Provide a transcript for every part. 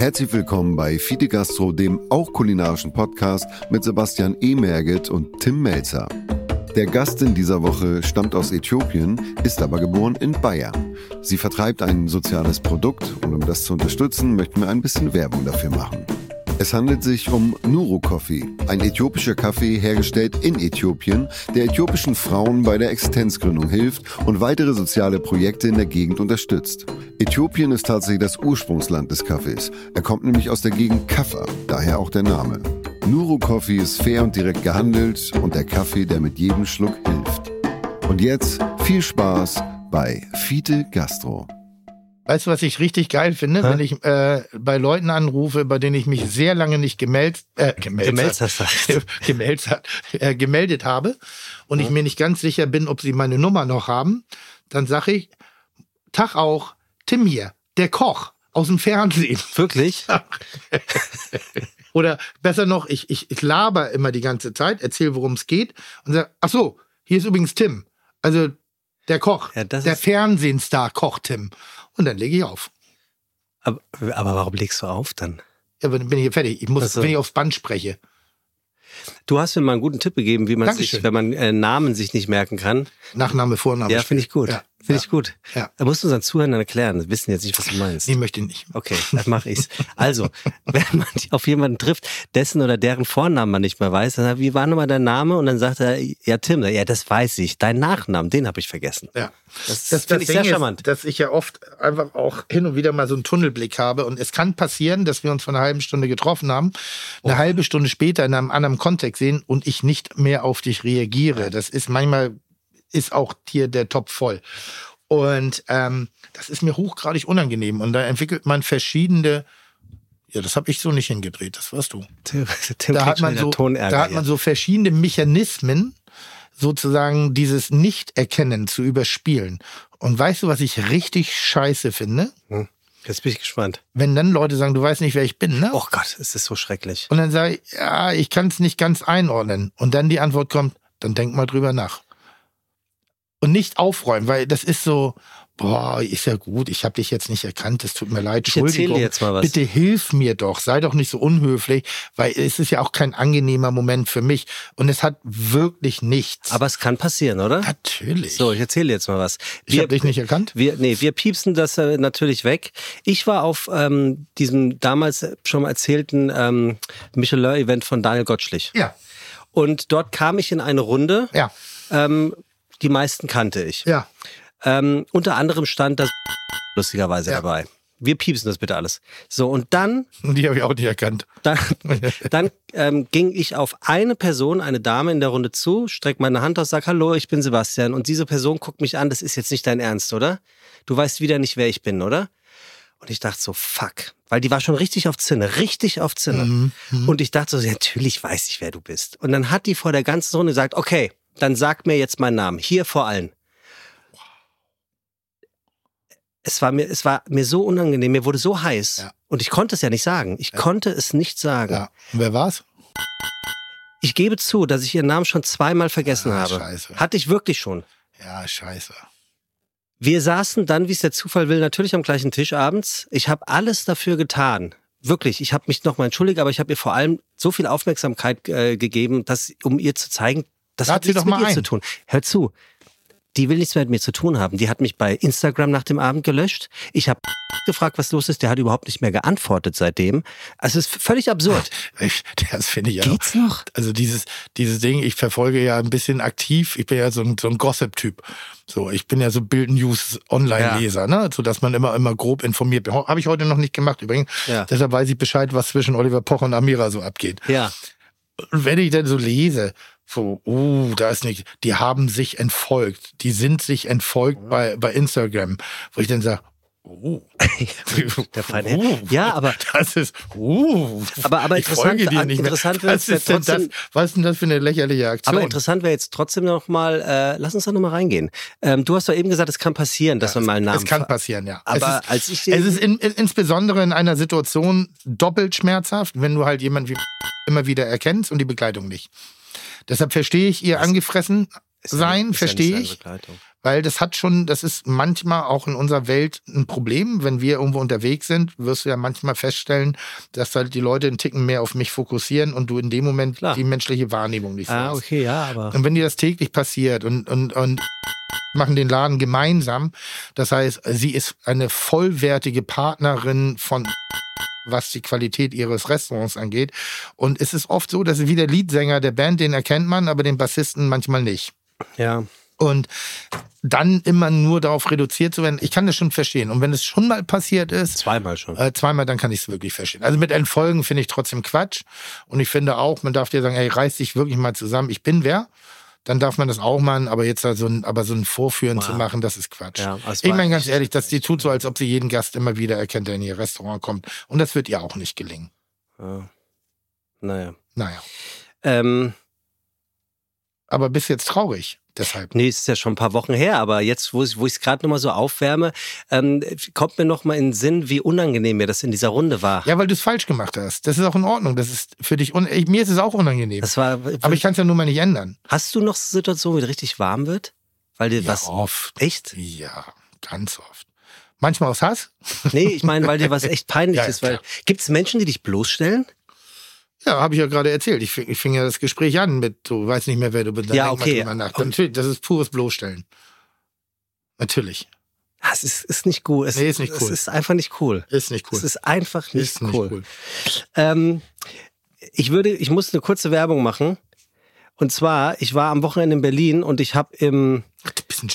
Herzlich willkommen bei Fide Gastro, dem auch kulinarischen Podcast mit Sebastian E. Merget und Tim Melzer. Der Gast in dieser Woche stammt aus Äthiopien, ist aber geboren in Bayern. Sie vertreibt ein soziales Produkt und um das zu unterstützen, möchten wir ein bisschen Werbung dafür machen. Es handelt sich um Nuru Coffee, ein äthiopischer Kaffee hergestellt in Äthiopien, der äthiopischen Frauen bei der Existenzgründung hilft und weitere soziale Projekte in der Gegend unterstützt. Äthiopien ist tatsächlich das Ursprungsland des Kaffees. Er kommt nämlich aus der Gegend Kaffa, daher auch der Name. Nuru Coffee ist fair und direkt gehandelt und der Kaffee, der mit jedem Schluck hilft. Und jetzt viel Spaß bei Fiete Gastro. Weißt du, was ich richtig geil finde, Hä? wenn ich äh, bei Leuten anrufe, bei denen ich mich sehr lange nicht gemeldet, äh, gemeldet, Gemeldet äh, gemeldet habe und ich mir nicht ganz sicher bin, ob sie meine Nummer noch haben, dann sage ich, Tag auch, Tim hier, der Koch aus dem Fernsehen. Wirklich? Oder besser noch, ich, ich, ich laber immer die ganze Zeit, erzähle, worum es geht und sage, ach so, hier ist übrigens Tim. Also der Koch, Ja, das der Fernsehstar Koch Tim. Und dann lege ich auf. Aber, aber warum legst du auf dann? Ja, dann bin ich hier fertig. Ich muss, Ach so. wenn ich aufs Band spreche. Du hast mir mal einen guten Tipp gegeben, wie man sich, Dankeschön. wenn man äh, Namen sich nicht merken kann. Nachname, Vorname. Ja, finde ich gut. Ja, Finde ja. ich gut. Ja. Da musst du unseren Zuhörern erklären. Die wissen jetzt nicht, was du meinst. Nee, möchte ich nicht. Okay, dann mache ich's. Also, wenn man auf jemanden trifft, dessen oder deren Vornamen man nicht mehr weiß, dann sagt, wie war nochmal dein Name? Und dann sagt er, ja Tim, ja das weiß ich. Dein Nachnamen, den habe ich vergessen. Ja. Das, Das, finde das ich sehr charmant. ist, dass ich ja oft einfach auch hin und wieder mal so einen Tunnelblick habe. Und es kann passieren, dass wir uns vor einer halben Stunde getroffen haben, eine Oh. halbe Stunde später in einem anderen Kontext sehen und ich nicht mehr auf dich reagiere. Das ist manchmal, ist auch hier der Topf voll. Und ähm, das ist mir hochgradig unangenehm. Und da entwickelt man verschiedene, ja, das habe ich so nicht hingedreht, das warst du. Tim, Tim da hat man so, da hat man so verschiedene Mechanismen, sozusagen dieses Nicht-Erkennen zu überspielen. Und weißt du, was ich richtig scheiße finde? Hm. Jetzt bin ich gespannt. Wenn dann Leute sagen, du weißt nicht, wer ich bin, ne? Oh Gott, es ist so schrecklich. Und dann sage ich, ja, ich kann es nicht ganz einordnen. Und dann die Antwort kommt, dann denk mal drüber nach. Und nicht aufräumen, weil das ist so, boah, ist ja gut, ich habe dich jetzt nicht erkannt, es tut mir leid, Ich Entschuldigung. dir jetzt mal was. Bitte hilf mir doch, sei doch nicht so unhöflich, weil es ist ja auch kein angenehmer Moment für mich. Und es hat wirklich nichts. Aber es kann passieren, oder? Natürlich. So, ich erzähle jetzt mal was. ich habe dich nicht erkannt. Wir, nee, wir piepsen das äh, natürlich weg. Ich war auf ähm, diesem damals schon mal erzählten ähm, Michelin-Event von Daniel Gottschlich. Ja, Und dort kam ich in eine Runde. ja, Ähm, die meisten kannte ich. ja. Ähm, unter anderem stand das lustigerweise Ja. dabei. Wir piepsen das bitte alles. So, und dann Und die habe ich auch nicht erkannt. dann, dann ähm, ging ich auf eine Person, eine Dame in der Runde zu, streck meine Hand aus, sag Hallo, ich bin Sebastian. Und diese Person guckt mich an, das ist jetzt nicht dein Ernst, oder? Du weißt wieder nicht, wer ich bin, oder? Und ich dachte so, fuck. Weil die war schon richtig auf Zinne, richtig auf Zinne. Mhm. Und ich dachte so, natürlich weiß ich, wer du bist. Und dann hat die vor der ganzen Runde gesagt, okay, dann sag mir jetzt meinen Namen, hier vor allen. Es war mir, es war mir so unangenehm, mir wurde so heiß. Ja. Und ich konnte es ja nicht sagen. Ich konnte es nicht sagen. Ja. Und wer war's? Ich gebe zu, dass ich ihren Namen schon zweimal vergessen Ah, habe. scheiße. Hatte ich wirklich schon. Ja, scheiße. Wir saßen dann, wie es der Zufall will, natürlich am gleichen Tisch abends. Ich habe alles dafür getan. Wirklich, ich habe mich nochmal entschuldigt, aber ich habe ihr vor allem so viel Aufmerksamkeit äh, gegeben, dass, um ihr zu zeigen, das hat sie nichts doch mit mal ihr ein. zu tun. Hör zu, die will nichts mehr mit mir zu tun haben. Die hat mich bei Instagram nach dem Abend gelöscht. Ich habe gefragt, was los ist. Der hat überhaupt nicht mehr geantwortet seitdem. Also es ist völlig absurd. Ich, das finde ich ja. Geht's noch? Also dieses, dieses Ding, ich verfolge ja ein bisschen aktiv. Ich bin ja so ein, so ein Gossip-Typ. So, ich bin ja so Bild News Online-Leser, ne? So dass man immer, immer grob informiert. Habe ich heute noch nicht gemacht übrigens. Ja. Deshalb weiß ich Bescheid, was zwischen Oliver Poch und Amira so abgeht. Ja. Und wenn ich dann so lese, so, uh, da ist nicht, die haben sich entfolgt, die sind sich entfolgt bei, bei Instagram, wo ich dann sage, uh, Der feine Ja, aber das ist, uh, Aber- aber ich interessant- folge dir nicht mehr. interessant was ja ist denn das, trotzdem- was ist denn das für eine lächerliche Aktion? Aber interessant wäre jetzt trotzdem noch mal, äh, lass uns da noch mal reingehen. Ähm, du hast doch eben gesagt, es kann passieren, dass man mal einen Namen es kann passieren, ja. Aber es ist, als ich es ist in, in, insbesondere in einer Situation doppelt schmerzhaft, wenn du halt jemanden wie immer wieder erkennst und die Begleitung nicht. Deshalb verstehe ich ihr angefressen sein, verstehe ich. Weil das hat schon, das ist manchmal auch in unserer Welt ein Problem. Wenn wir irgendwo unterwegs sind, wirst du ja manchmal feststellen, dass halt die Leute einen Ticken mehr auf mich fokussieren und du in dem Moment Klar. die menschliche Wahrnehmung nicht Ah, hast. okay, ja, aber. Und wenn dir das täglich passiert und, und, und machen den Laden gemeinsam, das heißt, sie ist eine vollwertige Partnerin von was die Qualität ihres Restaurants angeht. Und es ist oft so, dass wie der Leadsänger der Band, den erkennt man, aber den Bassisten manchmal nicht. Ja. Und dann immer nur darauf reduziert zu werden, ich kann das schon verstehen. Und wenn es schon mal passiert ist, Zweimal schon. äh, zweimal, dann kann ich es wirklich verstehen. Also mit Entfolgen finde ich trotzdem Quatsch. Und ich finde auch, man darf dir sagen, ey, reiß dich wirklich mal zusammen. Ich bin wer. Dann darf man das auch machen, aber jetzt da so ein, aber so ein Vorführen zu machen, das ist Quatsch. Ja, ich meine ganz ehrlich, dass die tut so, als ob sie jeden Gast immer wieder erkennt, der in ihr Restaurant kommt. Und das wird ihr auch nicht gelingen. Ja. Naja. Naja. Ähm, Aber bis jetzt traurig. Deshalb. nee, ist ja schon ein paar Wochen her, aber jetzt, wo ich es gerade nochmal so aufwärme, ähm, kommt mir nochmal in den Sinn, wie unangenehm mir das in dieser Runde war. Ja, weil du es falsch gemacht hast. Das ist auch in Ordnung. Das ist für dich, un ich, mir ist es auch unangenehm. Das war, aber ich kann es ja nun mal nicht ändern. hast du noch Situationen, wo es richtig warm wird? Weil dir Ja, was, oft. echt? Ja, ganz oft. Manchmal aus Hass. Nee, ich meine, weil dir was echt peinlich Ja, ist. Weil, gibt es Menschen, die dich bloßstellen? Ja, habe ich ja gerade erzählt. Ich fing, ich fing ja das Gespräch an mit, du weißt nicht mehr, wer du bist. Ja, okay. Natürlich, das ist pures Bloßstellen. Natürlich. Ah, Es ist, ist nicht gut. Es, Nee, ist nicht Es cool. ist einfach nicht cool. Ist nicht cool. Es ist einfach nicht, Ist nicht cool. cool. Ähm, ich würde, ich muss eine kurze Werbung machen. Und zwar, ich war am Wochenende in Berlin und ich habe im,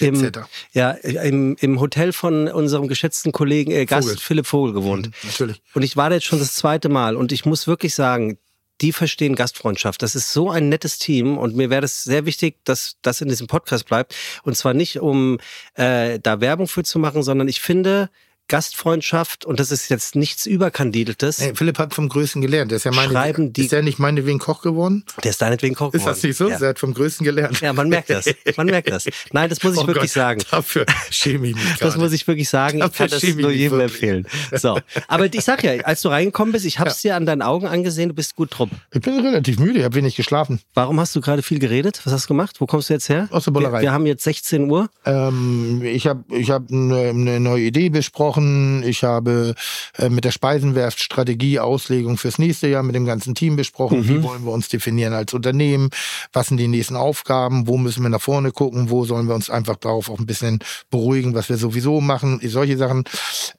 im, ja, im, im Hotel von unserem geschätzten Kollegen äh, Gast Vogel. Philipp Vogel gewohnt. Natürlich. Und ich war da jetzt schon das zweite Mal und ich muss wirklich sagen, die verstehen Gastfreundschaft. Das ist so ein nettes Team und mir wäre das sehr wichtig, dass das in diesem Podcast bleibt. Und zwar nicht, um äh, da Werbung für zu machen, sondern ich finde Gastfreundschaft, und das ist jetzt nichts Überkandideltes, Hey, Philipp hat vom Größten gelernt. Der ist ja meine, Schreiben die- ist der nicht meinetwegen Koch geworden? der ist deinetwegen Koch Ist das geworden. nicht so? Ja. Er hat vom Größten gelernt. ja, man merkt das. Man merkt das. Nein, das muss ich Oh wirklich Gott, sagen. Dafür schäme ich mich Das gerade. muss ich wirklich sagen. Ich Dafür kann das ich nur jedem wirklich. empfehlen. So. Aber ich sag ja, als du reingekommen bist, ich hab's dir an deinen Augen angesehen, du bist gut trupp. Ich bin relativ müde, ich habe wenig geschlafen. Warum hast du gerade viel geredet? Was hast du gemacht? Wo kommst du jetzt her? Aus der Bullerei. Wir, wir haben jetzt 16 Uhr. Ähm, ich habe ich hab eine, eine neue Idee besprochen. Ich habe äh, mit der Speisenwerft Strategie, Auslegung fürs nächste Jahr mit dem ganzen Team besprochen. Wie wollen wir uns definieren als Unternehmen? Was sind die nächsten Aufgaben? Wo müssen wir nach vorne gucken? Wo sollen wir uns einfach darauf auch ein bisschen beruhigen, was wir sowieso machen? Solche Sachen.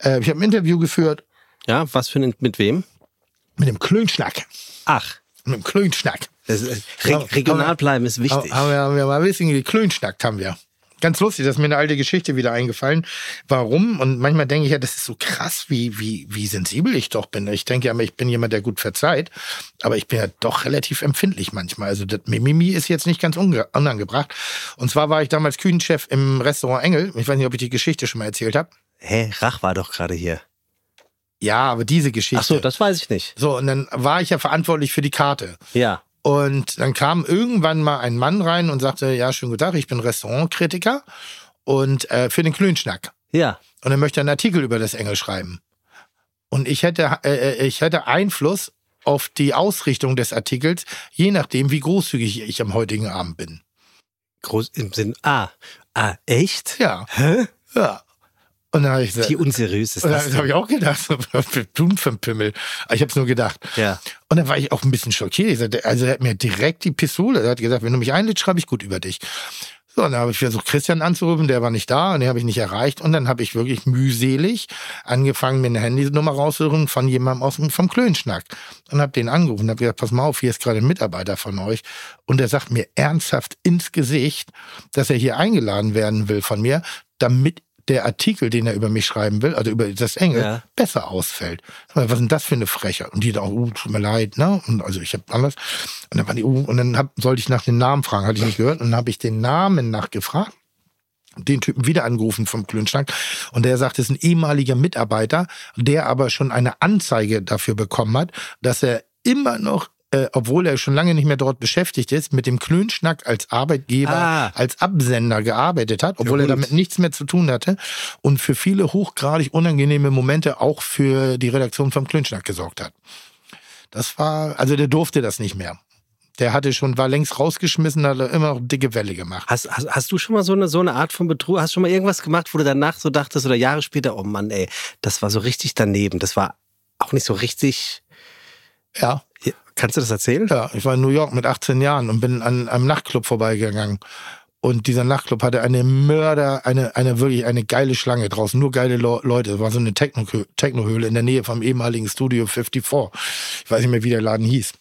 Äh, ich habe ein Interview geführt Ja, was für ein, mit wem? mit dem Klönschnack. Ach, Mit dem Klönschnack. ist, Re regional bleiben ist wichtig. Haben wir, haben wir mal ein bisschen geklönschnackt, haben wir. Ganz lustig, das ist mir eine alte Geschichte wieder eingefallen. Warum? Und manchmal denke ich ja, das ist so krass, wie, wie, wie sensibel ich doch bin. Ich denke ja immer, ich bin jemand, der gut verzeiht. Aber ich bin ja doch relativ empfindlich manchmal. Also das Mimimi ist jetzt nicht ganz unangebracht. Und zwar war ich damals Küchenchef im Restaurant Engel. Ich weiß nicht, ob ich die Geschichte schon mal erzählt habe. Hä, Rach war doch gerade hier. Ja, aber diese Geschichte. Ach so, das weiß ich nicht. so, und dann war ich ja verantwortlich für die Karte. Ja. Und dann kam irgendwann mal ein Mann rein und sagte, ja, schönen guten Tag, ich bin Restaurantkritiker und äh, für den Klönschnack. Ja. Und er möchte einen Artikel über das Engel schreiben. Und ich hätte, äh, äh, ich hätte Einfluss auf die Ausrichtung des Artikels, je nachdem, wie großzügig ich am heutigen Abend bin. Groß im Sinn. Ah. Ah, echt? Ja, Hä? ja. Und dann habe ich gesagt, Wie unseriös ist das? dann habe ich auch gedacht, für ein Pimmel. Ich habe es nur gedacht. Ja. Und dann war ich auch ein bisschen schockiert. Ich sagte, also er hat mir direkt die Pistole, er hat gesagt, wenn du mich einlädst, schreibe ich gut über dich. So, und dann habe ich versucht, Christian anzurufen, der war nicht da und den habe ich nicht erreicht. Und dann habe ich wirklich mühselig angefangen, mir eine Handynummer rauszusuchen von jemandem aus dem, vom Klönschnack. Und habe den angerufen und habe gesagt, pass mal auf, hier ist gerade ein Mitarbeiter von euch. Und der sagt mir ernsthaft ins Gesicht, dass er hier eingeladen werden will von mir, damit der Artikel, den er über mich schreiben will, also über das Engel, Ja. besser ausfällt. Was ist denn das für eine Frechheit? Und die da, uh, tut mir leid, ne? Und also ich habe anders. Und dann war die, uh, und dann hab, sollte ich nach dem Namen fragen, hatte ich nicht gehört. Und dann habe ich den Namen nachgefragt. Den Typen wieder angerufen vom Klönschnack. Und der sagt, es ist ein ehemaliger Mitarbeiter, der aber schon eine Anzeige dafür bekommen hat, dass er immer noch äh, obwohl er schon lange nicht mehr dort beschäftigt ist, mit dem Klönschnack als Arbeitgeber, Ah. als Absender gearbeitet hat, obwohl Ja, er damit nichts mehr zu tun hatte und für viele hochgradig unangenehme Momente auch für die Redaktion vom Klönschnack gesorgt hat. Das war, also der durfte das nicht mehr. Der hatte schon, war längst rausgeschmissen, hat immer noch dicke Welle gemacht. Hast, hast, hast du schon mal so eine, so eine Art von Betrug, hast du schon mal irgendwas gemacht, wo du danach so dachtest oder Jahre später, oh Mann, ey, das war so richtig daneben. Das war auch nicht so richtig. Ja. Kannst du das erzählen? Ja, ich war in New York mit 18 Jahren und bin an einem Nachtclub vorbeigegangen. Und dieser Nachtclub hatte eine Mörder, eine, eine wirklich eine geile Schlange draußen, nur geile Le Leute. Es war so eine Techno Technohöhle in der Nähe vom ehemaligen Studio 54. Ich weiß nicht mehr, wie der Laden hieß.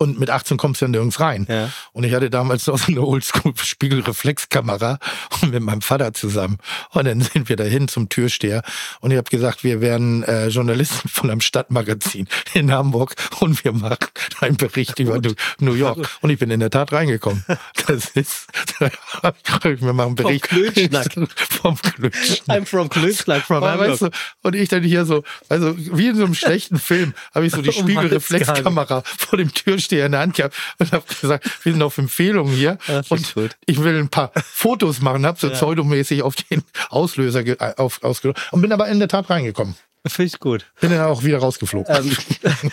Und mit 18 kommst du ja nirgends rein. Ja. Und ich hatte damals noch so eine Oldschool-Spiegelreflexkamera mit meinem Vater zusammen. Und dann sind wir dahin zum Türsteher. Und ich habe gesagt, wir werden äh, Journalisten von einem Stadtmagazin in Hamburg und wir machen einen Bericht über New York. Und ich bin in der Tat reingekommen. Das ist, wir machen einen Bericht. Vom Klönschnack. vom Klönschnack. I'm from Klönschnack, from Hamburg. weißt du, und ich dann hier so, also wie in so einem schlechten Film, habe ich so die Spiegelreflexkamera vor dem Türsteher in der Hand gehabt und habe gesagt, wir sind auf Empfehlung hier Ja, und gut. ich will ein paar Fotos machen, habe so pseudomäßig auf den Auslöser ge- äh, auf, ausgedrückt und bin aber in der Tat reingekommen. Finde ich gut. Bin dann auch wieder rausgeflogen. ähm,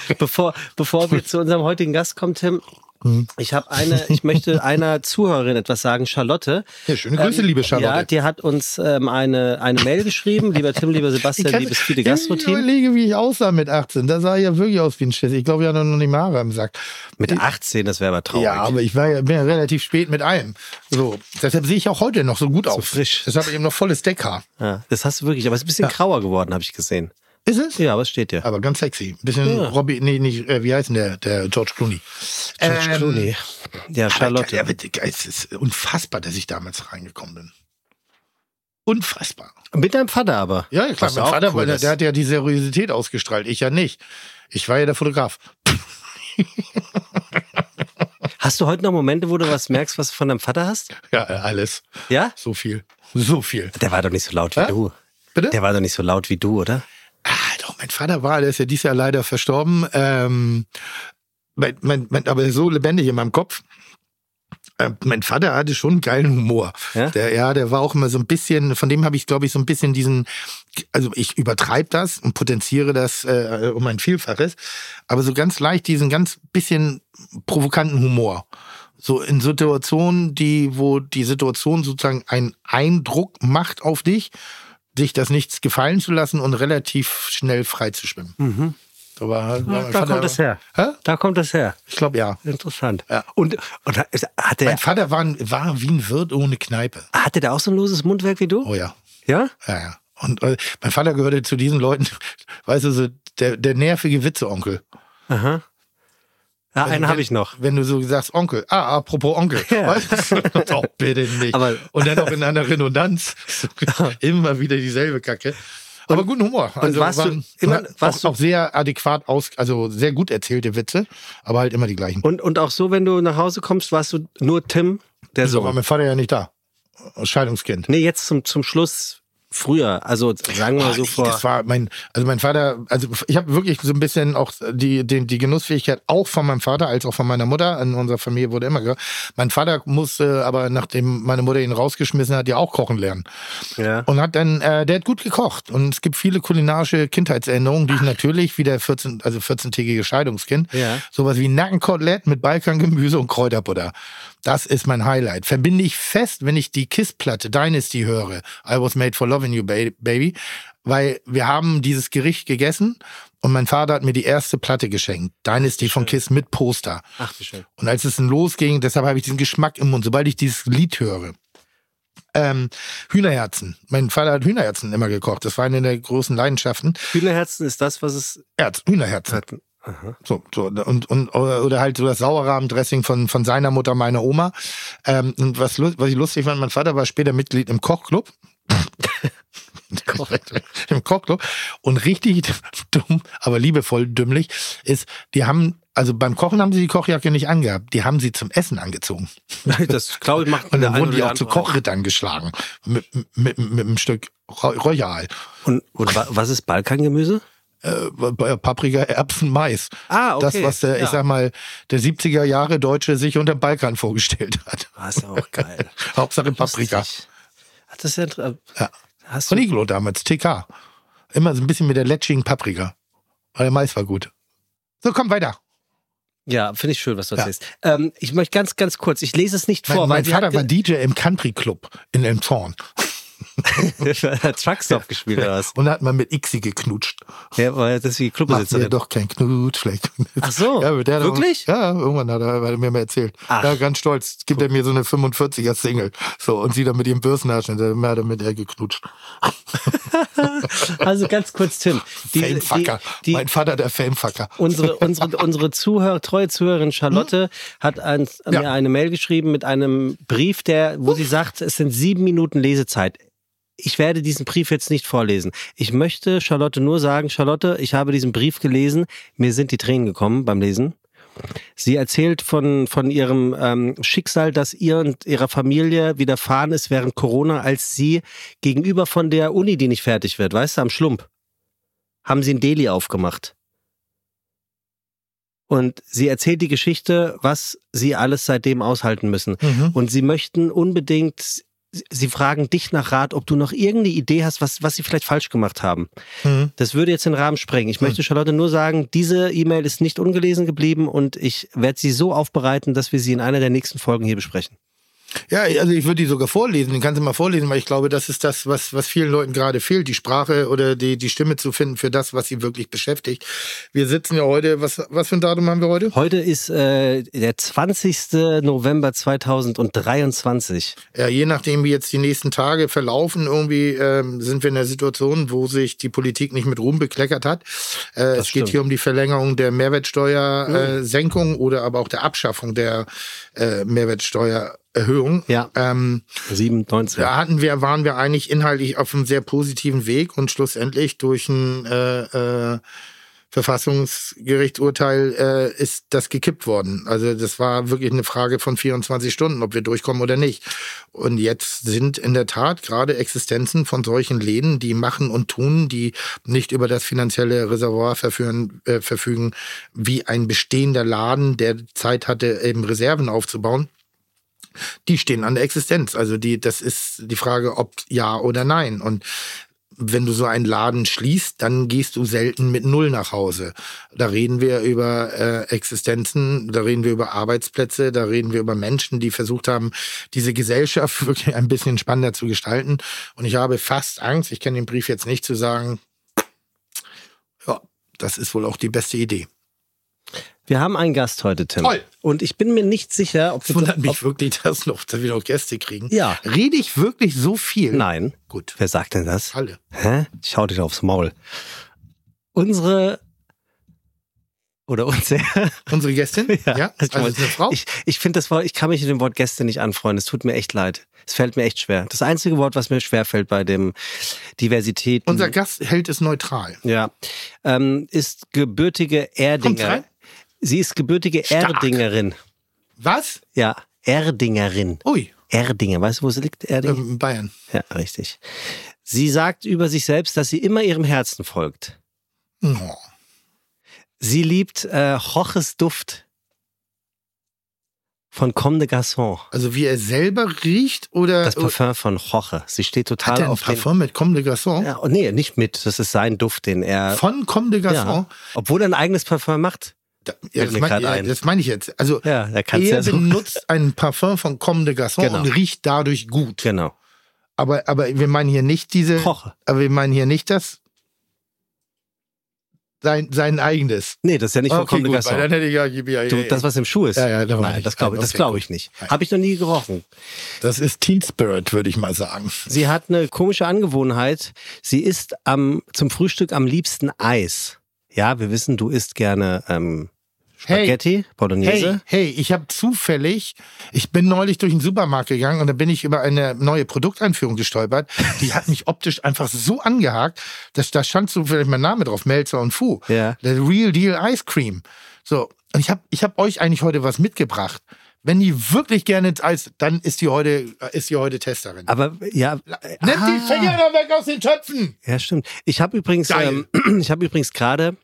bevor, bevor wir zu unserem heutigen Gast kommen, Tim, ich habe eine, ich möchte einer Zuhörerin etwas sagen, Charlotte. Ja, schöne Grüße, liebe Charlotte. Ja, die hat uns ähm, eine, eine Mail geschrieben. Lieber Tim, lieber Sebastian, kann- liebes Fide Wenn ich Gastro-Team. überlege, wie ich aussah mit 18, da sah ich ja wirklich aus wie ein Schiss. Ich glaube, ich hatte noch nicht mal Haare im Sack. Mit 18, das wäre aber traurig. Ja, aber ich war ja, bin ja relativ spät mit allem. So, deshalb sehe ich auch heute noch so gut aus. frisch. Deshalb habe ich eben noch volles Deckhaar. Ja, das hast du wirklich, aber es ist ein bisschen grauer geworden, habe ich gesehen. Ist es? Ja, aber es steht ja. Aber ganz sexy. Ein bisschen Ja. Robbie, nee, nicht, äh, wie heißt denn der, der George Clooney? George Ähm, Clooney. Ja, Charlotte. Ja, bitte, es ist unfassbar, dass ich damals reingekommen bin. Unfassbar. Mit deinem Vater aber. Ja, klar, Was mein Vater, cool weil der, der hat ja die Seriosität ausgestrahlt, ich ja nicht. Ich war ja der Fotograf. Hast du heute noch Momente, wo du was merkst, was du von deinem Vater hast? Ja, alles. Ja? So viel. So viel. Der war doch nicht so laut wie Hä? du. Bitte? Der war doch nicht so laut wie du, oder? Ah, doch, mein Vater war, der ist ja dieses Jahr leider verstorben. Ähm, mein, mein, mein, aber so lebendig in meinem Kopf. Ähm, mein Vater hatte schon einen geilen Humor. Ja? Der, ja, der war auch immer so ein bisschen, von dem habe ich, glaube ich, so ein bisschen diesen, also ich übertreibe das und potenziere das äh, um ein Vielfaches, aber so ganz leicht diesen ganz bisschen provokanten Humor. So in Situationen, die, wo die Situation sozusagen einen Eindruck macht auf dich, sich das nichts gefallen zu lassen und relativ schnell frei zu schwimmen. Mhm. Da, war, mein Da kommt es her. Hä? Da kommt es her. Ich glaube ja. Interessant. Ja. Und, und hat Mein der, Vater war, ein- war wie ein Wirt ohne Kneipe. hatte der auch so ein loses Mundwerk wie du? Oh ja. Ja? Ja, ja. Und äh, mein Vater gehörte zu diesen Leuten, weißt du, so der, der nervige Witze-Onkel. Aha. Ja, einen habe ich noch. Wenn du so sagst, Onkel. Ah, apropos Onkel. Ja. Weißt du? Doch, bitte nicht. Aber- und dann auch in einer Redundanz. Immer wieder dieselbe Kacke. Aber guten Humor. Also warst du waren, immer- na, warst auch, du- auch sehr adäquat aus, also sehr gut erzählte Witze, aber halt immer die gleichen. Und, und auch so, wenn du nach Hause kommst, warst du nur Tim, der so war mein Vater ja nicht da. Scheidungskind. Nee, jetzt zum, zum Schluss früher. Also sagen wir mal so nee, vor. Das war mein, also mein Vater, also ich habe wirklich so ein bisschen auch die, die, die Genussfähigkeit auch von meinem Vater als auch von meiner Mutter. In unserer Familie wurde immer gehört. Mein Vater musste aber, nachdem meine Mutter ihn rausgeschmissen hat, ja auch kochen lernen. Ja. Und hat dann, äh, der hat gut gekocht. Und es gibt viele kulinarische Kindheitserinnerungen, die ich natürlich wie der 14, also 14-tägige Scheidungskind, Ja. sowas wie Nackenkotelett mit Balkangemüse und Kräuterbutter. Das ist mein Highlight. Verbinde ich fest, wenn ich die KISS-Platte Dynasty höre. I was made for loving you, ba- baby. Weil wir haben dieses Gericht gegessen und mein Vater hat mir die erste Platte geschenkt. Dynasty von KISS mit Poster. Ach, wie schön. Und als es dann losging, deshalb habe ich diesen Geschmack im Mund, sobald ich dieses Lied höre. Ähm, Hühnerherzen. Mein Vater hat Hühnerherzen immer gekocht. Das war eine der großen Leidenschaften. Hühnerherzen ist das, was es Herz, Hühnerherzen. hat. Aha. So, so und, und oder halt so das Sauerrahmendressing von von seiner Mutter, meiner Oma. Ähm, und was was ich lustig fand, mein Vater war später Mitglied im Kochclub. Im Kochclub. Und richtig dumm, aber liebevoll dümmlich ist, die haben, also beim Kochen haben sie die Kochjacke nicht angehabt, die haben sie zum Essen angezogen. Das glaube ich macht Und dann wurden die auch zu. Kochrittern geschlagen. Mit, mit, mit einem Stück Royal. Und, und wa- was ist Balkangemüse? Äh, Paprika, Erbsen, Mais. Ah, okay. Das, was der, Ja. ich sag mal, der 70er Jahre Deutsche sich unter dem Balkan vorgestellt hat. Ah, ist auch geil. Hauptsache Paprika. Hat das ja, Ja. Hast Von du, Iglo damals, TK. Immer so ein bisschen mit der letschigen Paprika. Aber der Mais war gut. So, komm weiter. Ja, finde ich schön, was du Ja. erzählst. Ähm, ich möchte ganz, ganz kurz, ich lese es nicht Mein, vor, mein weil sie Vater war DJ im Country Club in Elmshorn Truckstop gespielt oder was? und da hat man mit Ixi geknutscht. Ja, weil das ist die Macht mir Clubbesitzerin. doch kein Knutsch, vielleicht. Ach so, Ja, hat auch- wirklich? ja, irgendwann hat er, hat er mir mal erzählt. Ach. Ja, ganz stolz. Gibt er mir so eine 45er Single. So, und sie dann mit ihrem Bürstenhaschen, da hat er mit er geknutscht. Also ganz kurz, Tim. Diese- Famefucker. die, die, mein Vater, der Famefucker. unsere, unsere, unsere Zuhörer, treue Zuhörerin Charlotte hat ein, Hm? Ja. mir eine Mail geschrieben mit einem Brief, der, wo sie sagt, es sind sieben Minuten Lesezeit. Ich werde diesen Brief jetzt nicht vorlesen. Ich möchte Charlotte nur sagen, Charlotte, ich habe diesen Brief gelesen, mir sind die Tränen gekommen beim Lesen. Sie erzählt von, von ihrem ähm, Schicksal, das ihr und ihrer Familie widerfahren ist während Corona, als sie gegenüber von der Uni, die nicht fertig wird, weißt du, am Schlump, haben sie ein Deli aufgemacht. Und sie erzählt die Geschichte, was sie alles seitdem aushalten müssen. Mhm. Und sie möchten unbedingt, sie fragen dich nach Rat, ob du noch irgendeine Idee hast, was, was sie vielleicht falsch gemacht haben. Mhm. Das würde jetzt den Rahmen sprengen. Ich möchte Charlotte nur sagen, diese E-Mail ist nicht ungelesen geblieben und ich werde sie so aufbereiten, dass wir sie in einer der nächsten Folgen hier besprechen. Ja, also ich würde die sogar vorlesen, den kannst du mal vorlesen, weil ich glaube, das ist das, was, was vielen Leuten gerade fehlt, die Sprache oder die, die Stimme zu finden für das, was sie wirklich beschäftigt. Wir sitzen ja heute, was, was für ein Datum haben wir heute? Heute ist äh, der 20. November 2023. Ja, je nachdem, wie jetzt die nächsten Tage verlaufen, irgendwie ähm, sind wir in der Situation, wo sich die Politik nicht mit Ruhm bekleckert hat. Äh, es stimmt. geht hier um die Verlängerung der Mehrwertsteuersenkung äh, Senkung oder aber auch der Abschaffung der äh, Mehrwertsteuererhöhung. Ja. Ähm, 97. Da hatten wir, waren wir eigentlich inhaltlich auf einem sehr positiven Weg und schlussendlich durch ein äh, äh, Verfassungsgerichtsurteil äh, ist das gekippt worden. Also das war wirklich eine Frage von 24 Stunden, ob wir durchkommen oder nicht. Und jetzt sind in der Tat gerade Existenzen von solchen Läden, die machen und tun, die nicht über das finanzielle Reservoir verführen, äh, verfügen, wie ein bestehender Laden, der Zeit hatte, eben Reserven aufzubauen die stehen an der Existenz. Also die, das ist die Frage, ob ja oder nein. Und wenn du so einen Laden schließt, dann gehst du selten mit Null nach Hause. Da reden wir über äh, Existenzen, da reden wir über Arbeitsplätze, da reden wir über Menschen, die versucht haben, diese Gesellschaft wirklich ein bisschen spannender zu gestalten. Und ich habe fast Angst, ich kenne den Brief jetzt nicht, zu sagen, ja, das ist wohl auch die beste Idee. Wir haben einen Gast heute, Tim. Toll. Und ich bin mir nicht sicher, ob du. wundert mich wirklich, dass noch dass wir noch Gäste kriegen. Ja. Rede ich wirklich so viel? Nein. Gut. Wer sagt denn das? Alle. Hä? Schau dich aufs Maul. Unsere. Oder unsere. Unsere Gästin? Ja. ich Also ist eine Frau? Ich, ich finde das Wort, ich kann mich mit dem Wort Gäste nicht anfreunden. Es tut mir echt leid. Es fällt mir echt schwer. Das einzige Wort, was mir schwer fällt bei dem Diversität. Unser Gast hält es neutral. ja, ähm, ist gebürtige Erdinger. Sie ist gebürtige Stark. Erdingerin. Was? Ja, Erdingerin. Ui, Erdinger. Weißt du, wo sie liegt? Erding? ähm, Bayern. Ja, richtig. Sie sagt über sich selbst, dass sie immer ihrem Herzen folgt. Oh. Sie liebt äh, Hoches Duft von Comme de Garçon. Also wie er selber riecht oder Das Parfum von Joche. Sie steht hat total er ein auf den. Parfum mit Comme de Garçon? Ja, oh, nee, nicht mit. Das ist sein Duft, den er. Von Comme de Garçon? ja, obwohl er ein eigenes Parfum macht. Da, ja, das grad ja, das meine ich jetzt. Also Ja, er so. benutzt ein Parfum von Comme de Garçon Genau. und riecht dadurch gut. Genau. Aber, aber wir meinen hier nicht diese. Joche. Aber wir meinen hier nicht das. Sein, sein eigenes. Nee, das ist ja nicht von Okay, Comme de gut, weil Garçon. dann hätte ich ja, ja, Du, das, was im Schuh ist. Nein, das glaube Okay, glaub ich nicht. Habe ich noch nie gerochen. das ist Teen Spirit, würde ich mal sagen. Sie hat eine komische Angewohnheit. Sie isst am, zum Frühstück am liebsten Eis. Ja, wir wissen, du isst gerne ähm, Spaghetti, Bolognese. Hey, hey, ich habe zufällig, ich bin neulich durch den Supermarkt gegangen und da bin ich über eine neue Produkteinführung gestolpert. Die hat mich optisch einfach so angehakt, dass da stand so vielleicht mein Name drauf, Melzer und Fu. Ja. Der Real Deal Ice Cream. So, und ich habe ich hab euch eigentlich heute was mitgebracht. Wenn die wirklich gerne ins Eis, dann ist die heute, ist die heute Testerin. Aber ja, Nimm die Finger da weg aus den Töpfen! ja, stimmt. Ich habe übrigens, Geil. ähm, ich habe übrigens gerade,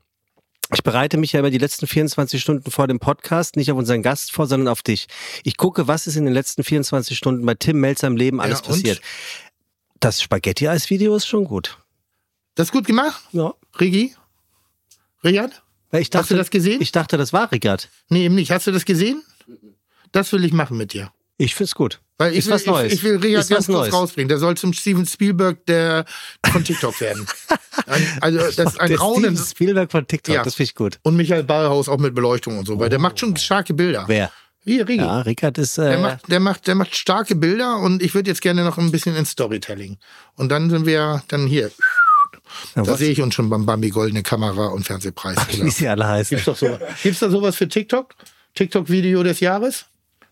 ich bereite mich ja über die letzten 24 Stunden vor dem Podcast nicht auf unseren Gast vor, sondern auf dich. Ich gucke, was ist in den letzten 24 Stunden bei Tim Melzer im Leben alles Ja, passiert. Das Spaghetti-Eis-Video ist schon gut. Das ist gut gemacht, Ja. Riyad? Weil ich dachte, Hast du das gesehen? Ich dachte, das war Rickard. Nee, eben nicht. Hast du das gesehen? Das will ich machen mit dir. Ich find's gut. Weil ich Ist will, was Neues. Ich, ich will Richard ganz kurz rausbringen. Der soll zum Steven Spielberg der von TikTok werden. Ein, also das ist ein Der Raunen. Steven Spielberg von TikTok, Ja. das finde ich gut. Und Michael Ballhaus auch mit Beleuchtung und so, weil der macht schon starke Bilder. Wer? Hier, Rigi. Ja, Rickard ist. Der, Äh, macht, der, macht, der macht starke Bilder und ich würde jetzt gerne noch ein bisschen ins Storytelling. Und dann sind wir dann hier. ja, Da was, sehe ich uns schon beim Bambi Goldene Kamera und Fernsehpreis. wie sie alle heißen. Gibt's doch sowas. Gibt's da sowas für TikTok? TikTok-Video des Jahres?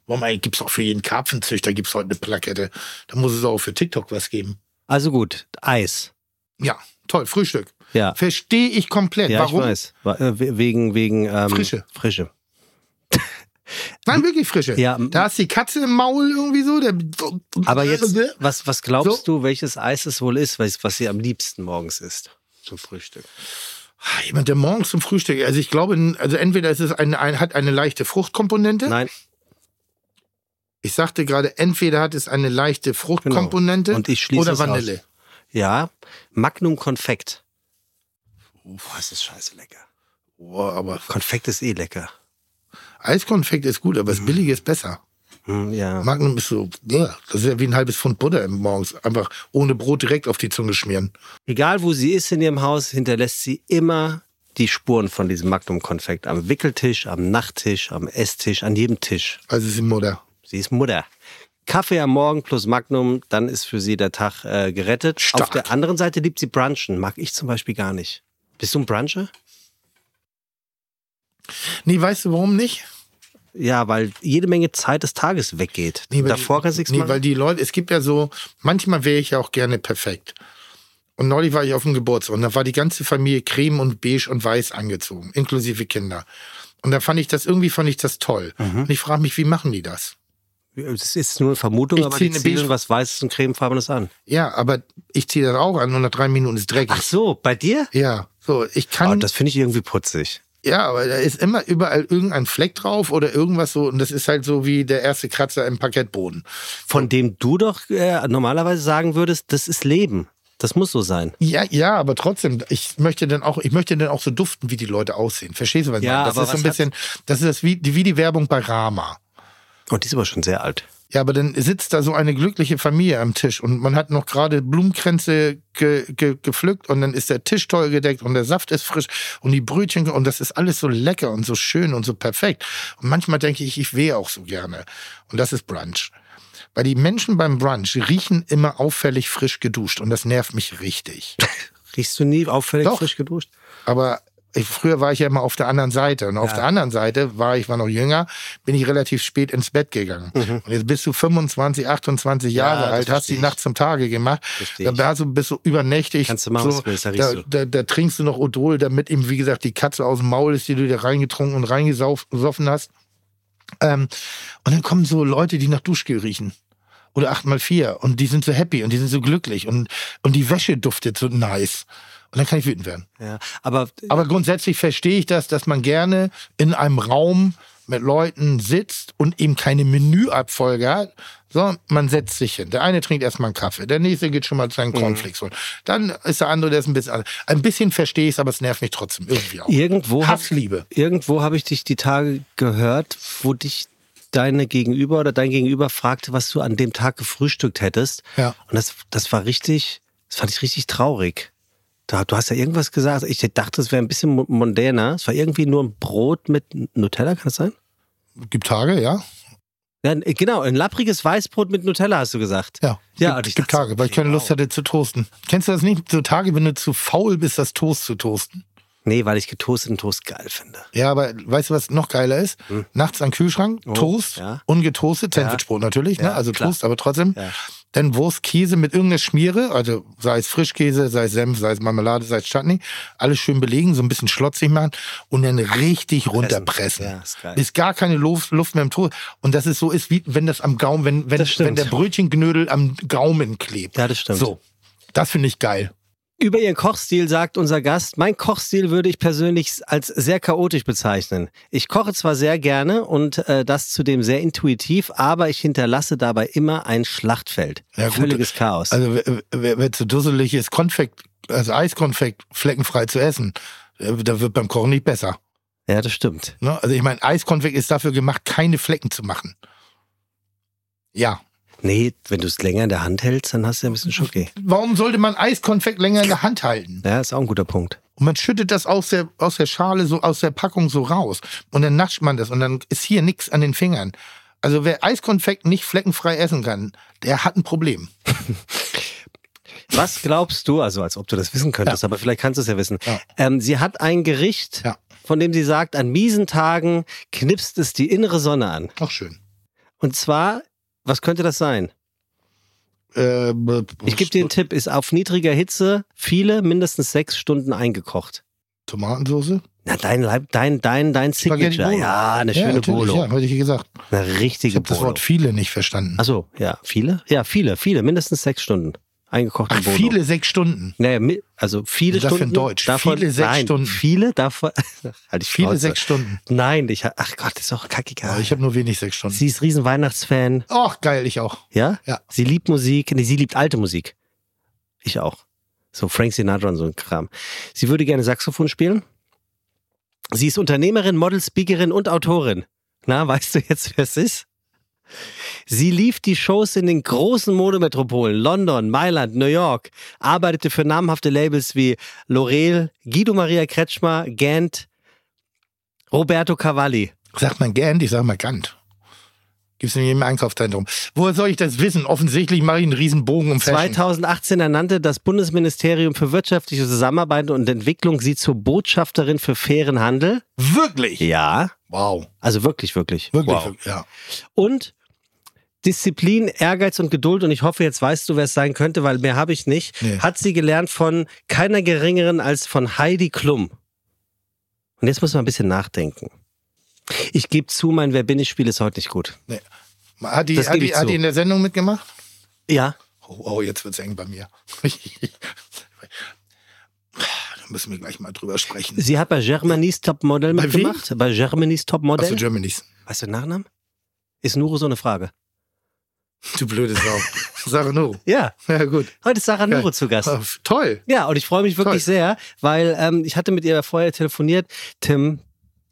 Warum ey, gibt's auch für jeden Karpfenzüchter gibt's heute eine Plakette. Da muss es auch für TikTok was geben. Also gut, Eis. Ja, toll, Frühstück. Ja. Verstehe ich komplett. Ja, Warum? ich weiß. Äh, we- Wegen, wegen ähm, Frische. Frische. Nein, wirklich frische. Ja. Da ist die Katze im Maul irgendwie so. Der Aber jetzt, was, was glaubst So. du, welches Eis es wohl ist, was, was sie am liebsten morgens isst zum Frühstück? Ah, Jemand, der morgens zum Frühstück, also ich glaube, also entweder ist es eine, ein, hat eine leichte Fruchtkomponente. Nein, Ich sagte gerade, entweder hat es eine leichte Fruchtkomponente Genau. Und ich schließe oder es aus. Vanille. ja, Magnum Konfekt. Boah, ist das scheiße lecker. Boah, aber Konfekt ist eh lecker. Eiskonfekt ist gut, aber das Billige ist besser. Hm, ja. Magnum ist so, ja, das ist ja wie ein halbes Pfund Butter im morgens. Einfach ohne Brot direkt auf die Zunge schmieren. Egal wo sie ist in ihrem Haus, hinterlässt sie immer die Spuren von diesem Magnum Konfekt. Am Wickeltisch, am Nachttisch, am Esstisch, an jedem Tisch. Also ist die Mutter. Sie ist Mutter. Kaffee am Morgen plus Magnum, dann ist für sie der Tag äh, gerettet. Stark. Auf der anderen Seite liebt sie Brunchen. Mag ich zum Beispiel gar nicht. Bist du ein Bruncher? Nee, weißt du warum nicht? Ja, weil jede Menge Zeit des Tages weggeht. Nee, weil Davor die, kannst du nichts nee, machen. weil die Leute, es gibt ja so, manchmal wäre ich ja auch gerne perfekt. Und neulich war ich auf dem Geburtstag und da war die ganze Familie creme und beige und weiß angezogen, inklusive Kinder. Und da fand ich das, irgendwie fand ich das toll. Mhm. Und ich frage mich, wie machen die das? Es ist nur eine Vermutung, Ich aber die ziehen was Weißes und Cremefarbenes an. Ja, aber ich ziehe das auch an und nach drei Minuten ist dreckig. Ach so, bei dir? Ja, so, ich kann. Oh, das finde ich irgendwie putzig. Ja, aber da ist immer überall irgendein Fleck drauf oder irgendwas so. Und das ist halt so wie der erste Kratzer im Parkettboden. Von dem du doch äh, normalerweise sagen würdest, das ist Leben. Das muss so sein. Ja, ja, aber trotzdem, ich möchte dann auch, ich möchte dann auch so duften, wie die Leute aussehen. Verstehst du, was ich Ja, meine? Das aber ist so ein bisschen, das ist das wie, wie die Werbung bei Rama. Und die ist aber schon sehr alt. Ja, aber dann sitzt da so eine glückliche Familie am Tisch und man hat noch gerade Blumenkränze ge, ge, gepflückt und dann ist der Tisch toll gedeckt und der Saft ist frisch und die Brötchen und das ist alles so lecker und so schön und so perfekt. Und manchmal denke ich, ich wäre auch so gerne. Und das ist Brunch. Weil die Menschen beim Brunch riechen immer auffällig frisch geduscht und das nervt mich richtig. Riechst du nie auffällig Doch. frisch geduscht? Aber ich, früher war ich ja immer auf der anderen Seite. Und auf der anderen Seite war ich war noch jünger, bin ich relativ spät ins Bett gegangen. Und jetzt bist du 25, 28 Jahre Mhm. das alt, hast die. Nacht zum Tage gemacht. Versteh Da ich. warst du, bist du übernächtig. Kannst du machen, so, willst, da da, da, da trinkst du noch Odol, damit ihm, wie gesagt, die Katze aus dem Maul ist, die du dir reingetrunken und reingesoffen hast. Ähm, und dann kommen so Leute, die nach Duschgel riechen. Oder 8x4 und die sind so happy und die sind so glücklich und, und die Wäsche duftet so nice. Und dann kann ich wütend werden. Ja, aber Aber grundsätzlich verstehe ich das, dass man gerne in einem Raum mit Leuten sitzt und eben keine Menüabfolge hat. So, man setzt sich hin. Der eine trinkt erstmal einen Kaffee, der nächste geht schon mal seinen Cornflakes holen. Dann ist der andere, der ist ein bisschen anders. Ein bisschen verstehe ich es, aber es nervt mich trotzdem irgendwie auch. irgendwo hab, Hassliebe. irgendwo habe ich dich die Tage gehört, wo dich deine Gegenüber oder dein Gegenüber fragte, was du an dem Tag gefrühstückt hättest. Ja. Und das, das war richtig, das fand ich richtig traurig. Da, du hast ja irgendwas gesagt. Ich dachte, es wäre ein bisschen mo- mondäner. Es war irgendwie nur ein Brot mit Nutella, kann das sein? Gibt Tage, ja? Ja, genau, ein lappriges Weißbrot mit Nutella, hast du gesagt. Ja. Ja, gibt, gibt Tage, weil ich keine Lust hatte zu toasten. Kennst du das nicht? So Tage, wenn du zu faul bist, das Toast zu toasten. Nee, weil ich getoasteten Toast geil finde. Ja, aber weißt du, was noch geiler ist? Nachts an den Kühlschrank, Hm. Oh, Toast, ja. ungetoastet, Sandwichbrot natürlich, ne? Ja, also klar. Toast, aber trotzdem. Ja. Dann Wurst, Käse mit irgendeiner Schmiere, also sei es Frischkäse, sei es Senf, sei es Marmelade, sei es Chutney, alles schön belegen, so ein bisschen schlotzig machen und dann richtig runterpressen. Ja, ist. Bis gar keine Luft, Luft mehr im Toast. Und dass es so ist, wie wenn das am Gaumen, wenn, wenn, Das wenn der Brötchenknödel am Gaumen klebt. Ja, das stimmt. So. Das finde ich geil. Über ihren Kochstil sagt unser Gast, mein Kochstil würde ich persönlich als sehr chaotisch bezeichnen. Ich koche zwar sehr gerne und äh, das zudem sehr intuitiv, aber ich hinterlasse dabei immer ein Schlachtfeld. Ja, gut. Völliges Chaos. Also wer, wer, wer zu dusselig ist, Konfekt, also Eiskonfekt fleckenfrei zu essen, äh, da wird beim Kochen nicht besser. Ja, das stimmt. Ne? Also ich meine, Eiskonfekt ist dafür gemacht, keine Flecken zu machen. Ja. Nee, wenn du es länger in der Hand hältst, dann hast du ja ein bisschen Schoki. Warum sollte man Eiskonfekt länger in der Hand halten? Ja, ist auch ein guter Punkt. Und man schüttet das aus der, aus der Schale, so aus der Packung so raus. Und dann nascht man das und dann ist hier nichts an den Fingern. Also wer Eiskonfekt nicht fleckenfrei essen kann, der hat ein Problem. Was glaubst du, also als ob du das wissen könntest, aber vielleicht kannst du es ja wissen. Ja. Ähm, sie hat ein Gericht, Ja. von dem sie sagt, an miesen Tagen knipst es die innere Sonne an. Auch schön. Und zwar, was könnte das sein? Äh, Ich gebe dir einen Tipp, ist auf niedriger Hitze viele, mindestens sechs Stunden eingekocht. Tomatensauce? Na, dein, dein, dein, dein Signature. Bolo. Ja, eine ja, schöne Bolo. Ja, hatte ich gesagt. Eine Ich richtige habe das Bolo. Wort viele nicht verstanden. Achso, ja, viele? Ja, viele, viele, mindestens sechs Stunden. Eingekochte Ach, Bolo. viele sechs Stunden. Naja, also viele Das für Stunden. Deutsch. Davon, Viele sechs nein, Stunden. Viele davon. halt ich Viele sechs Stunden. Nein, ich ach Gott, ist auch Ja, kackegal. ich habe nur wenig sechs Stunden. Sie ist riesen Weihnachtsfan, Ach, geil, ich auch. ja? Ja. Sie liebt Musik, nee, sie liebt alte Musik. Ich auch. So Frank Sinatra und so ein Kram. Sie würde gerne Saxophon spielen. Sie ist Unternehmerin, Model, Speakerin und Autorin. Na, weißt du jetzt, wer es ist? Sie lief die Shows in den großen Modemetropolen London, Mailand, New York, arbeitete für namhafte Labels wie L'Oreal, Guido Maria Kretschmer, Gant, Roberto Cavalli. Sagt man gern, ich sag mal Gant. Gibt's in jedem Einkaufszentrum. Woher soll ich das wissen? Offensichtlich mache ich einen riesen Bogen um Fashion. 2018 ernannte das Bundesministerium für wirtschaftliche Zusammenarbeit und Entwicklung sie zur Botschafterin für fairen Handel. Wirklich? Ja, Wow. also wirklich, wirklich. Wirklich, Wow. wirklich, ja. Und Disziplin, Ehrgeiz und Geduld, und ich hoffe, jetzt weißt du, wer es sein könnte, weil mehr habe ich nicht, Nee. hat sie gelernt von keiner geringeren als von Heidi Klum. Und jetzt muss man ein bisschen nachdenken. Ich gebe zu, mein Wer bin ich Spiel ist heute nicht gut. Nee. Hat die, Das hat, die, hat die in der Sendung mitgemacht? Ja, Oh, oh jetzt wird's eng bei mir. da müssen wir gleich mal drüber sprechen. sie hat bei Germany's Top Model Bei wem? mitgemacht. Bei Germany's Top Model. Achso, Germanys. Weißt du den Nachnamen? Ist Nuro so eine Frage? Du blöde Sau. Sarah No. Ja, Ja, gut. heute ist Sarah Geil. Nuro zu Gast. Ah, toll. Ja, und ich freue mich wirklich Toll. sehr, weil ähm, ich hatte mit ihr vorher telefoniert. Tim,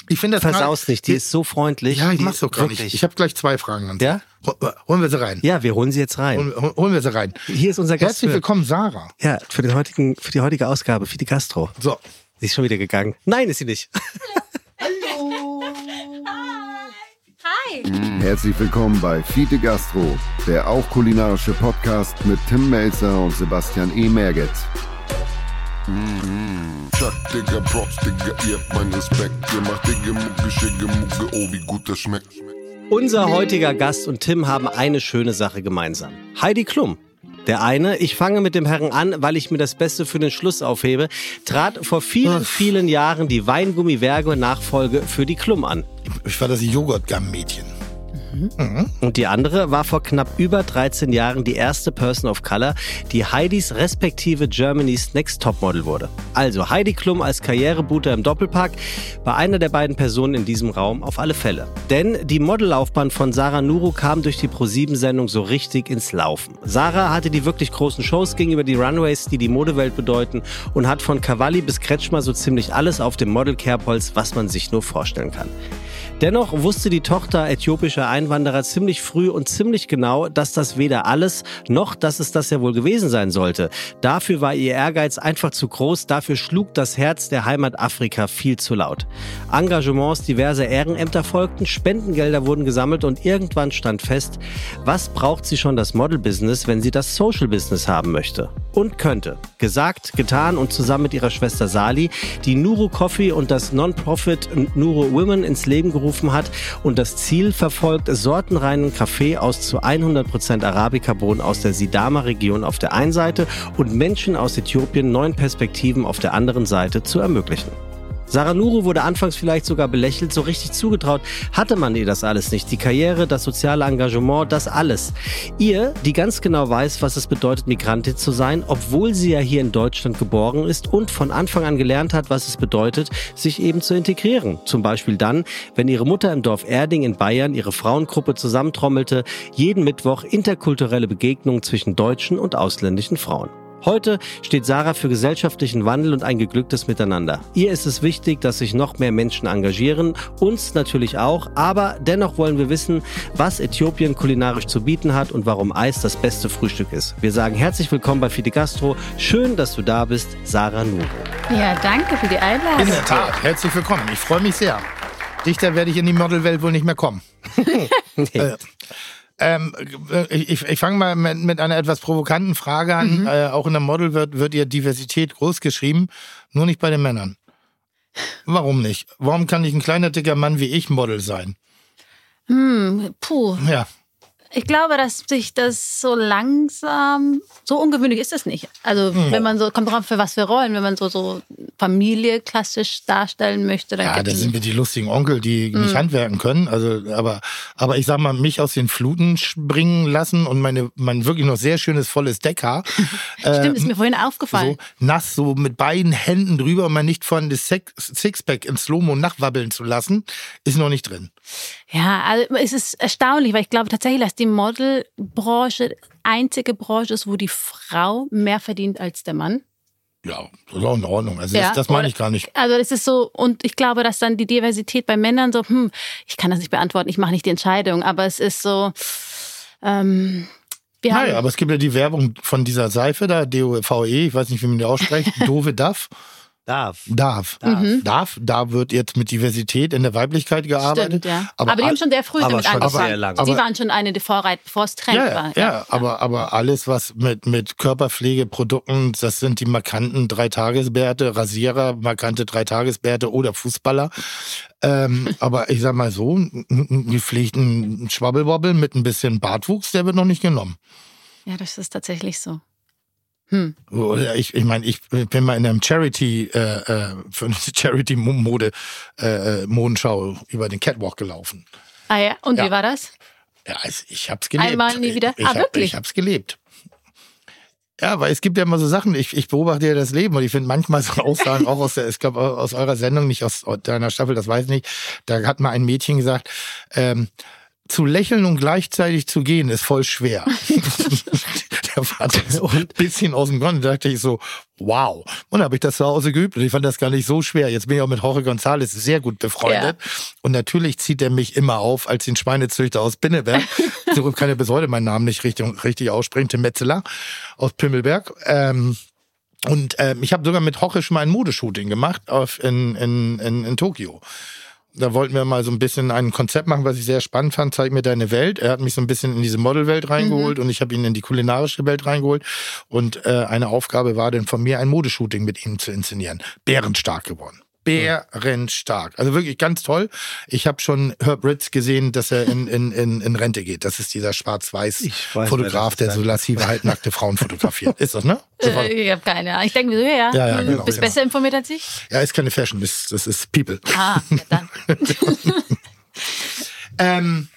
Ich finde das versaus nicht, die die- ist so freundlich. Ja, ich die, mach's doch gar nicht. wirklich. Ich habe gleich zwei Fragen an Sie. Ja? Hol- Holen wir sie rein. Ja, wir holen sie jetzt rein. Holen, holen wir sie rein. Hier ist unser Gast. Herzlich willkommen, Sarah. ja, für, den heutigen, für die heutige Ausgabe, für die Gastro. So. Sie ist schon wieder gegangen. Nein, ist sie nicht. Hi. Herzlich willkommen bei Fiete Gastro, der auch kulinarische Podcast mit Tim Melzer und Sebastian E. Merget. Chuck, Digga, Props, Digga, ihr habt meinen Respekt. Ihr macht Digga, Mucke, Schicke, Mucke, oh, wie gut das schmeckt. Unser heutiger Gast und Tim haben eine schöne Sache gemeinsam. Heidi Klum. Der eine, ich fange mit dem Herren an, weil ich mir das Beste für den Schluss aufhebe, trat vor vielen, vielen Jahren die Weingummi-Werbe-Nachfolge für die Klum an. Ich war das Joghurtgamm-Mädchen. Und die andere war vor knapp über 13 Jahren die erste Person of Color, die Heidis respektive Germany's Next Topmodel wurde. Also Heidi Klum als Karrierebooter im Doppelpack, bei einer der beiden Personen in diesem Raum auf alle Fälle. Denn die Modellaufbahn von Sarah Nuru kam durch die Pro7-Sendung so richtig ins Laufen. Sarah hatte die wirklich großen Shows gegenüber die Runways, die die Modewelt bedeuten und hat von Cavalli bis Kretschmer so ziemlich alles auf dem Model-Kerbholz, was man sich nur vorstellen kann. Dennoch wusste die Tochter äthiopischer Einwanderer ziemlich früh und ziemlich genau, dass das weder alles noch, dass es das ja wohl gewesen sein sollte. Dafür war ihr Ehrgeiz einfach zu groß, dafür schlug das Herz der Heimat Afrika viel zu laut. Engagements diverser Ehrenämter folgten, Spendengelder wurden gesammelt und irgendwann stand fest, was braucht sie schon das Model-Business, wenn sie das Social-Business haben möchte? Und könnte. Gesagt, getan und zusammen mit ihrer Schwester Sali, die Nuru Coffee und das Non-Profit Nuru Women ins Leben gerufen hat und das Ziel verfolgt, sortenreinen Kaffee aus zu 100% Arabica-Bohnen aus der Sidama-Region auf der einen Seite und Menschen aus Äthiopien neuen Perspektiven auf der anderen Seite zu ermöglichen. Sarah Nuru wurde anfangs vielleicht sogar belächelt, so richtig zugetraut hatte man ihr das alles nicht. Die Karriere, das soziale Engagement, das alles. Ihr, die ganz genau weiß, was es bedeutet, Migrantin zu sein, obwohl sie ja hier in Deutschland geboren ist und von Anfang an gelernt hat, was es bedeutet, sich eben zu integrieren. Zum Beispiel dann, wenn ihre Mutter im Dorf Erding in Bayern ihre Frauengruppe zusammentrommelte, jeden Mittwoch interkulturelle Begegnungen zwischen deutschen und ausländischen Frauen. Heute steht Sarah für gesellschaftlichen Wandel und ein geglücktes Miteinander. Ihr ist es wichtig, dass sich noch mehr Menschen engagieren, uns natürlich auch, aber dennoch wollen wir wissen, was Äthiopien kulinarisch zu bieten hat und warum Eis das beste Frühstück ist. Wir sagen herzlich willkommen bei Fide Gastro. Schön, dass du da bist, Sarah Nuro. Ja, danke für die Einladung. In der Tat, herzlich willkommen. Ich freue mich sehr. Dichter werde ich in die Modelwelt wohl nicht mehr kommen. Äh, ähm, ich ich fange mal mit, mit einer etwas provokanten Frage an. Äh, auch in der Model wird, wird ihr Diversität großgeschrieben, nur nicht bei den Männern. Warum nicht? Warum kann nicht ein kleiner, dicker Mann wie ich Model sein? Hm, puh. Ja. Ich glaube, dass sich das so langsam, so ungewöhnlich ist es nicht. Also wenn man so, kommt drauf für was für Rollen, wenn man so, so Familie klassisch darstellen möchte, dann Ja, da sind wir die lustigen Onkel, die nicht handwerken können. Also, aber, aber ich sag mal, mich aus den Fluten springen lassen und meine, mein wirklich noch sehr schönes volles Deckhaar. Stimmt, ist mir vorhin aufgefallen. so nass, so mit beiden Händen drüber und man nicht von das Sixpack in Slow-Mo nachwabbeln zu lassen, ist noch nicht drin. Ja, also es ist erstaunlich, weil ich glaube tatsächlich, dass die Modelbranche einzige Branche ist, wo die Frau mehr verdient als der Mann. Ja, das ist auch in Ordnung. Also Ja, das, das meine ich gar nicht. Also das ist so, und ich glaube, dass dann die Diversität bei Männern so, hm, ich kann das nicht beantworten, ich mache nicht die Entscheidung, aber es ist so, ähm, wir Naja, aber es gibt ja die Werbung von dieser Seife da, DOVE, ich weiß nicht, wie man die ausspricht, Dove Duff. Darf. Darf. Darf. Da wird jetzt mit Diversität in der Weiblichkeit gearbeitet. stimmt, ja. Aber, die all- haben schon sehr früh aber damit schon angefangen. Sie Aber- waren schon eine der Vorreiter, bevor es Trend Ja, war. ja, ja, aber, aber alles, was mit, mit Körperpflegeprodukten, das sind die markanten Dreitagesbärte, Rasierer, markante Dreitagesbärte oder Fußballer. Ähm, aber ich sag mal so, einen gepflegten Schwabbelwobbel mit ein bisschen Bartwuchs, der wird noch nicht genommen. Ja, das ist tatsächlich so. Oder ich, ich meine, ich bin mal in einem Charity, äh, äh, für eine Charity-Mode, äh, äh, Modenschau über den Catwalk gelaufen. Ah ja, und Ja. wie war das? Ja, also ich hab's gelebt. Einmal nie wieder? Ich, Ah, hab, wirklich? Ich hab's gelebt. Ja, weil es gibt ja immer so Sachen, ich, ich beobachte ja das Leben und ich finde manchmal so Aussagen auch aus der, ich glaube aus eurer Sendung, nicht aus deiner Staffel, das weiß ich nicht, da hat mal ein Mädchen gesagt, ähm, zu lächeln und gleichzeitig zu gehen ist voll schwer. Der war ein bisschen aus dem Grund. Da dachte ich so, wow. Und dann habe ich das zu Hause geübt und ich fand das gar nicht so schwer. Jetzt bin ich auch mit Jorge González sehr gut befreundet. Und natürlich zieht er mich immer auf als den Schweinezüchter aus Pinneberg. so kann er bis heute meinen Namen nicht richtig, richtig aussprechen. Tim Metzeler aus Pimmelberg. Ähm, und ähm, ich habe sogar mit Jorge schon mal ein Modeshooting gemacht auf, in, in, in, in Tokio. Da wollten wir mal so ein bisschen ein Konzept machen, was ich sehr spannend fand. Zeig mir deine Welt. Er hat mich so ein bisschen in diese Modelwelt reingeholt und ich habe ihn in die kulinarische Welt reingeholt. Und äh, eine Aufgabe war dann von mir, ein Modeshooting mit ihm zu inszenieren. Bärenstark geworden. Bärenstark. Also wirklich ganz toll. Ich habe schon Herb Ritz gesehen, dass er in, in, in, in Rente geht. Das ist dieser Ich weiß, Schwarz-Weiß-Fotograf, wer das der so lassive, halbnackte Frauen fotografiert. Ist das, ne? Äh, ich habe keine Ahnung. Ich denke mir so, ja, Ja, ja, hm, genau, bist genau. besser informiert als ich? Ja, ist keine Fashion, das, das ist People. Ah, ja, dann. Ähm,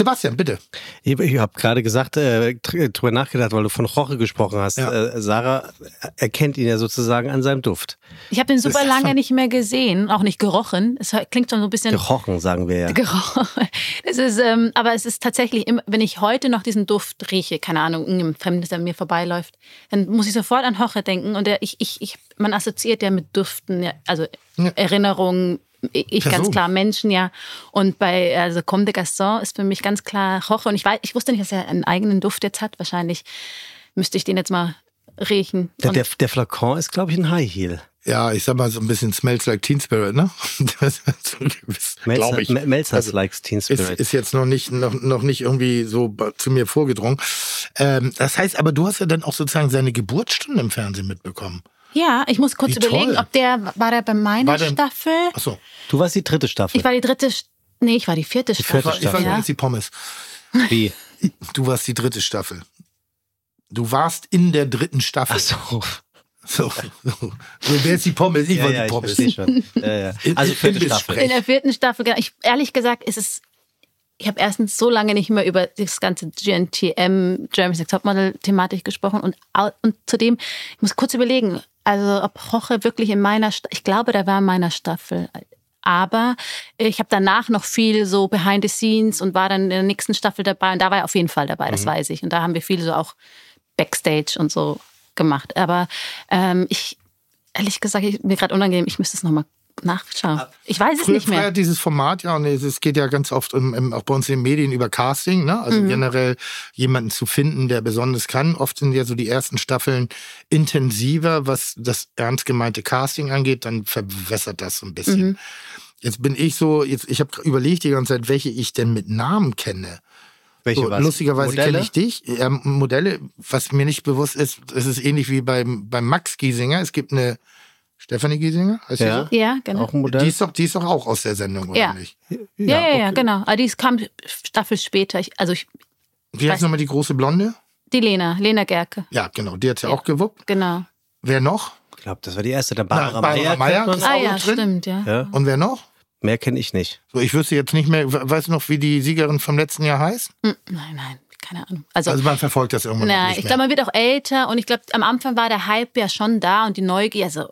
Sebastian, bitte. Ich, ich habe gerade gesagt, äh, tr- drüber nachgedacht, weil du von Jorge gesprochen hast. Ja. Äh, Sarah erkennt ihn ja sozusagen an seinem Duft. Ich habe den super lange nicht mehr gesehen, auch nicht gerochen. Es klingt schon so ein bisschen Gerochen, sagen wir ja. gerochen. Es ist, ähm, aber es ist tatsächlich, immer, wenn ich heute noch diesen Duft rieche, keine Ahnung, irgendein Fremdes, der mir vorbeiläuft, dann muss ich sofort an Hoche denken. Und der, ich, ich, ich, man assoziiert ja mit Düften, ja, also Ja. Erinnerungen, ich Person. ganz klar Menschen, ja. Und bei also Comme des Garçons ist für mich ganz klar Hoche. Und ich weiß, ich wusste nicht, dass er einen eigenen Duft jetzt hat. Wahrscheinlich müsste ich den jetzt mal riechen. Der, der, der Flakon ist, glaube ich, ein High Heel. Ja, ich sag mal so ein bisschen smells like Teen Spirit, ne? Das ist so gewiss, Melzer, glaub ich. Mel- Melzers Also, likes Teen ist, Spirit. ist jetzt noch nicht, noch, noch nicht irgendwie so zu mir vorgedrungen. Ähm, das heißt, aber du hast ja dann auch sozusagen seine Geburtsstunde im Fernsehen mitbekommen. Ja, ich muss kurz Wie überlegen, toll. ob der, war der bei meiner War der- Staffel? Ach so. du warst die dritte Staffel. Ich war die dritte, nee, ich war die vierte Die Staffel. Ich war, ich war ja. die Pommes. Wie? Du warst die dritte Staffel. Du warst in der dritten Staffel. Ach so. So, so. wer ist die Pommes? Ich war die ich Pommes. verstehe schon. Ja, ja. In- Also in- vierte in Staffel. In der vierten Staffel, genau. ich, ehrlich gesagt, ist es, ich habe erstens so lange nicht mehr über das ganze GNTM, Jeremy's Next Topmodel-Thematik gesprochen und, au- und zudem, ich muss kurz überlegen, also ob Roche wirklich in meiner, ich glaube, der war in meiner Staffel. Aber ich habe danach noch viel so behind the scenes und war dann in der nächsten Staffel dabei und da war er auf jeden Fall dabei, Mhm. das weiß ich. Und da haben wir viel so auch Backstage und so gemacht. Aber ähm, ich, ehrlich gesagt, ich, mir gerade unangenehm, ich müsste es nochmal nachschauen. Ich weiß es Früher, nicht früher mehr. dieses Format, ja, und es es geht ja ganz oft im, im, auch bei uns in den Medien über Casting, ne? Mhm. Also generell jemanden zu finden, der besonders kann. Oft sind ja so die ersten Staffeln intensiver, was das ernst gemeinte Casting angeht, dann verwässert das so ein bisschen. Mhm. Jetzt bin ich so, jetzt, ich habe überlegt die ganze Zeit, welche ich denn mit Namen kenne. Welche So, was? lustigerweise kenne ich dich. Ja, Modelle, was mir nicht bewusst ist, es ist ähnlich wie beim, beim Max Giesinger. Es gibt eine Stefanie Giesinger, heißt Ja. die Ja, genau. Auch ein so? Modell? Die ist, doch, die ist doch auch aus der Sendung, oder Ja. nicht? ja, ja, ja, genau. Aber die kam Staffel später. Ich, also ich, Wie heißt nochmal die große Blonde? die Lena, Lena Gerke. Ja, genau, die hat ja, Ja. auch gewuppt. Genau. Wer noch? Ich glaube, das war die erste. Dann Na, Barbara, Barbara Meyer. Meyer kennt man. ist Ah auch ja, drin? stimmt, ja. Ja, Und wer noch? mehr kenne ich nicht. So, ich wüsste jetzt nicht mehr, we- weißt du noch, wie die Siegerin vom letzten Jahr heißt? Hm, Nein, nein, keine Ahnung. Also, Also man verfolgt das irgendwann nein, nicht ich mehr. glaube, man wird auch älter und ich glaube, am Anfang war der Hype ja schon da und die Neugier, also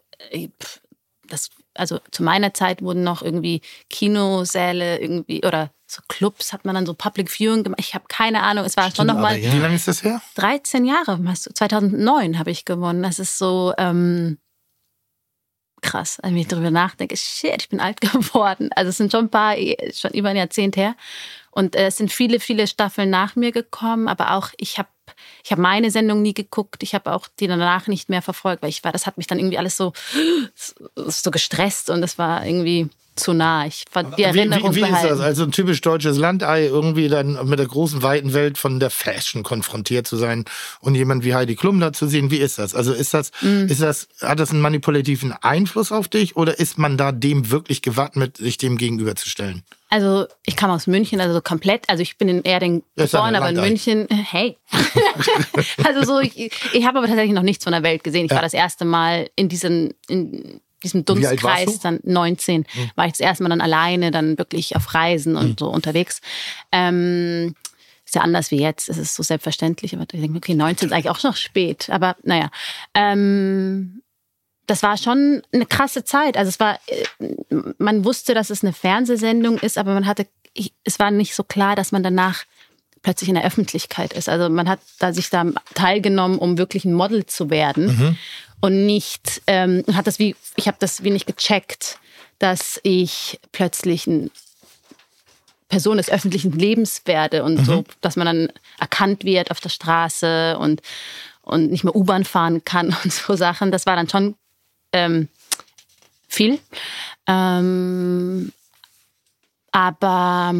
das, also zu meiner Zeit wurden noch irgendwie Kinosäle irgendwie oder so Clubs hat man dann so Public Viewing gemacht. Ich habe keine Ahnung, es war schon noch mal ja. Wie lange ist das her? 13 Jahre, hast du, 2009 habe ich gewonnen. Das ist so ähm, krass, wenn ich darüber nachdenke. Shit, ich bin alt geworden. Also es sind schon ein paar, schon über ein Jahrzehnt her. Und äh, es sind viele, viele Staffeln nach mir gekommen, aber auch ich habe ich habe meine Sendung nie geguckt. Ich habe auch die danach nicht mehr verfolgt, weil ich war, das hat mich dann irgendwie alles so, so gestresst und das war irgendwie zu nah. Ich fand die Wie, Erinnerung wie, wie ist das? Also ein typisch deutsches Landei, irgendwie dann mit der großen, weiten Welt von der Fashion konfrontiert zu sein und jemand wie Heidi Klum da zu sehen. Wie ist das? Also ist das, Mm. ist das, hat das einen manipulativen Einfluss auf dich oder ist man da dem wirklich gewappnet, sich dem gegenüberzustellen? Also ich kam aus München, also so komplett, also ich bin in Erding Ja, ja geboren, aber in. München, hey. also so, ich, ich habe aber tatsächlich noch nichts von der Welt gesehen. Ich war das erste Mal in diesen, in diesem Dunstkreis, du? dann 19, war ich das erste Mal dann alleine, dann wirklich auf Reisen und so unterwegs. Ähm, ist ja anders wie jetzt, es ist so selbstverständlich, aber ich denke, okay, 19 ist eigentlich auch noch spät, aber naja. Ähm, das war schon eine krasse Zeit. Also es war, äh, man wusste, dass es eine Fernsehsendung ist, aber man hatte, es war nicht so klar, dass man danach plötzlich in der Öffentlichkeit ist. Also man hat da sich da teilgenommen, um wirklich ein Model zu werden und nicht ähm, hat das wie, ich habe das wie nicht gecheckt, dass ich plötzlich ein Person des öffentlichen Lebens werde und so, dass man dann erkannt wird auf der Straße und und nicht mehr U-Bahn fahren kann und so Sachen. Das war dann schon ähm, viel. Ähm, aber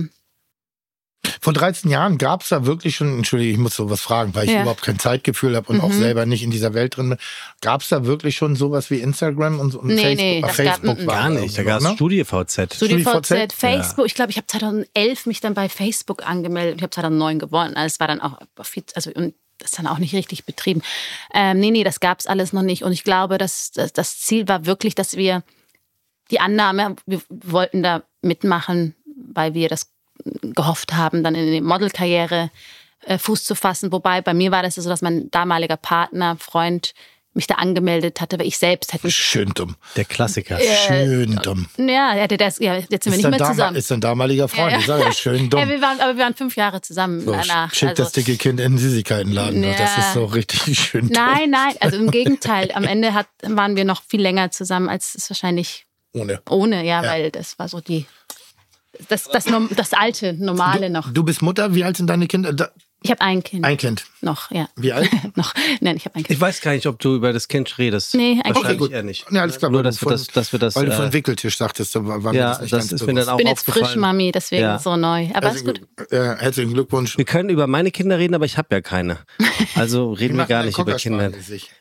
Vor 13 Jahren gab es da wirklich schon, entschuldige, ich muss sowas fragen, weil ich Ja. Mhm. überhaupt kein Zeitgefühl habe und auch selber nicht in dieser Welt drin bin. Gab es da wirklich schon sowas wie Instagram und, so- und Nee, Facebook? nee, das gab- Facebook war Gar da nicht. Da gab es ne? StudiVZ. StudiVZ, StudiVZ? Facebook, ich glaube, ich habe 2011 mich dann bei Facebook angemeldet. Ich habe 2009 gewonnen. Also es war dann auch viel, also und das ist dann auch nicht richtig betrieben. Ähm, nee, nee, das gab es alles noch nicht. Und ich glaube, dass, dass das Ziel war wirklich, dass wir die Annahme, wir wollten da mitmachen, weil wir das gehofft haben, dann in die Modelkarriere äh, Fuß zu fassen. Wobei bei mir war das so, dass mein damaliger Partner, Freund mich da angemeldet hatte, weil ich selbst hätte Schön dumm. Der Klassiker. Schön dumm. ja, er hätte das, ja, jetzt sind wir Ist nicht mehr zusammen. ist dein damaliger Freund. Ich sage ja, schön dumm. Ja, wir waren, aber wir waren fünf Jahre zusammen So, danach. schick das Also- dicke Kind in den Süßigkeitenladen. Ja. Das ist so richtig schön dumm. Nein, nein, also im Gegenteil. Am Ende hat, waren wir noch viel länger zusammen, als es wahrscheinlich Ohne. ohne, ja, Ja. weil das war so die, das, das, Norm- das alte, normale noch. Du bist Mutter, wie alt sind deine Kinder? Ich habe ein Kind ein Kind. noch, ja. Wie alt? noch. Nein, ich habe ein Kind. Ich weiß gar nicht, ob du über das Kind redest. Nee, eigentlich Wahrscheinlich nicht. eher nicht. Ja, alles klar. Nur, dass wir von- das, dass wir das. Weil du von äh, Wickeltisch sagtest, da war, mir ja, das nicht das ganz ist mir bewusst. dann auch Ich bin jetzt frisch Mami, deswegen Ja. so neu. Aber Also, ist gut. Äh, herzlichen Glückwunsch. Wir können über meine Kinder reden, aber ich habe ja keine. Also reden wir gar nicht über Kinder.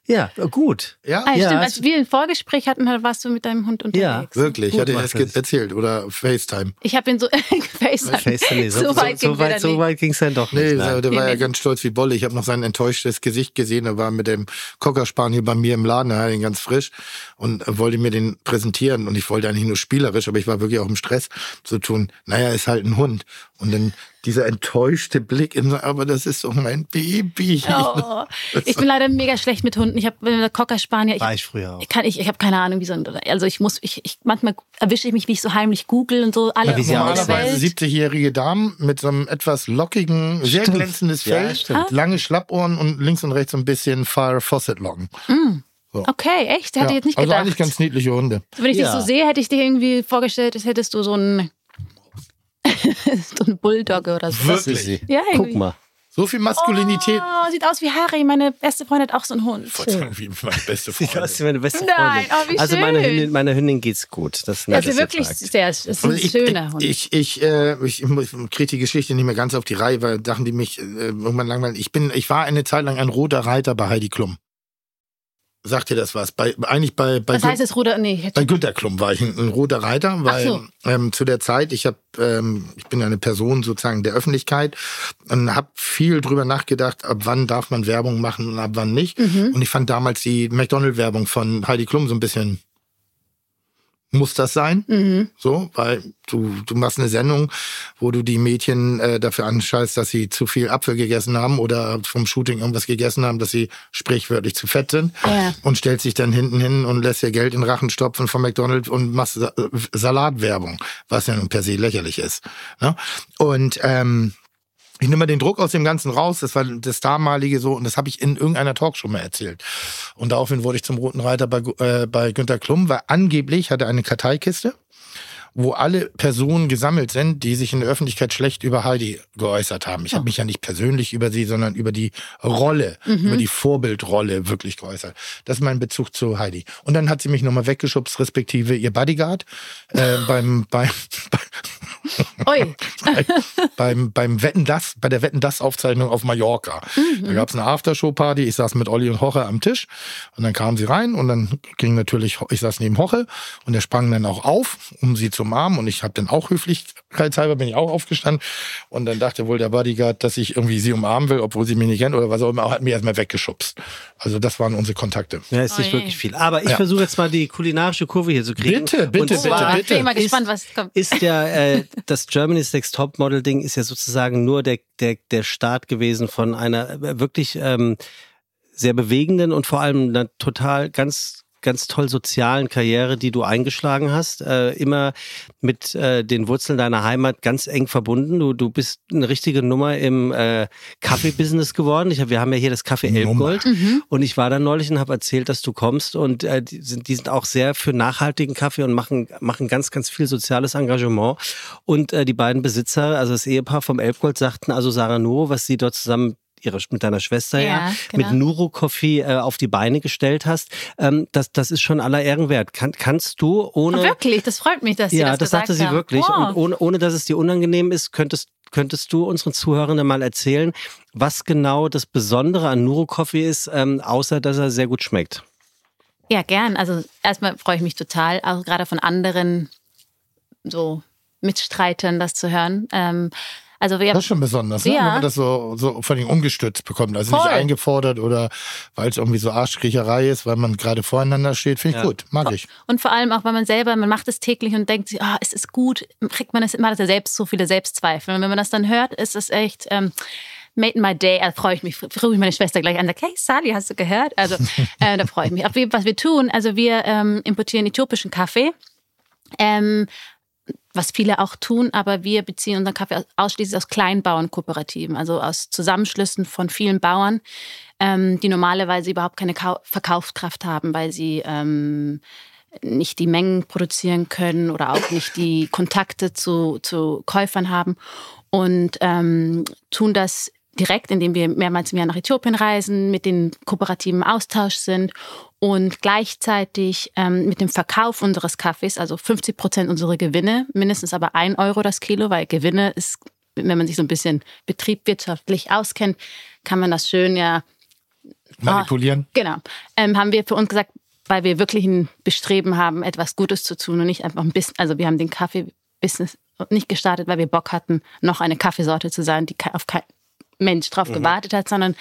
Ja, gut. Ja, Ah, Ja, stimmt, als wir ein Vorgespräch hatten, warst du mit deinem Hund unterwegs. wirklich. Gut Hatte ich das es. erzählt oder FaceTime. Ich habe ihn so FaceTime. So, wir weit ging es dann doch nicht. Der war ja ganz stolz wie Bolle. Ich habe noch sein enttäuschtes Gesicht gesehen. Er war mit dem Cockerspaniel bei mir im Laden, er hat ihn ganz frisch und wollte mir den präsentieren. Und ich wollte eigentlich nur spielerisch, aber ich war wirklich auch im Stress zu tun. Naja, ist halt ein Hund. Und dann dieser enttäuschte Blick, in, so, aber das ist doch mein Baby. Oh, ich bin leider mega schlecht mit Hunden. Ich habe Cocker Spanier. Ich, War ich früher auch. ich kann ich, ich habe keine Ahnung, wie so ein, also ich muss ich, ich manchmal erwische ich mich, wie ich so heimlich google und so alle wie sie Normalerweise Welt. 70-jährige Damen mit so einem etwas lockigen, sehr glänzendes Ja, Fell, stimmt. lange Schlappohren und links und rechts so ein bisschen Fire Fawcett Locken. Okay, echt? Hätte ich jetzt nicht also gedacht. eigentlich ganz niedliche Hunde. Wenn ich Ja. dich so sehe, hätte ich dir irgendwie vorgestellt, als hättest du so einen so einen Bulldogge oder so. Wirklich? Ja, Guck irgendwie. mal. So viel Maskulinität. Oh, sieht aus wie Harry. Meine beste Freundin hat auch so einen Hund. Wie meine beste Sieht Freundin. aus wie meine beste Nein, Freundin. oh, wie also meine schön. Hündin, meiner Hündin geht's gut. Das ist Also wirklich sehr, es ist ein ich, schöner Hund. Ich, ich, äh, ich, ich kriege die Geschichte nicht mehr ganz auf die Reihe, weil Sachen, die mich äh, irgendwann langweilen. Ich bin, ich war eine Zeit lang ein roter Reiter bei Heidi Klum. Sagt dir das was? Bei, eigentlich bei, bei, Was heißt es, Ruder? Nee, bei Günter Klum war ich ein, ein roter Reiter, weil so. ähm, zu der Zeit, ich habe, ähm, ich bin eine Person sozusagen der Öffentlichkeit und habe viel drüber nachgedacht, ab wann darf man Werbung machen und ab wann nicht. Mhm. Und ich fand damals die McDonald-Werbung von Heidi Klum so ein bisschen muss das sein? Mhm. So, weil du, du machst eine Sendung, wo du die Mädchen äh, dafür anscheißt, dass sie zu viel Apfel gegessen haben oder vom Shooting irgendwas gegessen haben, dass sie sprichwörtlich zu fett sind Ja. und stellst dich dann hinten hin und lässt dir Geld in Rachen stopfen von McDonald's und machst Sa äh, Salatwerbung, was ja nun per se lächerlich ist. Ne? Und ähm, ich nehme mal den Druck aus dem Ganzen raus. Das war das damalige so und das habe ich in irgendeiner Talkshow mal erzählt. Und daraufhin wurde ich zum Roten Reiter bei, äh, bei Günter Klum, weil angeblich hatte er eine Karteikiste, wo alle Personen gesammelt sind, die sich in der Öffentlichkeit schlecht über Heidi geäußert haben. Ich habe mich ja nicht persönlich über sie, sondern über die Rolle, über die Vorbildrolle wirklich geäußert. Das ist mein Bezug zu Heidi. Und dann hat sie mich nochmal weggeschubst, respektive ihr Bodyguard äh, beim, beim, Ui. beim, beim Wetten das, bei der Wetten das Aufzeichnung auf Mallorca. Da gab es eine Aftershow-Party. Ich saß mit Olli und Hoche am Tisch und dann kamen sie rein und dann ging natürlich, ich saß neben Hoche und der sprang dann auch auf, um sie zu umarmen und ich habe dann auch höflichkeitshalber bin ich auch aufgestanden und dann dachte wohl der Bodyguard, dass ich irgendwie sie umarmen will, obwohl sie mich nicht kennt oder was auch immer, hat mich erstmal weggeschubst. Also das waren unsere Kontakte. Ja, ist Oh nicht je. wirklich viel. Aber ich Ja. versuche jetzt mal die kulinarische Kurve hier zu kriegen. Bitte, bitte, Und bitte, zwar Ich bin mal bitte. gespannt, was kommt. Ist ja äh, das Germany's Next Topmodel Ding ist ja sozusagen nur der der der Start gewesen von einer wirklich ähm, sehr bewegenden und vor allem einer total ganz ganz toll sozialen Karriere, die du eingeschlagen hast, äh, immer mit äh, den Wurzeln deiner Heimat ganz eng verbunden. Du, du bist eine richtige Nummer im äh, Kaffee-Business geworden. Ich hab, wir haben ja hier das Kaffee. Elbgold und ich war da neulich und habe erzählt, dass du kommst und äh, die, sind, die sind auch sehr für nachhaltigen Kaffee und machen, machen ganz, ganz viel soziales Engagement. Und äh, die beiden Besitzer, also das Ehepaar vom Elbgold, sagten also Sarah Nuro, was sie dort zusammen ihre, mit deiner Schwester ja, Ja, genau. mit Nuro Coffee äh, auf die Beine gestellt hast, ähm, das, das ist schon aller Ehren wert. Kann, kannst du ohne... Wirklich, das freut mich, dass Sie ja, das, das, gesagt sagte sie wirklich. Wow. Und ohne, ohne dass es dir unangenehm ist, könntest, könntest du unseren Zuhörenden mal erzählen, was genau das Besondere an Nuro Coffee ist, ähm, außer dass er sehr gut schmeckt. Ja, gern. Also erstmal freue ich mich total, auch gerade von anderen so Mitstreitern das zu hören. Ähm, also wir Das ist schon besonders, ne? Ja. wenn man das so, so vor allem ungestützt bekommt. Also Voll. nicht eingefordert oder weil es irgendwie so Arschkriecherei ist, weil man gerade voreinander steht. Finde ich Ja. gut, mag ich. Und vor allem auch, weil man selber, man macht es täglich und denkt ah, es ist gut, kriegt man es immer ja selbst so viele Selbstzweifel. Und wenn man das dann hört, ist es echt, ähm, made in my day, da freue ich mich, rufe ich meine Schwester gleich an, sage, hey Sally, hast du gehört? Also äh, da freue ich mich. Wie, was wir tun, also wir ähm, importieren äthiopischen Kaffee. Ähm, was viele auch tun, aber wir beziehen unseren Kaffee aus- ausschließlich aus Kleinbauernkooperativen, also aus Zusammenschlüssen von vielen Bauern, ähm, die normalerweise überhaupt keine Kau Verkaufskraft haben, weil sie ähm, nicht die Mengen produzieren können oder auch nicht die Kontakte zu, zu Käufern haben und ähm, tun das direkt, indem wir mehrmals im Jahr nach Äthiopien reisen, mit den kooperativen Austausch sind und gleichzeitig ähm, mit dem Verkauf unseres Kaffees, also 50 Prozent unserer Gewinne, mindestens aber ein Euro das Kilo, weil Gewinne ist, wenn man sich so ein bisschen betriebswirtschaftlich auskennt, kann man das schön ja Manipulieren. Genau. Ähm, haben wir für uns gesagt, weil wir wirklich ein Bestreben haben, etwas Gutes zu tun und nicht einfach ein bisschen, also wir haben den Kaffee-Business nicht gestartet, weil wir Bock hatten, noch eine Kaffeesorte zu sein, die auf kein Mensch drauf gewartet hat, sondern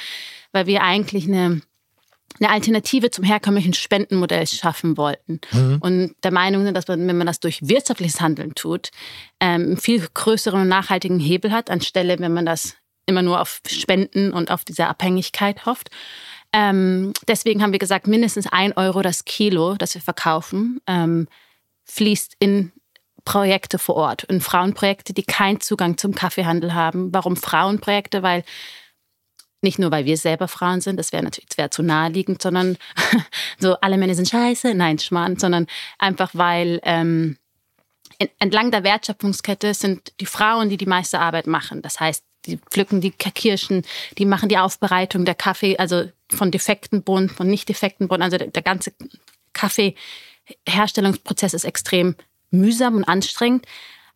weil wir eigentlich eine eine Alternative zum herkömmlichen Spendenmodell schaffen wollten. Und der Meinung sind, dass man, wenn man das durch wirtschaftliches Handeln tut, ähm, einen viel größeren und nachhaltigen Hebel hat, anstelle, wenn man das immer nur auf Spenden und auf diese Abhängigkeit hofft. Ähm, deswegen haben wir gesagt, mindestens ein Euro das Kilo, das wir verkaufen, ähm, fließt in Projekte vor Ort, in Frauenprojekte, die keinen Zugang zum Kaffeehandel haben. Warum Frauenprojekte? Weil nicht nur, weil wir selber Frauen sind, das wäre natürlich wäre zu naheliegend, sondern so alle Männer sind scheiße, nein, Schmarrn, sondern einfach, weil ähm, en- entlang der Wertschöpfungskette sind die Frauen, die die meiste Arbeit machen. Das heißt, die pflücken die Kirschen, die machen die Aufbereitung der Kaffee, also von defekten Bohnen, von nicht defekten Bohnen. Also der, der ganze Kaffeeherstellungsprozess ist extrem mühsam und anstrengend.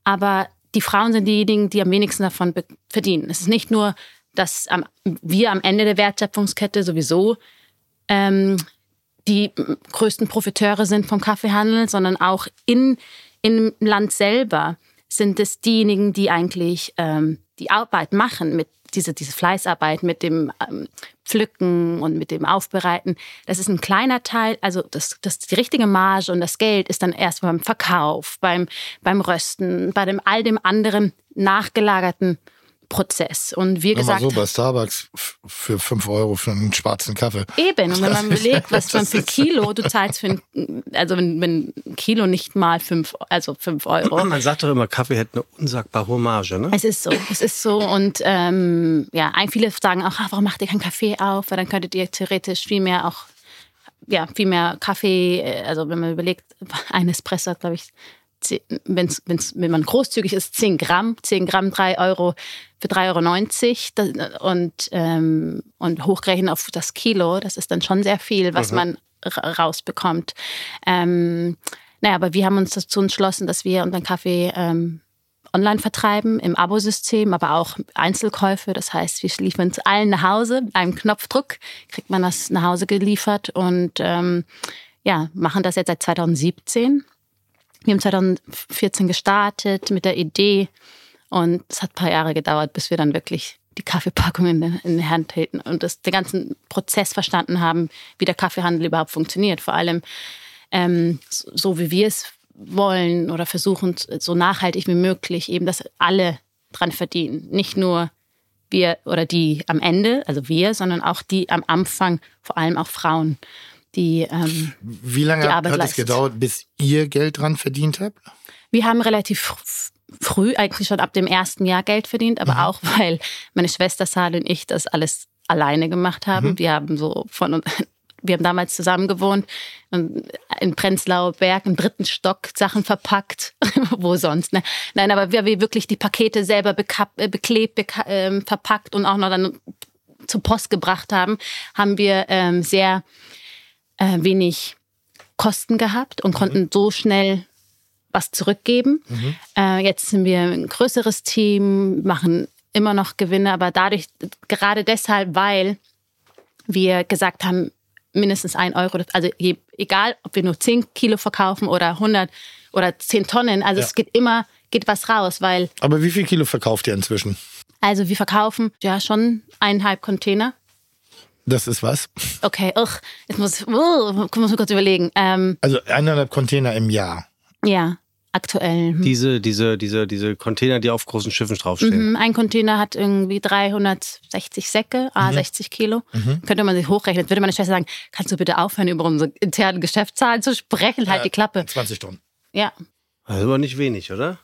Aber die Frauen sind diejenigen, die am wenigsten davon verdienen. Es ist nicht nur, dass am, wir am Ende der Wertschöpfungskette sowieso ähm, die größten Profiteure sind vom Kaffeehandel, sondern auch in, im Land selber sind es diejenigen, die eigentlich ähm, die Arbeit machen, mit diese, diese Fleißarbeit, mit dem ähm, Pflücken und mit dem Aufbereiten. Das ist ein kleiner Teil, also das, das, die richtige Marge und das Geld ist dann erst beim Verkauf, beim, beim Rösten, bei dem all dem anderen nachgelagerten Prozess. Und wir Sag mal gesagt so, bei Starbucks für 5 Euro für einen schwarzen Kaffee. Eben, und wenn man überlegt, was man für Kilo, du zahlst für ein, also wenn, wenn ein Kilo nicht mal fünf, also fünf Euro. Man sagt doch immer, Kaffee hätte eine unsagbar hohe Marge, ne? Es ist so, es ist so und ähm, ja, ein- viele sagen auch, ah, warum macht ihr keinen Kaffee auf? Weil dann könntet ihr theoretisch viel mehr auch, ja, viel mehr Kaffee, äh, also wenn man überlegt, ein Espresso hat, glaube ich, wenn's, wenn's, wenn man großzügig ist, 10 Gramm, 10 Gramm, 3 Euro für 3,90 Euro und, ähm, und hochgerechnet auf das Kilo, das ist dann schon sehr viel, was man ra- rausbekommt. Ähm, naja, aber wir haben uns dazu entschlossen, dass wir unseren Kaffee ähm, online vertreiben, im Abosystem, aber auch Einzelkäufe. Das heißt, wir liefern es allen nach Hause. Mit einem Knopfdruck kriegt man das nach Hause geliefert und ähm, ja, machen das jetzt seit 2017. Wir haben 2014 gestartet mit der Idee und es hat ein paar Jahre gedauert, bis wir dann wirklich die Kaffeepackung in, den- Hand hielten und das, den ganzen Prozess verstanden haben, wie der Kaffeehandel überhaupt funktioniert. Vor allem ähm, so wie wir es wollen oder versuchen, so nachhaltig wie möglich, eben, dass alle dran verdienen. Nicht nur wir oder die am Ende, also wir, sondern auch die am Anfang, vor allem auch Frauen, die ähm, Wie lange Die hat Arbeit es leistet. gedauert, bis ihr Geld dran verdient habt? Wir haben relativ fr- früh, eigentlich schon ab dem ersten Jahr Geld verdient, aber auch, weil meine Schwester Sal und ich das alles alleine gemacht haben. Wir haben so von uns- wir haben damals zusammen gewohnt und in Prenzlauer Berg im dritten Stock Sachen verpackt, wo sonst. Ne? Nein, aber wir, wir wirklich die Pakete selber äh, beklebt, beka, ähm, verpackt und auch noch dann zur Post gebracht haben, haben wir ähm, sehr äh, wenig Kosten gehabt und konnten so schnell was zurückgeben. Äh, jetzt sind wir ein größeres Team, machen immer noch Gewinne, aber dadurch, gerade deshalb, weil wir gesagt haben, mindestens ein Euro, also egal, ob wir nur 10 Kilo verkaufen oder 100 oder 10 Tonnen, also Ja. es geht immer, geht was raus, weil, Aber wie viel Kilo verkauft ihr inzwischen? also wir verkaufen ja schon eineinhalb Container. Das ist was? Okay, ugh, jetzt muss, uh, muss ich kurz überlegen. Ähm, Also eineinhalb Container im Jahr. ja, aktuell. hm. Diese, diese, diese, diese Container, die auf großen Schiffen draufstehen. Mhm, Ein Container hat irgendwie 360 Säcke, ah, 60 Kilo. Könnte man sich hochrechnen. Würde meine Schwester sagen, kannst du bitte aufhören, über unsere internen Geschäftszahlen zu sprechen? Halt die Klappe. 20 Tonnen. Ja. Das ist aber nicht wenig, oder?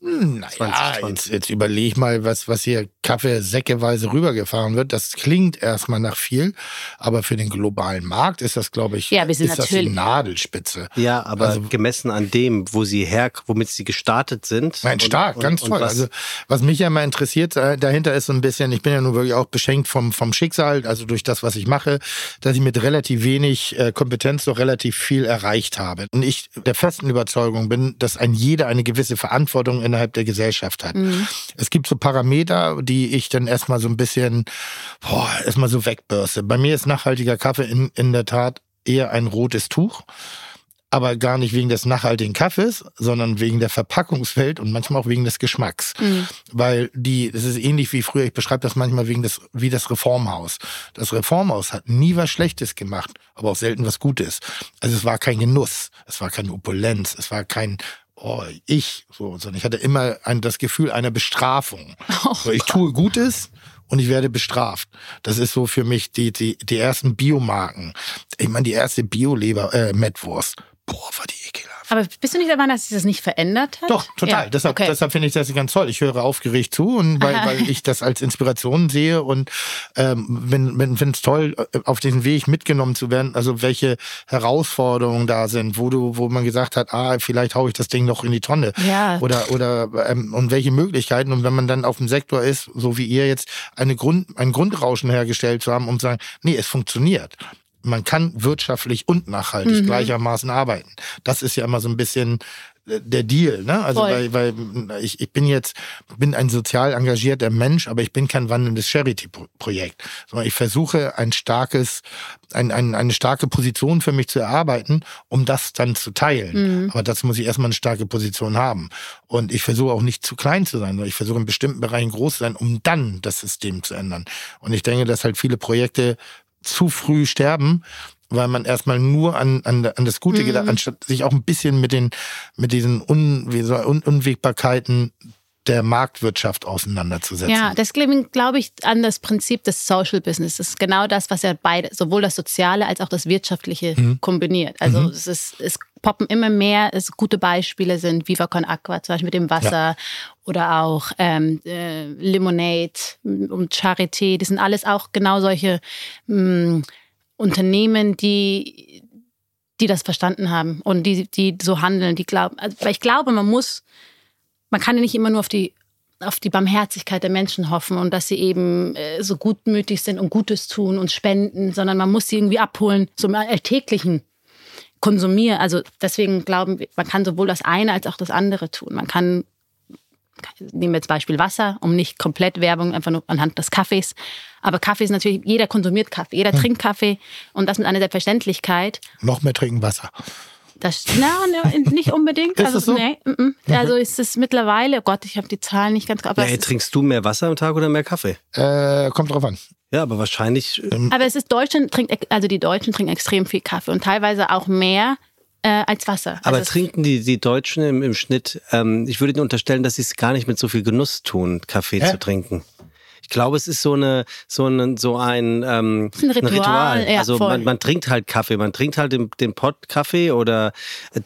Naja, 20 Tonnen. jetzt, jetzt überleg mal, was, was hier Kaffee säckeweise rübergefahren wird. Das klingt erstmal nach viel, aber für den globalen Markt ist das, glaube ich, Ja, wir sind ist das die natürlich- Nadelspitze. Ja, aber Also- gemessen an dem, wo sie her, womit sie gestartet sind. Nein, und- stark, und- ganz und toll. was- also, was mich ja immer interessiert, äh, dahinter ist so ein bisschen, ich bin ja nun wirklich auch beschenkt vom, vom Schicksal, also durch das, was ich mache, dass ich mit relativ wenig äh, Kompetenz doch relativ viel erreicht habe. Und ich der festen Überzeugung bin, dass ein jeder eine gewisse Verantwortung innerhalb der Gesellschaft hat. Es gibt so Parameter, die ich dann erstmal so ein bisschen, boah, erstmal so wegbürste. Bei mir ist nachhaltiger Kaffee in, in der Tat eher ein rotes Tuch. aber gar nicht wegen des nachhaltigen Kaffees, sondern wegen der Verpackungswelt und manchmal auch wegen des Geschmacks. Weil die, das ist ähnlich wie früher, ich beschreibe das manchmal wegen des, wie das Reformhaus. Das Reformhaus hat nie was Schlechtes gemacht, aber auch selten was Gutes. Also es war kein Genuss, es war keine Opulenz, es war kein Oh, ich, so, sondern ich hatte immer ein, das Gefühl einer Bestrafung. so, ich tue Gutes und ich werde bestraft. Das ist so für mich die, die, die ersten Biomarken. Ich meine, die erste Bio-Leber, äh, Mettwurst. Boah, war die ekelhaft. Aber bist du nicht der Meinung, dass sich das nicht verändert hat? Doch, total. Ja, deshalb okay. deshalb finde ich das ganz toll. Ich höre aufgeregt zu und weil, weil ich das als Inspiration sehe und ähm, wenn finde es toll, äh, auf diesen Weg mitgenommen zu werden. Also welche Herausforderungen da sind, wo du, wo man gesagt hat, ah, vielleicht hau ich das Ding noch in die Tonne. Ja. Oder oder ähm, und welche Möglichkeiten und wenn man dann auf dem Sektor ist, so wie ihr jetzt, eine Grund ein Grundrauschen hergestellt zu haben, um zu sagen, nee, es funktioniert man kann wirtschaftlich und nachhaltig Mhm. gleichermaßen arbeiten. Das ist ja immer so ein bisschen äh, der Deal, ne? Also Voll. weil, weil ich, ich bin jetzt bin ein sozial engagierter Mensch, aber ich bin kein wandelndes Charity-Projekt, sondern ich versuche ein starkes, ein, ein, eine starke Position für mich zu erarbeiten, um das dann zu teilen. Aber dazu muss ich erstmal eine starke Position haben. Und ich versuche auch nicht zu klein zu sein, sondern ich versuche in bestimmten Bereichen groß zu sein, um dann das System zu ändern. Und ich denke, dass halt viele Projekte zu früh sterben, weil man erstmal nur an, an, an das Gute gedacht, anstatt sich auch ein bisschen mit den, mit diesen Un, wie so, Un, Unwägbarkeiten der Marktwirtschaft auseinanderzusetzen. Ja, deswegen glaube ich an das Prinzip des Social Business. Das ist genau das, was ja beide, sowohl das Soziale als auch das Wirtschaftliche Mhm. kombiniert. Also es ist, es poppen immer mehr, es gute Beispiele sind Viva Con Aqua, zum Beispiel mit dem Wasser oder auch ähm, äh, Lemonade und Charité. Das sind alles auch genau solche mh, Unternehmen, die die das verstanden haben und die, die so handeln, die glauben. Also, weil ich glaube, man muss, man kann ja nicht immer nur auf die auf die Barmherzigkeit der Menschen hoffen und dass sie eben äh, so gutmütig sind und Gutes tun und spenden, sondern man muss sie irgendwie abholen, so im alltäglichen Konsumieren. Also deswegen glauben wir, man kann sowohl das eine als auch das andere tun. Man kann, nehmen wir jetzt Beispiel Wasser, um nicht komplett Werbung, einfach nur anhand des Kaffees. Aber Kaffee ist natürlich, jeder konsumiert Kaffee, jeder trinkt Kaffee und das mit einer Selbstverständlichkeit. Noch mehr trinken Wasser. Das, na, ne, nicht unbedingt. Ist also, so? nee, mm, mm. also ist es mittlerweile, oh Gott, ich habe die Zahlen nicht ganz aber, Ja, ey, trinkst du mehr Wasser am Tag oder mehr Kaffee? Äh, kommt drauf an. Ja, aber wahrscheinlich. äh, aber es ist Deutschland trinkt, also die Deutschen trinken extrem viel Kaffee und teilweise auch mehr äh, als Wasser. Aber also trinken die, die Deutschen im, im Schnitt, ähm, ich würde ihnen unterstellen, dass sie es gar nicht mit so viel Genuss tun, Kaffee Hä? zu trinken. Ich glaube, es ist so eine, so ein, so ein, ähm, ist ein Ritual, ja, also man, man trinkt halt Kaffee, man trinkt halt den, den Pott Kaffee oder,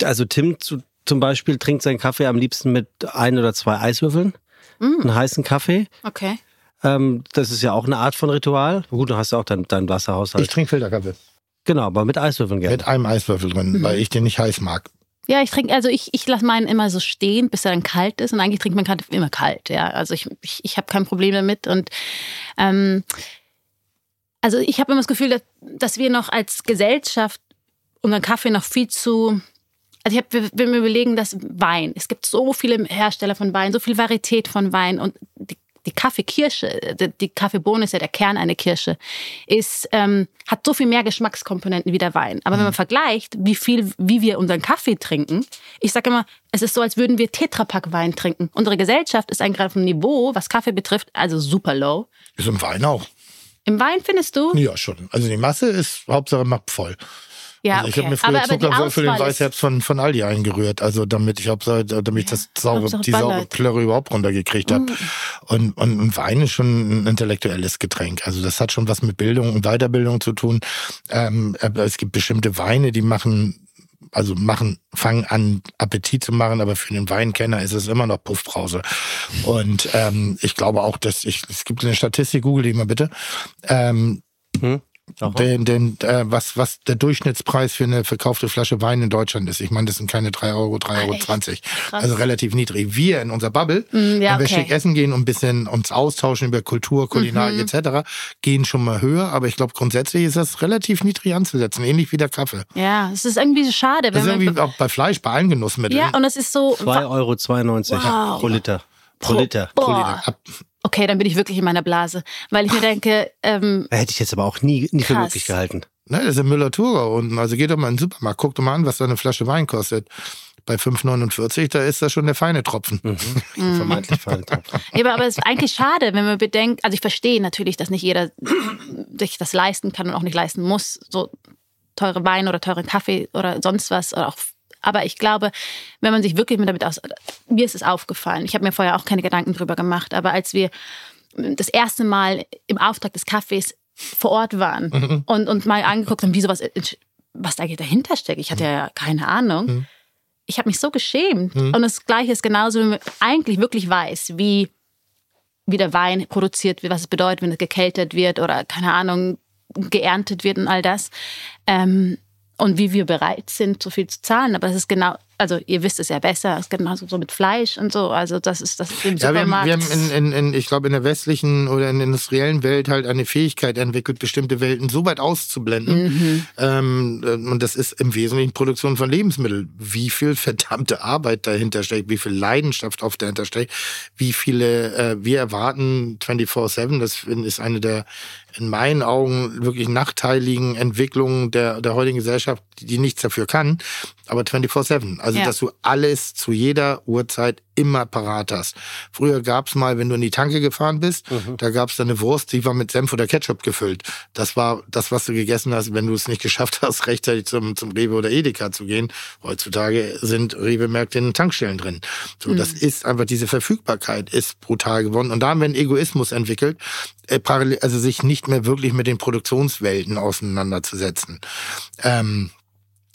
also Tim zu, zum Beispiel trinkt seinen Kaffee am liebsten mit ein oder zwei Eiswürfeln, Mm. einen heißen Kaffee. Okay. Ähm, das ist ja auch eine Art von Ritual. Gut, dann hast du auch deinen dein Wasserhaushalt. Ich trinke Filterkaffee. genau, aber mit Eiswürfeln gerne. Mit einem Eiswürfel drin, weil ich den nicht heiß mag. Ja, ich trinke, also ich, ich lasse meinen immer so stehen, bis er dann kalt ist. Und eigentlich trinkt man Kaffee immer kalt, ja. Also ich, ich, ich habe kein Problem damit. Und ähm, also ich habe immer das Gefühl, dass, dass wir noch als Gesellschaft unseren Kaffee noch viel zu. Also ich hab, wir, wir überlegen, dass Wein, es gibt so viele Hersteller von Wein, so viel Varietät von Wein und die, die Kaffeekirsche, die, die Kaffeebohne ist ja der Kern einer Kirsche, ist, ähm, hat so viel mehr Geschmackskomponenten wie der Wein. Aber wenn man vergleicht, wie viel, wie wir unseren Kaffee trinken, ich sage immer, es ist so, als würden wir Tetrapack Wein trinken. Unsere Gesellschaft ist eigentlich gerade auf einem Niveau, was Kaffee betrifft, also super low. Ist im Wein auch. Im Wein findest du? Ja, schon. Also die Masse ist Hauptsache macht voll. Ja, Also ich okay. habe mir früher aber, aber die Zuckerwürfel in Weißherbst von, von Aldi eingerührt, also damit ich Hauptsache, damit ich das saure, Hauptsache die saure. Mm. Plörre überhaupt runtergekriegt habe. Und, und, und Wein ist schon ein intellektuelles Getränk. Also das hat schon was mit Bildung und Weiterbildung zu tun. Ähm, aber es gibt bestimmte Weine, die machen also machen, fangen an, Appetit zu machen, aber für den Weinkenner ist es immer noch Puffbrause. Und ähm, ich glaube auch, dass ich, es gibt eine Statistik, google die mal bitte. Ähm, Aha. Den, den, äh, was, was der Durchschnittspreis für eine verkaufte Flasche Wein in Deutschland ist. Ich meine, das sind keine 3 Euro, 3,20 Euro. echt? 20. Krass. Also relativ niedrig. Wir in unserer Bubble, Mm, ja, wenn wir okay. schick essen gehen und ein bisschen uns austauschen über Kultur, Kulinarik Mhm. etc., gehen schon mal höher. Aber ich glaube, grundsätzlich ist das relativ niedrig anzusetzen, ähnlich wie der Kaffee. ja, es ist irgendwie schade, Das wenn ist man. irgendwie auch bei Fleisch, bei allen Genussmitteln. Ja, und es ist so. 2,92 Euro Wow. pro Liter. Pro Pro- Liter. Boah. Pro Liter. Ab- Okay, dann bin ich wirklich in meiner Blase. Weil ich mir denke, ähm, Hätte ich jetzt aber auch nie, nie für Krass. möglich gehalten. Ne, das ist der Müller-Thurgau unten. Also geht doch mal in den Supermarkt, guck doch mal an, was da eine Flasche Wein kostet. Bei 5,49, da ist das schon der feine Tropfen. Mhm. Vermeintlich feine Tropfen. Ja, aber, aber es ist eigentlich schade, wenn man bedenkt, also ich verstehe natürlich, dass nicht jeder sich das leisten kann und auch nicht leisten muss, so teure Wein oder teuren Kaffee oder sonst was oder auch aber ich glaube, wenn man sich wirklich mit damit aus, mir ist es aufgefallen. Ich habe mir vorher auch keine Gedanken drüber gemacht, aber als wir das erste Mal im Auftrag des Kaffees vor Ort waren Mhm. und, und mal angeguckt haben, wie sowas, was da dahinter steckt. Ich hatte ja keine Ahnung. Mhm. Ich habe mich so geschämt. Und das Gleiche ist genauso, wenn man eigentlich wirklich weiß, wie, wie der Wein produziert wird, was es bedeutet, wenn es gekeltert wird oder, keine Ahnung, geerntet wird und all das. Ähm, und wie wir bereit sind, so viel zu zahlen. Aber es ist genau, also ihr wisst es ja besser, es ist genauso so mit Fleisch und so. Also das ist das ist im Ja, wir haben, Supermarkt. wir haben in, in, in, ich glaube, in der westlichen oder in der industriellen Welt halt eine Fähigkeit entwickelt, bestimmte Welten so weit auszublenden. Mhm. Ähm, äh, und das ist im Wesentlichen Produktion von Lebensmitteln. Wie viel verdammte Arbeit dahinter steckt, wie viel Leidenschaft auf dahinter steckt, wie viele, äh, wir erwarten 24-7, das ist eine der in meinen Augen wirklich nachteiligen Entwicklungen der, der heutigen Gesellschaft, die, nichts dafür kann, aber 24-7. Also, Ja. dass du alles zu jeder Uhrzeit immer parat hast. Früher gab's mal, wenn du in die Tanke gefahren bist, da gab's dann eine Wurst, die war mit Senf oder Ketchup gefüllt. Das war das, was du gegessen hast, wenn du es nicht geschafft hast, rechtzeitig zum, zum Rewe oder Edeka zu gehen. Heutzutage sind Rewe-Märkte in den Tankstellen drin. So, das ist einfach, diese Verfügbarkeit ist brutal geworden. Und da haben wir einen Egoismus entwickelt, äh, also sich nicht mehr wirklich mit den Produktionswelten auseinanderzusetzen. Ähm,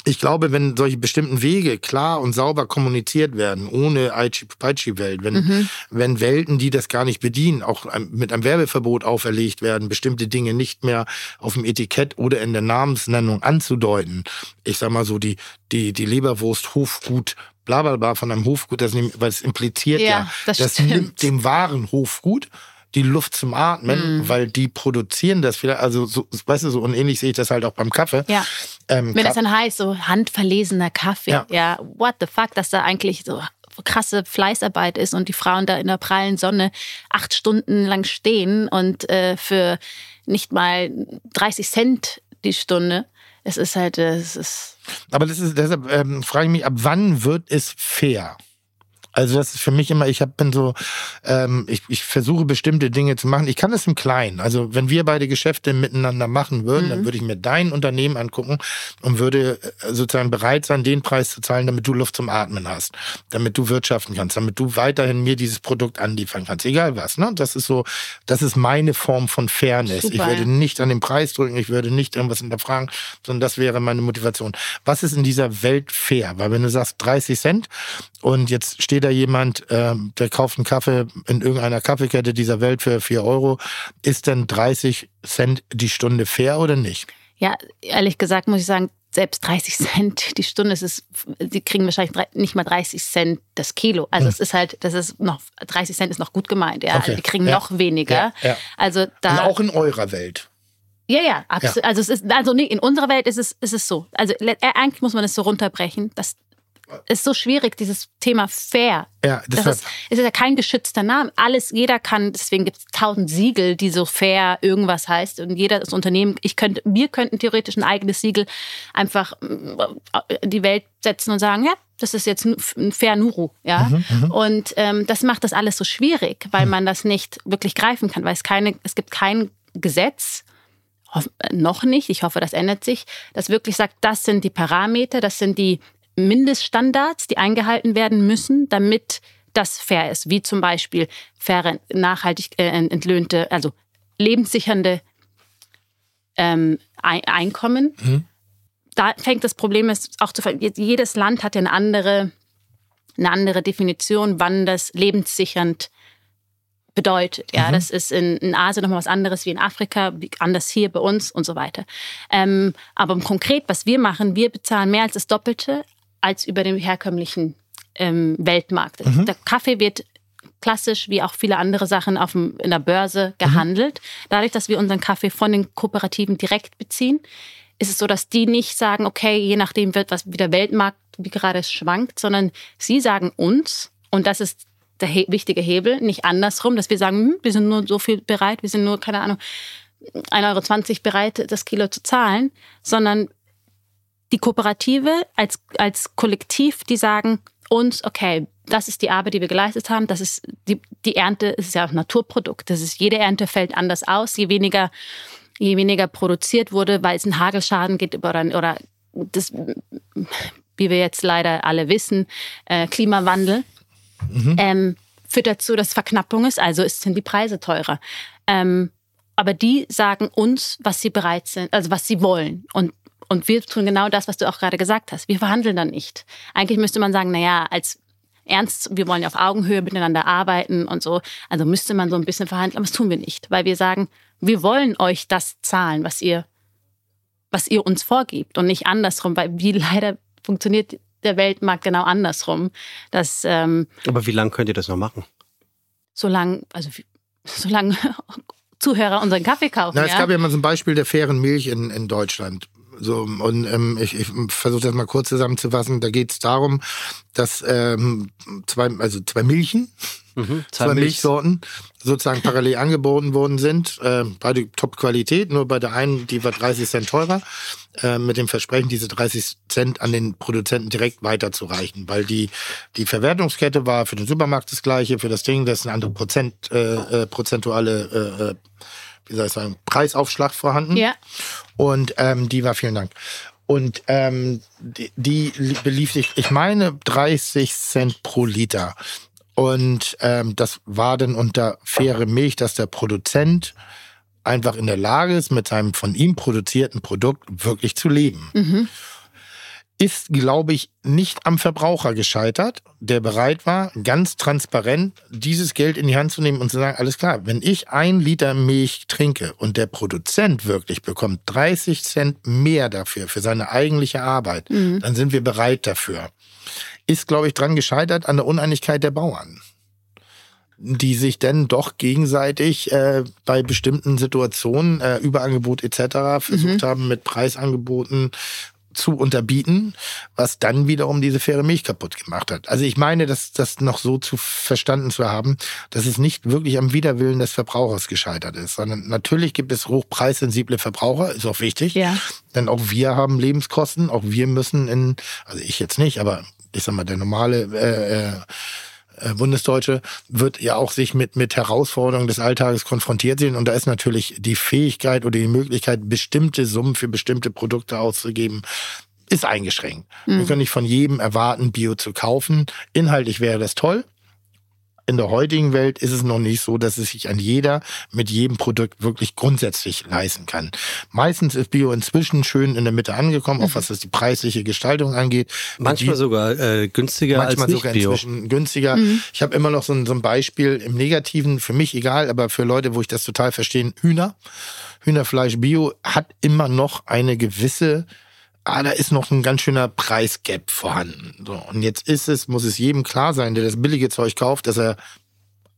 ich glaube, wenn solche bestimmten Wege klar und sauber kommuniziert werden, ohne Aichi-Paichi-Welt, wenn, wenn Welten, die das gar nicht bedienen, auch mit einem Werbeverbot auferlegt werden, bestimmte Dinge nicht mehr auf dem Etikett oder in der Namensnennung anzudeuten. Ich sag mal so, die, die, die Leberwurst Hofgut bla bla bla von einem Hofgut, das weil es impliziert ja, Ja, das stimmt. nimmt dem wahren Hofgut die Luft zum Atmen, Mhm. weil die produzieren das vielleicht, also so, weißt du, so und ähnlich sehe ich das halt auch beim Kaffee. Ja. Ähm, Wenn Ka- es dann heißt, so handverlesener Kaffee, Ja. ja. what the fuck, dass da eigentlich so krasse Fleißarbeit ist und die Frauen da in der prallen Sonne acht Stunden lang stehen und äh, für nicht mal 30 Cent die Stunde. Es ist halt, äh, es ist, Aber das ist, deshalb ähm, frage ich mich, ab wann wird es fair? Also das ist für mich immer, ich hab, bin so, ähm, ich, ich versuche bestimmte Dinge zu machen. Ich kann das im Kleinen. Also wenn wir beide Geschäfte miteinander machen würden, dann würde ich mir dein Unternehmen angucken und würde äh, sozusagen bereit sein, den Preis zu zahlen, damit du Luft zum Atmen hast, damit du wirtschaften kannst, damit du weiterhin mir dieses Produkt anliefern kannst, egal was. Ne? Das ist so, das ist meine Form von Fairness. ich Super, würde ja. nicht an den Preis drücken, ich würde nicht irgendwas hinterfragen, sondern das wäre meine Motivation. Was ist in dieser Welt fair? Weil wenn du sagst 30 Cent und jetzt steht da jemand, ähm, der kauft einen Kaffee in irgendeiner Kaffeekette dieser Welt für 4 Euro, ist denn 30 Cent die Stunde fair oder nicht? ja, ehrlich gesagt muss ich sagen, selbst 30 Cent die Stunde, es ist, die kriegen wahrscheinlich nicht mal 30 Cent das Kilo. Also es ist halt, das ist noch, 30 Cent ist noch gut gemeint, ja. Hm. Okay, Die kriegen ja, noch weniger. ja, ja. Also da. Und auch in eurer Welt. Ja, ja, absolut. Also es ist, also nee, in unserer Welt ist es, ist es so. Also äh, eigentlich muss man es so runterbrechen. Das ist so schwierig, dieses Thema fair. Ja, Das ist, es ist ja kein geschützter Name. Alles, jeder kann, deswegen gibt es tausend Siegel, die so fair irgendwas heißt. Und jeder das Unternehmen, ich könnte, wir könnten theoretisch ein eigenes Siegel einfach äh, in die Welt setzen und sagen, ja, das ist jetzt ein fair Nuru, ja. Und ähm, das macht das alles so schwierig, weil man das nicht wirklich greifen kann, weil es keine, es gibt kein Gesetz, äh, noch nicht, ich hoffe, das ändert sich, das wirklich sagt, das sind die Parameter, das sind die Mindeststandards, die eingehalten werden müssen, damit das fair ist, wie zum Beispiel faire, nachhaltig äh, entlöhnte, also lebenssichernde ähm, Ein Einkommen. Da fängt das Problem ist auch zu jedes Land hat ja eine andere eine andere Definition, wann das lebenssichernd bedeutet. Ja, das ist in, in Asien nochmal was anderes wie in Afrika, anders hier bei uns und so weiter. Ähm, aber konkret, was wir machen, wir bezahlen mehr als das Doppelte als über dem herkömmlichen ähm, Weltmarkt. Der Kaffee wird klassisch wie auch viele andere Sachen auf dem, in der Börse gehandelt. Dadurch, dass wir unseren Kaffee von den Kooperativen direkt beziehen, ist es so, dass die nicht sagen, okay, je nachdem wird was wie der Weltmarkt wie gerade schwankt, sondern sie sagen uns und das ist der he wichtige Hebel, nicht andersrum, dass wir sagen, hm, wir sind nur so viel bereit, wir sind nur keine Ahnung 1,20 Euro bereit, das Kilo zu zahlen, sondern die Kooperative als, als Kollektiv, die sagen uns, okay, das ist die Arbeit, die wir geleistet haben, das ist die, die Ernte, ist ja auch ein Naturprodukt. Das ist, jede Ernte fällt anders aus, je weniger, je weniger produziert wurde, weil es einen Hagelschaden gibt oder, oder das, wie wir jetzt leider alle wissen, äh, Klimawandel. Mhm. Ähm, führt dazu, dass Verknappung ist, also sind die Preise teurer. Ähm, aber die sagen uns, was sie bereit sind, also was sie wollen. Und, und wir tun genau das, was du auch gerade gesagt hast. Wir verhandeln dann nicht. Eigentlich müsste man sagen, naja, als ernst, wir wollen ja auf Augenhöhe miteinander arbeiten und so. Also müsste man so ein bisschen verhandeln, aber das tun wir nicht, weil wir sagen, wir wollen euch das zahlen, was ihr, was ihr uns vorgibt und nicht andersrum, weil wie leider funktioniert der Weltmarkt genau andersrum. Dass, ähm, aber wie lange könnt ihr das noch machen? Solange, also solange Zuhörer unseren Kaffee kaufen. Na, es ja? gab ja mal so ein Beispiel der fairen Milch in, in Deutschland. So, und ähm, ich, ich versuche das mal kurz zusammenzufassen. Da geht es darum, dass ähm, zwei, also zwei Milchen, mhm, zwei, zwei Milchsorten sozusagen parallel angeboten worden sind. Äh, beide Top-Qualität, nur bei der einen, die war 30 Cent teurer, äh, mit dem Versprechen, diese 30 Cent an den Produzenten direkt weiterzureichen. Weil die, die Verwertungskette war für den Supermarkt das gleiche, für das Ding, das ist eine andere Prozent, äh, äh, prozentuale äh, äh wie soll ich sagen, Preisaufschlag vorhanden. Ja. Und ähm, die war, vielen Dank. Und ähm, die, die belief sich, ich meine, 30 Cent pro Liter. Und ähm, das war dann unter faire Milch, dass der Produzent einfach in der Lage ist, mit seinem von ihm produzierten Produkt wirklich zu leben. Mhm ist, glaube ich, nicht am Verbraucher gescheitert, der bereit war, ganz transparent dieses Geld in die Hand zu nehmen und zu sagen, alles klar, wenn ich ein Liter Milch trinke und der Produzent wirklich bekommt 30 Cent mehr dafür, für seine eigentliche Arbeit, mhm. dann sind wir bereit dafür. Ist, glaube ich, dran gescheitert an der Uneinigkeit der Bauern die sich denn doch gegenseitig äh, bei bestimmten Situationen, äh, Überangebot etc. versucht mhm. haben, mit Preisangeboten zu unterbieten, was dann wiederum diese faire Milch kaputt gemacht hat. Also ich meine, das, das noch so zu verstanden zu haben, dass es nicht wirklich am Widerwillen des Verbrauchers gescheitert ist, sondern natürlich gibt es hochpreissensible Verbraucher, ist auch wichtig. Ja. Denn auch wir haben Lebenskosten, auch wir müssen in, also ich jetzt nicht, aber ich sag mal, der normale äh, äh, äh, Bundesdeutsche wird ja auch sich mit, mit Herausforderungen des Alltages konfrontiert sehen. Und da ist natürlich die Fähigkeit oder die Möglichkeit, bestimmte Summen für bestimmte Produkte auszugeben, ist eingeschränkt. Mhm. Wir können nicht von jedem erwarten, Bio zu kaufen. Inhaltlich wäre das toll in der heutigen Welt ist es noch nicht so, dass es sich an jeder mit jedem Produkt wirklich grundsätzlich leisten kann. Meistens ist Bio inzwischen schön in der Mitte angekommen, auch mhm. was das die preisliche Gestaltung angeht. Manchmal die, sogar äh, günstiger manchmal als nicht sogar Bio. inzwischen günstiger. Mhm. Ich habe immer noch so ein, so ein Beispiel im Negativen, für mich egal, aber für Leute, wo ich das total verstehe, Hühner. Hühnerfleisch Bio hat immer noch eine gewisse ah, da ist noch ein ganz schöner Preisgap vorhanden. So, und jetzt ist es, muss es jedem klar sein, der das billige Zeug kauft, dass er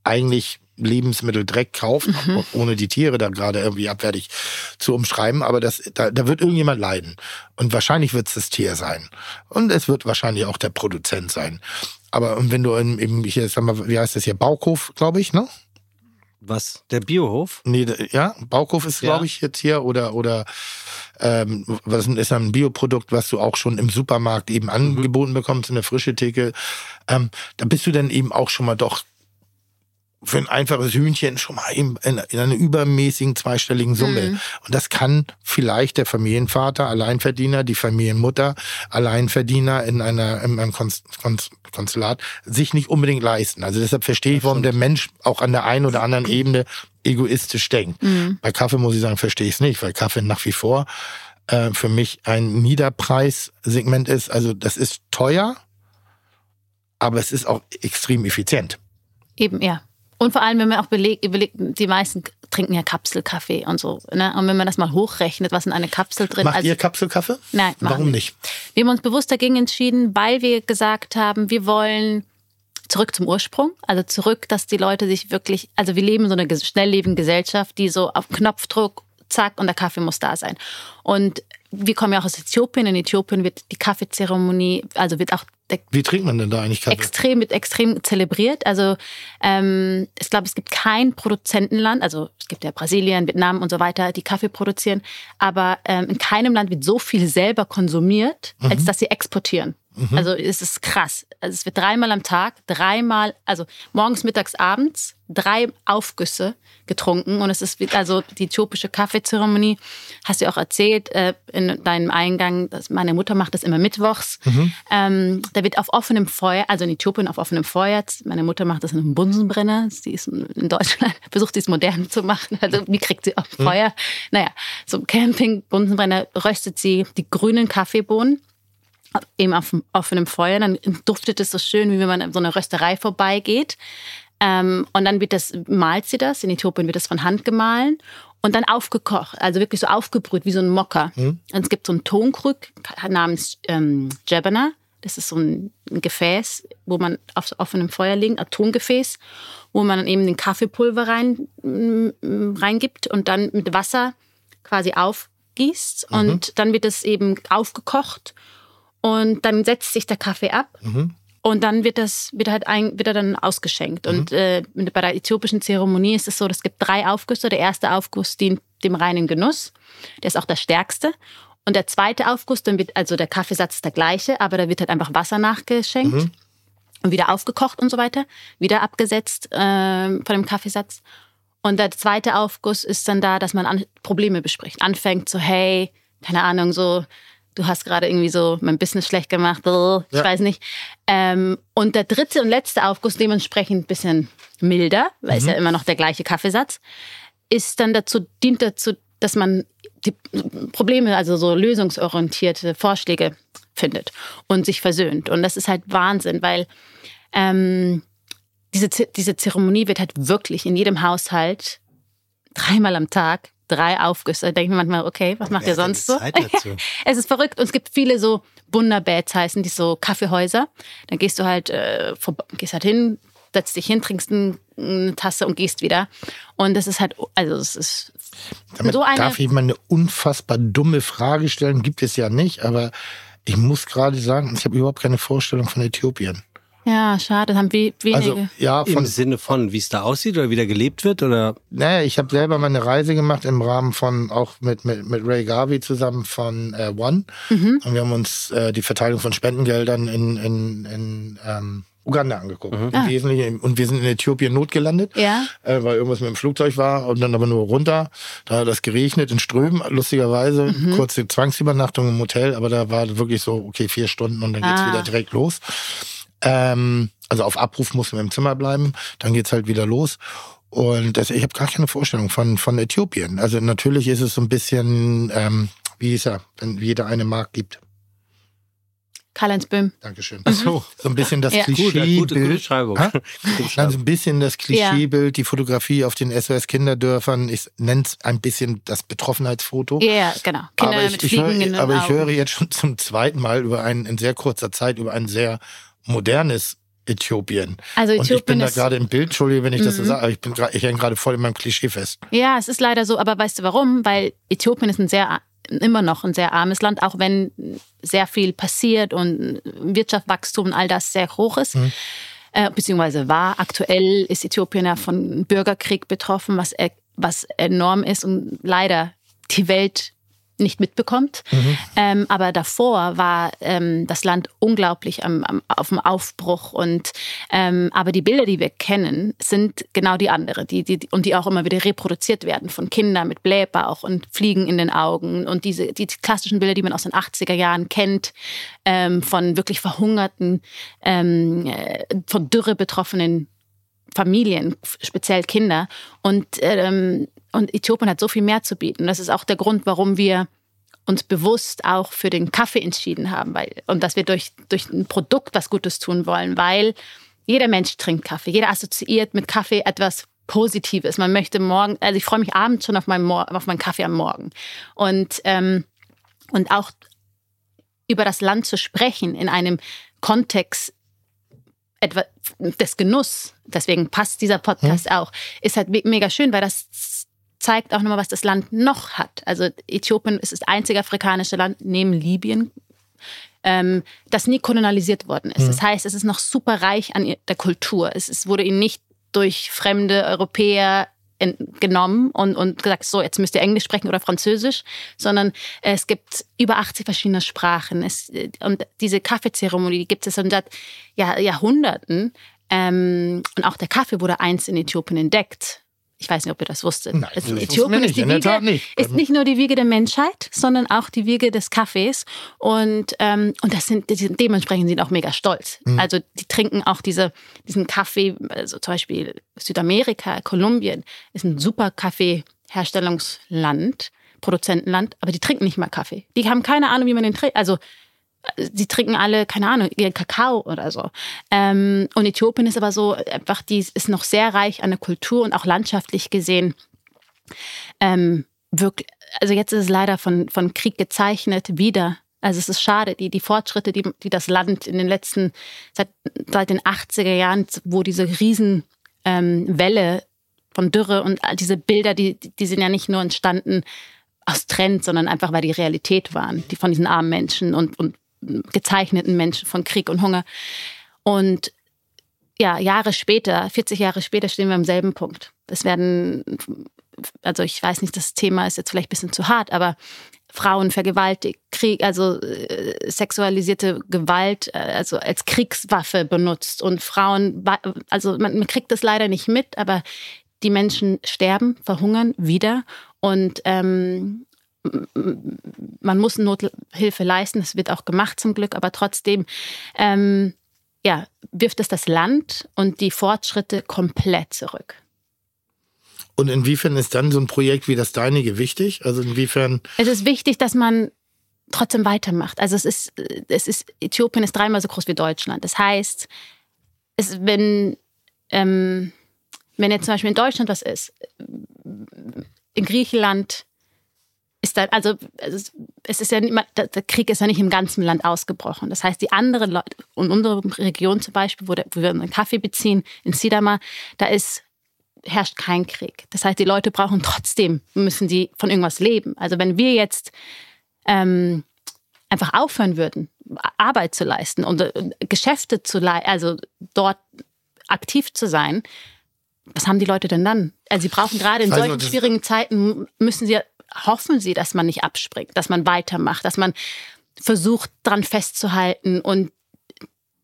eigentlich Lebensmitteldreck kauft, mhm. ohne die Tiere da gerade irgendwie abwertig zu umschreiben. Aber das, da, da wird irgendjemand leiden. Und wahrscheinlich wird es das Tier sein. Und es wird wahrscheinlich auch der Produzent sein. Aber wenn du in, eben hier, sag mal, wie heißt das hier, Bauhof, glaube ich, ne? Was? Der Biohof? Nee, ja, Bauhof ist, ja. glaube ich, jetzt hier oder oder ähm, was ist ein Bioprodukt, was du auch schon im Supermarkt eben mhm. angeboten bekommst, in der frische Theke. Ähm, da bist du dann eben auch schon mal doch für ein einfaches Hühnchen schon mal in, in, in einer übermäßigen zweistelligen Summe. Mhm. Und das kann vielleicht der Familienvater, Alleinverdiener, die Familienmutter, Alleinverdiener in einer in einem Konsulat sich nicht unbedingt leisten. Also deshalb verstehe ich, warum der Mensch auch an der einen oder anderen Ebene egoistisch denkt. Mhm. Bei Kaffee muss ich sagen, verstehe ich es nicht, weil Kaffee nach wie vor äh, für mich ein Niederpreissegment ist. Also das ist teuer, aber es ist auch extrem effizient. Eben, ja. Und vor allem, wenn man auch belegt, überlegt, die meisten trinken ja Kapselkaffee und so. Ne? Und wenn man das mal hochrechnet, was in eine Kapsel drin ist. Macht also, ihr Kapselkaffee? Nein. Warum nicht? Wir haben uns bewusst dagegen entschieden, weil wir gesagt haben, wir wollen zurück zum Ursprung, also zurück, dass die Leute sich wirklich, also wir leben in so einer schnelllebenden Gesellschaft, die so auf Knopfdruck zack, und der Kaffee muss da sein. Und wir kommen ja auch aus Äthiopien. In Äthiopien wird die Kaffeezeremonie, also wird auch Wie trinkt man denn da eigentlich Kaffee? extrem mit extrem zelebriert. Also ähm, ich glaube, es gibt kein Produzentenland, also es gibt ja Brasilien, Vietnam und so weiter, die Kaffee produzieren, aber ähm, in keinem Land wird so viel selber konsumiert, als dass sie exportieren. Also es ist krass. Also es wird dreimal am Tag, dreimal, also morgens, mittags, abends, drei Aufgüsse getrunken. Und es ist also die äthiopische Kaffeezeremonie, hast du auch erzählt äh, in deinem Eingang, dass meine Mutter macht das immer mittwochs. Ähm, da wird auf offenem Feuer, also in Äthiopien auf offenem Feuer, meine Mutter macht das in einem Bunsenbrenner. Sie ist in Deutschland, versucht sie es modern zu machen. Also wie kriegt sie auf Feuer? Naja, so Camping, Bunsenbrenner, röstet sie die grünen Kaffeebohnen eben auf dem offenen Feuer. Dann duftet es so schön, wie wenn man an so einer Rösterei vorbeigeht. Ähm, und dann wird das, malt sie das. In Äthiopien wird das von Hand gemahlen und dann aufgekocht, also wirklich so aufgebrüht wie so ein Mocker. Und es gibt so einen Tonkrug namens ähm, Jebana. Das ist so ein, Gefäß, wo man auf offenem Feuer legt, ein Tongefäß, wo man dann eben den Kaffeepulver rein, mm, reingibt und dann mit Wasser quasi aufgießt. Und dann wird es eben aufgekocht und dann setzt sich der Kaffee ab. Und dann wird das wird halt ein, wird er dann ausgeschenkt. Und äh, bei der äthiopischen Zeremonie ist es so, es gibt drei Aufgüsse. Der erste Aufguss dient dem reinen Genuss. Der ist auch der stärkste. Und der zweite Aufguss, dann wird, also der Kaffeesatz ist der gleiche, aber da wird halt einfach Wasser nachgeschenkt und wieder aufgekocht und so weiter, wieder abgesetzt ähm, von dem Kaffeesatz. Und der zweite Aufguss ist dann da, dass man an Probleme bespricht. Anfängt so, hey, keine Ahnung, so, du hast gerade irgendwie so mein Business schlecht gemacht, ich Ja. weiß nicht. Ähm, und der dritte und letzte Aufguss, dementsprechend ein bisschen milder, weil es ja immer noch der gleiche Kaffeesatz, ist dann dazu, dient dazu, dass man die Probleme, also so lösungsorientierte Vorschläge findet und sich versöhnt. Und das ist halt Wahnsinn, weil ähm, diese, diese Zeremonie wird halt wirklich in jedem Haushalt dreimal am Tag, drei Aufgüsse. Da denke ich mir manchmal, okay, was macht ihr sonst so? Es ist verrückt und es gibt viele so Bunderbeds heißen, die so Kaffeehäuser. Dann gehst du halt, äh, gehst halt hin, setzt dich hin, trinkst ein, eine Tasse und gehst wieder. Und das ist halt, also es ist Damit so eine. darf ich mal eine unfassbar dumme Frage stellen. Gibt es ja nicht, aber ich muss gerade sagen, ich habe überhaupt keine Vorstellung von Äthiopien. Ja, schade, das haben wir wenige. Also ja, Im Sinne von, wie es da aussieht oder wie da gelebt wird? Oder naja, ich habe selber mal eine Reise gemacht im Rahmen von, auch mit, mit, mit Ray Garvey zusammen von äh, One. Mhm. Und wir haben uns äh, die Verteilung von Spendengeldern in, in, in ähm, Uganda angeguckt. Im Ah. Wesentlichen. Und wir sind in Äthiopien notgelandet. Ja. äh, weil irgendwas mit dem Flugzeug war und dann aber nur runter. Da hat das geregnet in Strömen, lustigerweise. Mhm. Kurze Zwangsübernachtung im Hotel, aber da war wirklich so, okay, vier Stunden und dann geht's Ah. wieder direkt los. Ähm, also auf Abruf mussten wir im Zimmer bleiben, dann geht's halt wieder los. Und das, ich habe gar keine Vorstellung von, von Äthiopien. Also natürlich ist es so ein bisschen, ähm, wie ist er, wenn jeder eine Mark gibt. Karl-Heinz Böhm. Dankeschön. so. So ein bisschen das Ja. Gute, gute, gute Klischeebild. Gute Dann so ein bisschen das Klischeebild, die Fotografie auf den SOS-Kinderdörfern. Ich nenne es ein bisschen das Betroffenheitsfoto. Ja, genau. Kinder aber ich, mit ich, Fliegen in höre, den aber ich Augen. höre jetzt schon zum zweiten Mal über ein, in sehr kurzer Zeit über ein sehr modernes Äthiopien. Also Und ich bin Äthiopien da gerade im Bild, Entschuldige, wenn ich das so Mhm. sage, aber ich bin ich hänge gerade voll in meinem Klischee fest. ja, es ist leider so, aber weißt du warum? Weil Äthiopien ist ein sehr, immer noch ein sehr armes Land, auch wenn sehr viel passiert und Wirtschaftswachstum und all das sehr hoch ist. Mhm. Äh, beziehungsweise war. Aktuell ist Äthiopien ja von Bürgerkrieg betroffen, was, was enorm ist und leider die Welt nicht mitbekommt. Ähm, aber davor war ähm, das Land unglaublich am, am, auf dem Aufbruch. Und, ähm, aber die Bilder, die wir kennen, sind genau die andere. Die, die, die- und die auch immer wieder reproduziert werden von Kindern mit Blähbauch und Fliegen in den Augen. Und diese die klassischen Bilder, die man aus den 80er Jahren kennt, ähm, von wirklich verhungerten, ähm, äh, von Dürre betroffenen Familien, speziell Kinder. Und, ähm, und Äthiopien hat so viel mehr zu bieten. Das ist auch der Grund, warum wir uns bewusst auch für den Kaffee entschieden haben weil, und dass wir durch, durch ein Produkt was Gutes tun wollen, weil jeder Mensch trinkt Kaffee. Jeder assoziiert mit Kaffee etwas Positives. Man möchte morgen, also ich freue mich abends schon auf meinen, auf meinen Kaffee am Morgen. Und, ähm, und auch über das Land zu sprechen in einem Kontext etwa des Genuss, deswegen passt dieser Podcast auch, ist halt me- mega schön, weil das zeigt auch nochmal, was das Land noch hat. Also Äthiopien ist das einzige afrikanische Land neben Libyen, ähm, das nie kolonialisiert worden ist. Das heißt, es ist noch super reich an der Kultur. Es, es wurde ihnen nicht durch fremde Europäer genommen und, und gesagt, so, jetzt müsst ihr Englisch sprechen oder Französisch, sondern es gibt über 80 verschiedene Sprachen. Es, und diese Kaffeezeremonie, die gibt es schon seit Jahr, Jahrhunderten. Ähm, und auch der Kaffee wurde einst in Äthiopien entdeckt. Ich weiß nicht, ob ihr das wusstet. Nein, Es- das Äthiopien nicht, ist, die Wiege, nicht. ist nicht nur die Wiege der Menschheit, sondern auch die Wiege des Kaffees. Und, ähm, und das sind dementsprechend sind auch mega stolz. Mhm. Also die trinken auch diese, diesen Kaffee, also zum Beispiel Südamerika, Kolumbien ist ein super Kaffeeherstellungsland, Produzentenland, aber die trinken nicht mal Kaffee. Die haben keine Ahnung, wie man den trinkt. Also sie trinken alle, keine Ahnung, ihren Kakao oder so. Ähm, und Äthiopien ist aber so, einfach, die ist noch sehr reich an der Kultur und auch landschaftlich gesehen. Ähm, wirklich, also jetzt ist es leider von, von Krieg gezeichnet wieder. Also es ist schade, die, die Fortschritte, die, die das Land in den letzten, seit, seit den 80er Jahren, wo diese Riesenwelle ähm, von Dürre und all diese Bilder, die, die sind ja nicht nur entstanden aus Trend, sondern einfach, weil die Realität waren, die von diesen armen Menschen und, und gezeichneten Menschen von Krieg und Hunger. Und ja, Jahre später, 40 Jahre später, stehen wir am selben Punkt. Es werden, also ich weiß nicht, das Thema ist jetzt vielleicht ein bisschen zu hart, aber Frauen vergewaltigt, Krieg, also äh, sexualisierte Gewalt, äh, also als Kriegswaffe benutzt und Frauen, also man, man kriegt das leider nicht mit, aber die Menschen sterben, verhungern wieder und ähm, man muss Nothilfe leisten, das wird auch gemacht zum Glück, aber trotzdem ähm, ja, wirft es das Land und die Fortschritte komplett zurück. Und inwiefern ist dann so ein Projekt wie das deinige wichtig? Also inwiefern, Es ist wichtig, dass man trotzdem weitermacht. Also es ist, es ist, Äthiopien ist dreimal so groß wie Deutschland. Das heißt, es, wenn, ähm, wenn jetzt zum Beispiel in Deutschland was ist, in Griechenland ist da, also es ist- ja nicht, der Krieg ist ja nicht im ganzen Land ausgebrochen. Das heißt, die anderen Leute, in unserer Region zum Beispiel, wo, der, wo wir unseren Kaffee beziehen, in Sidama, da ist herrscht kein Krieg. Das heißt, die Leute brauchen trotzdem, müssen sie von irgendwas leben. Also wenn wir jetzt ähm, einfach aufhören würden, Arbeit zu leisten und äh, Geschäfte zu leisten, also dort aktiv zu sein, was haben die Leute denn dann? Also sie brauchen gerade in solchen das- schwierigen Zeiten, müssen sie, hoffen sie, dass man nicht abspringt, dass man weitermacht, dass man versucht, dran festzuhalten. Und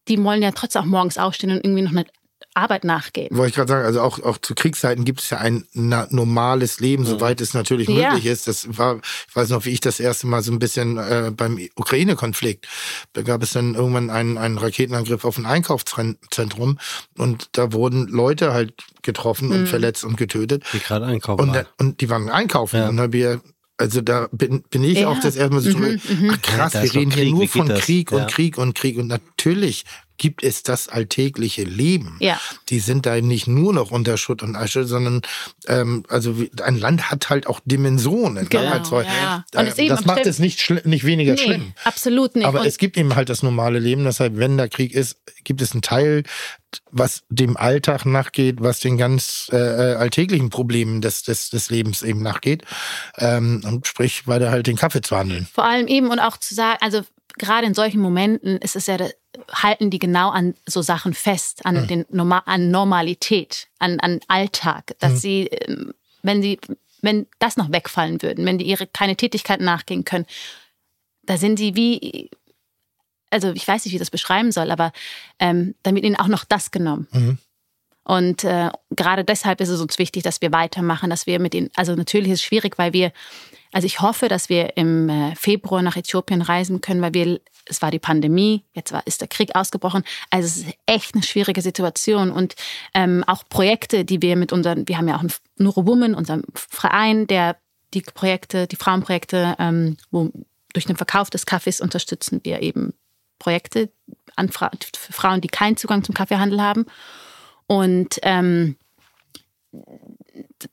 die wollen ja trotzdem auch morgens aufstehen und irgendwie noch eine Arbeit nachgehen. wollte ich gerade sagen, also auch, auch zu Kriegszeiten gibt es ja ein na, normales Leben, soweit es natürlich Ja. möglich ist. Das war, ich weiß noch, wie ich das erste Mal so ein bisschen äh, beim Ukraine-Konflikt, da gab es dann irgendwann einen, einen Raketenangriff auf ein Einkaufszentrum und da wurden Leute halt getroffen Mhm. und verletzt und getötet. Die gerade einkaufen. Und, und die waren einkaufen. Ja. Und da wir, also da bin, bin ich Ja. auch das erste Mal so drüber, ach krass, Da wir reden hier Krieg, nur von das? Krieg und Ja. Krieg und Krieg. Und natürlich gibt es das alltägliche Leben. Ja. Die sind da nicht nur noch unter Schutt und Asche, sondern ähm, also ein Land hat halt auch Dimensionen. Genau, ne? Also, ja. äh, das macht es nicht, nicht weniger Nee, schlimm. absolut nicht. Aber Und- es gibt eben halt das normale Leben. Deshalb, wenn da Krieg ist, gibt es einen Teil, was dem Alltag nachgeht, was den ganz äh, äh, alltäglichen Problemen des, des, des Lebens eben nachgeht. Ähm, und sprich, weiter halt den Kaffee zu handeln. Vor allem eben und auch zu sagen, also gerade in solchen Momenten ist es ja, halten die genau an so Sachen fest, an, den Norma an Normalität, an, an Alltag, dass sie, ähm, wenn sie, wenn das noch wegfallen würden, wenn die ihre keine Tätigkeit nachgehen können, da sind sie wie, also ich weiß nicht, wie ich das beschreiben soll, aber ähm, dann wird ihnen auch noch das genommen. Und äh, gerade deshalb ist es uns wichtig, dass wir weitermachen, dass wir mit ihnen, also natürlich ist es schwierig, weil wir, also ich hoffe, dass wir im äh, Februar nach Äthiopien reisen können, weil wir, es war die Pandemie, jetzt war, ist der Krieg ausgebrochen. Also es ist echt eine schwierige Situation und ähm, auch Projekte, die wir mit unseren, wir haben ja auch einen Nuro Woman, unserem Verein, der die Projekte, die Frauenprojekte, ähm, wo durch den Verkauf des Kaffees unterstützen wir eben Projekte an Fra Frauen, die keinen Zugang zum Kaffeehandel haben. Und ähm,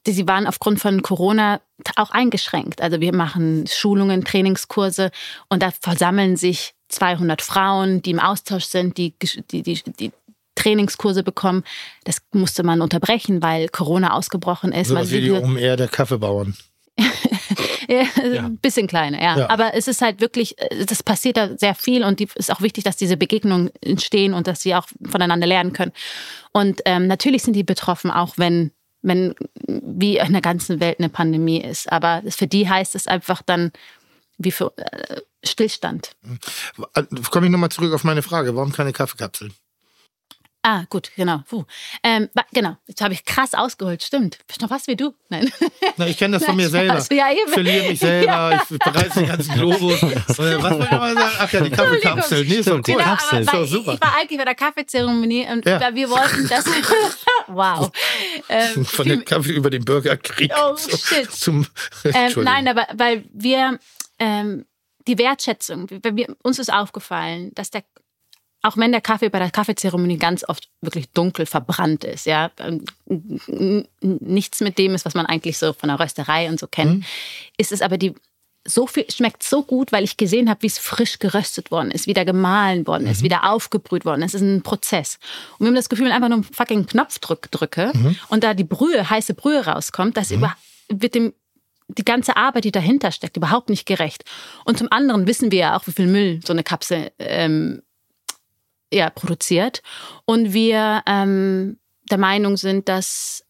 sie waren aufgrund von Corona auch eingeschränkt. Also wir machen Schulungen, Trainingskurse und da versammeln sich 200 Frauen, die im Austausch sind, die, die, die, die Trainingskurse bekommen. Das musste man unterbrechen, weil Corona ausgebrochen ist. So Man wie die der Kaffeebauern. ja, ein bisschen kleiner, ja. Ja. Aber es ist halt wirklich, das passiert da sehr viel und es ist auch wichtig, dass diese Begegnungen entstehen und dass sie auch voneinander lernen können. Und ähm, natürlich sind die betroffen, auch wenn, wenn wie in der ganzen Welt eine Pandemie ist. Aber für die heißt es einfach dann wie für äh, Stillstand. Komme ich nochmal zurück auf meine Frage. Warum keine Kaffeekapseln? Ah, gut, genau. Puh. Ähm, genau, jetzt habe ich krass ausgeholt. Stimmt. Bist noch was wie du? Nein. Na, ich kenne das von Nein, mir selber. Ja, eben. Ich verliere mich selber, ich bereise den ganzen Globus. Was wollte ich nochmal sagen? Ach ja, die Kaffeekapsel. Nee, die cool. Genau, Kapsel. aber doch super. Ich war eigentlich bei der Kaffeezeremonie und Ja. wir wollten, dass. wow. Ähm, Von der Kaffee über den Bürgerkrieg Oh, shit. zum. ähm, nein, aber weil wir ähm, die Wertschätzung, wir, uns ist aufgefallen, dass der auch wenn der Kaffee bei der Kaffeezeremonie ganz oft wirklich dunkel verbrannt ist, ja, ähm, nichts mit dem ist, was man eigentlich so von der Rösterei und so kennt, Mhm. ist es aber die so viel schmeckt so gut, weil ich gesehen habe, wie es frisch geröstet worden ist, wieder gemahlen worden Mhm. ist, wieder aufgebrüht worden ist. Es ist ein Prozess. Und wir haben das Gefühl, wenn ich einfach nur einen fucking Knopfdruck drücke Mhm. und da die Brühe, heiße Brühe rauskommt, das über, wird dem die ganze Arbeit, die dahinter steckt, überhaupt nicht gerecht. Und zum anderen wissen wir ja auch, wie viel Müll so eine Kapsel ähm, ja, produziert. Und wir ähm, der Meinung sind, dass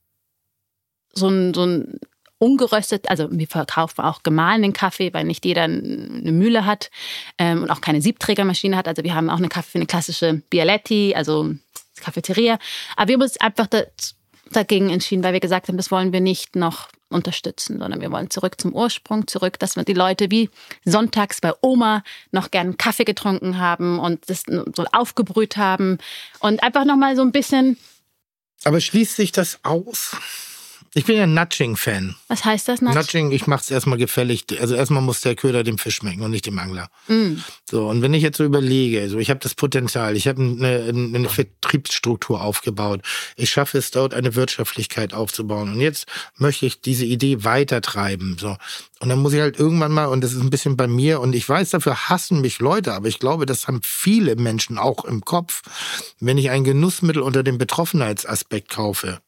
so ein, so ein ungeröstet, also wir verkaufen auch gemahlenen Kaffee, weil nicht jeder eine Mühle hat ähm, und auch keine Siebträgermaschine hat. Also wir haben auch eine Kaffee, eine klassische Bialetti, also Cafeteria. Aber wir haben uns einfach da, dagegen entschieden, weil wir gesagt haben, das wollen wir nicht noch unterstützen, sondern wir wollen zurück zum Ursprung, zurück, dass wir die Leute wie sonntags bei Oma noch gern Kaffee getrunken haben und das so aufgebrüht haben und einfach nochmal so ein bisschen, Aber schließt sich das aus? Ich bin ja ein Nudging-Fan. was heißt das? Nudge? Nudging, ich mach's erstmal gefällig. Also erstmal muss der Köder dem Fisch schmecken und nicht dem Angler. Mm. So, und wenn ich jetzt so überlege, so ich habe das Potenzial, ich habe eine, eine Vertriebsstruktur aufgebaut, ich schaffe es dort eine Wirtschaftlichkeit aufzubauen und jetzt möchte ich diese Idee weitertreiben. So. Und dann muss ich halt irgendwann mal, und das ist ein bisschen bei mir, und ich weiß, dafür hassen mich Leute, aber ich glaube, das haben viele Menschen auch im Kopf, wenn ich ein Genussmittel unter dem Betroffenheitsaspekt kaufe.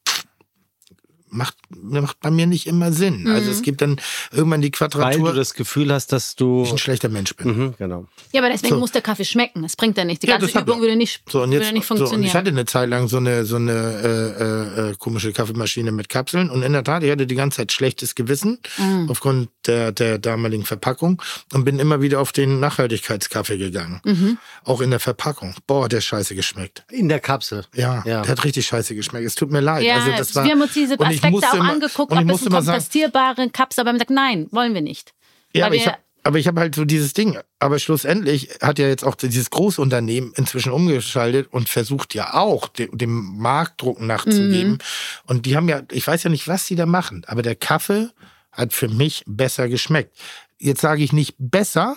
Macht, macht bei mir nicht immer Sinn. Also es gibt dann irgendwann die Weil Quadratur, du das Gefühl hast, dass du. ich ein schlechter Mensch bin. Mhm, genau. Ja, aber deswegen So. muss der Kaffee schmecken. Das bringt ja nichts. Die Ja, ganze hat Übung würde nicht, So, und jetzt, würde nicht so, und ich funktionieren. hatte eine Zeit lang so eine, so eine äh, äh, äh, komische Kaffeemaschine mit Kapseln. Und in der Tat, ich hatte die ganze Zeit schlechtes Gewissen Mhm. aufgrund der, der damaligen Verpackung und bin immer wieder auf den Nachhaltigkeitskaffee gegangen. Mhm. Auch in der Verpackung. Boah, der scheiße geschmeckt. In der Kapsel. Ja, Ja. der hat richtig scheiße geschmeckt. Es tut mir leid. ja, also das war, wir haben uns diese und ich Musste auch immer- angeguckt, ob immer sagen, kompostierbare Kapsel, aber haben gesagt, nein, wollen wir nicht. Ja, aber ich, hab, aber ich habe halt so dieses Ding. Aber schlussendlich hat ja jetzt auch dieses Großunternehmen inzwischen umgeschaltet und versucht ja auch dem, dem Marktdruck nachzugeben. Und die haben ja, ich weiß ja nicht, was sie da machen, aber der Kaffee hat für mich besser geschmeckt. Jetzt sage ich nicht besser,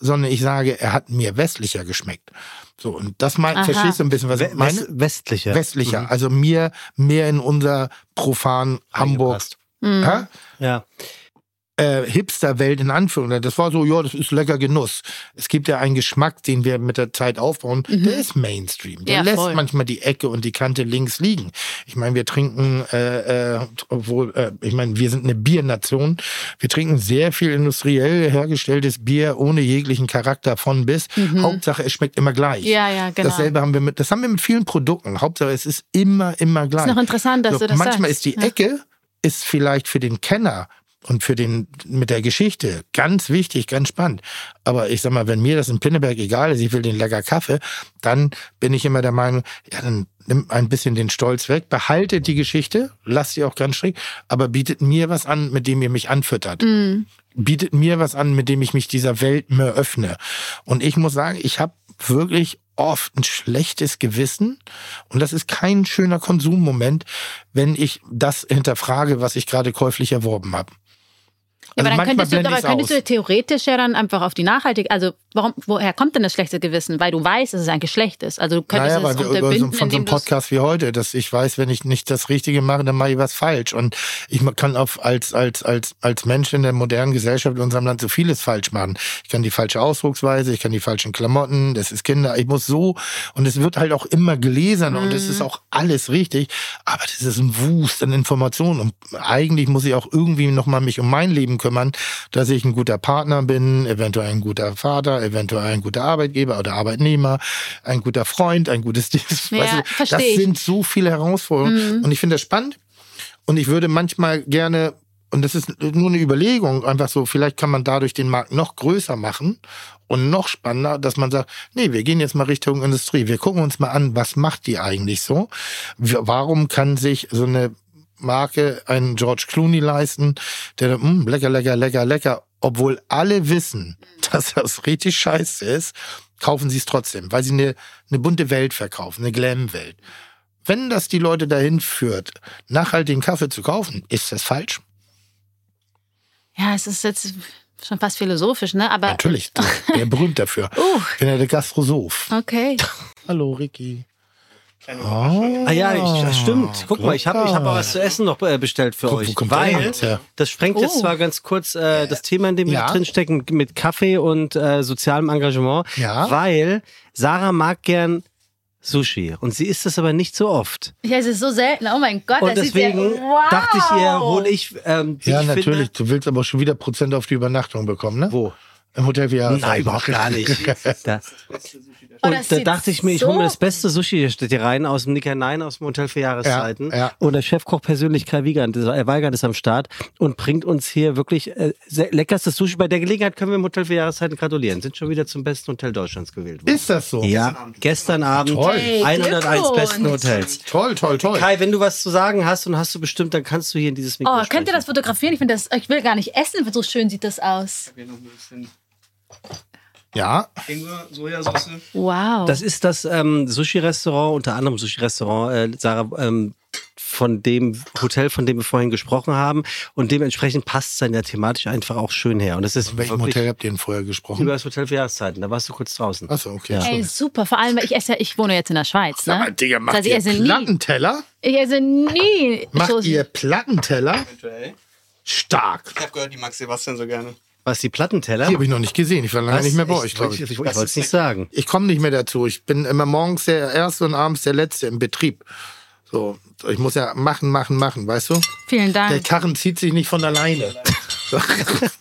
sondern ich sage, er hat mir westlicher geschmeckt. So, und das Aha. verstehst du ein bisschen, was ich meine? West westlicher. Westlicher, also mir mehr in unser profan Hamburg. Mhm. Hä? Ja. Äh, Hipster-Welt in Anführungszeichen. Das war so, ja, das ist lecker Genuss. Es gibt ja einen Geschmack, den wir mit der Zeit aufbauen, der ist Mainstream. Der Ja, lässt voll. manchmal die Ecke und die Kante links liegen. Ich meine, wir trinken, äh, äh, obwohl, äh, ich meine, wir sind eine Biernation. Wir trinken sehr viel industriell hergestelltes Bier ohne jeglichen Charakter von bis. Hauptsache, es schmeckt immer gleich. Mhm. Ja, ja, genau. Dasselbe haben wir mit, das haben wir mit vielen Produkten. Hauptsache, es ist immer, immer gleich. Ist noch interessant, dass So, du das manchmal sagst. ist die Ja. Ecke ist vielleicht für den Kenner und für den mit der Geschichte ganz wichtig, ganz spannend. Aber ich sag mal, wenn mir das in Pinneberg egal ist, ich will den lecker Kaffee, dann bin ich immer der Meinung, ja, dann nimm ein bisschen den Stolz weg, behaltet die Geschichte, lasst sie auch ganz schräg, aber bietet mir was an, mit dem ihr mich anfüttert. Mhm. Bietet mir was an, mit dem ich mich dieser Welt mehr öffne. Und ich muss sagen, ich habe wirklich oft ein schlechtes Gewissen und das ist kein schöner Konsummoment, wenn ich das hinterfrage, was ich gerade käuflich erworben habe. Ja, aber Also dann manchmal könntest, du, aber könntest du theoretisch ja dann einfach auf die Nachhaltig, also warum, woher kommt denn das schlechte Gewissen? Weil du weißt, dass es eigentlich schlecht ist. Also du könntest Naja, es weil über so, unterbinden, von so einem Podcast wie heute, dass ich weiß, wenn ich nicht das Richtige mache, dann mache ich was falsch. Und ich kann auf, als, als, als, als Mensch in der modernen Gesellschaft in unserem Land so vieles falsch machen. Ich kann die falsche Ausdrucksweise, ich kann die falschen Klamotten, das ist Kinder, ich muss so, und es wird halt auch immer gelesen und es Mhm. ist auch alles richtig, aber das ist ein Wust an Informationen und eigentlich muss ich auch irgendwie nochmal mich um mein Leben kümmern, dass ich ein guter Partner bin, eventuell ein guter Vater, eventuell ein guter Arbeitgeber oder Arbeitnehmer, ein guter Freund, ein gutes Dienst. Ja, weißt du, das ich. sind so viele Herausforderungen und ich finde das spannend und ich würde manchmal gerne und das ist nur eine Überlegung, einfach so, vielleicht kann man dadurch den Markt noch größer machen und noch spannender, dass man sagt, nee, wir gehen jetzt mal Richtung Industrie. Wir gucken uns mal an, was macht die eigentlich so? Warum kann sich so eine Marke einen George Clooney leisten, der mm, lecker, lecker, lecker, lecker, obwohl alle wissen, dass das richtig scheiße ist, kaufen sie es trotzdem, weil sie eine, eine bunte Welt verkaufen, eine Glam-Welt. Wenn das die Leute dahin führt, nachhaltigen Kaffee zu kaufen, ist das falsch? Ja, es ist jetzt schon fast philosophisch, ne? Aber Natürlich, der, der berühmt dafür. Uh. Ich bin ja der Gastrosoph. okay. Hallo, Ricky. Ah ja, ich, das stimmt. Guck mal, ich habe ich hab auch was zu essen noch äh, bestellt für Guck, wo euch. kommt der Weil, jetzt her? das sprengt jetzt Oh. zwar ganz kurz äh, das Thema, in dem wir Ja. drinstecken, mit Kaffee und äh, sozialem Engagement. Ja. Weil Sarah mag gern Sushi und sie isst das aber nicht so oft. Ja, es ist so selten. Oh mein Gott, Und das deswegen ist ja, wow. dachte ich ihr, hol ich. Ähm, Ja, ich natürlich. Du willst aber schon wieder Prozent auf die Übernachtung bekommen, ne? Finde, wo? Im Hotel wie Nein, überhaupt gar nicht. Da. Oh, Und da dachte ich mir, ich so- hole mir das beste Sushi hier steht hier rein aus dem Nicker Nein aus dem Hotel für Jahreszeiten. Ja, ja. Und der Chefkoch persönlich Kai Wiegand, äh, Weigand ist am Start und bringt uns hier wirklich äh, sehr leckerstes Sushi. Bei der Gelegenheit können wir im Hotel für Jahreszeiten gratulieren. Sind schon wieder zum besten Hotel Deutschlands gewählt worden. Ist das so? Ja, gestern Abend Toll. Hey, 101 besten Glückwunsch. Hotels. Toll, toll, toll. Kai, wenn du was zu sagen hast und hast du bestimmt, dann kannst du hier in dieses Mikro Oh, könnt ihr sprechen. das fotografieren? Ich finde das, ich will gar nicht essen, so schön sieht das aus. Hier noch ein bisschen Ja, Ingwer, Sojasauce. Wow. Das ist das ähm, Sushi-Restaurant, unter anderem Sushi-Restaurant, äh, Sarah, ähm, von dem Hotel, von dem wir vorhin gesprochen haben. Und dementsprechend passt es dann ja thematisch einfach auch schön her. Und das ist in welchem wirklich Hotel habt ihr denn vorher gesprochen? über das Hotel für Jahreszeiten. Da warst du kurz draußen. Achso, okay. Ja. Ey, super. Vor allem, weil ich esse ja, ich wohne jetzt in der Schweiz. Ne? Digga, macht Das heißt, ich ihr esse nie. Plattenteller? Ich esse nie. Macht Soßen. ihr Plattenteller? Eventuell. Stark. Ich habe gehört, die mag Sebastian so gerne. Was, die Plattenteller? Die habe ich noch nicht gesehen. Ich war lange Was? nicht mehr bei Ich- euch, glaube ich. Ich, ich, wollte es nicht sagen. Ich komme nicht mehr dazu. Ich bin immer morgens der Erste und abends der Letzte im Betrieb. So, ich muss ja machen, machen, machen, weißt du? Vielen Der Dank. Karren zieht sich nicht von alleine.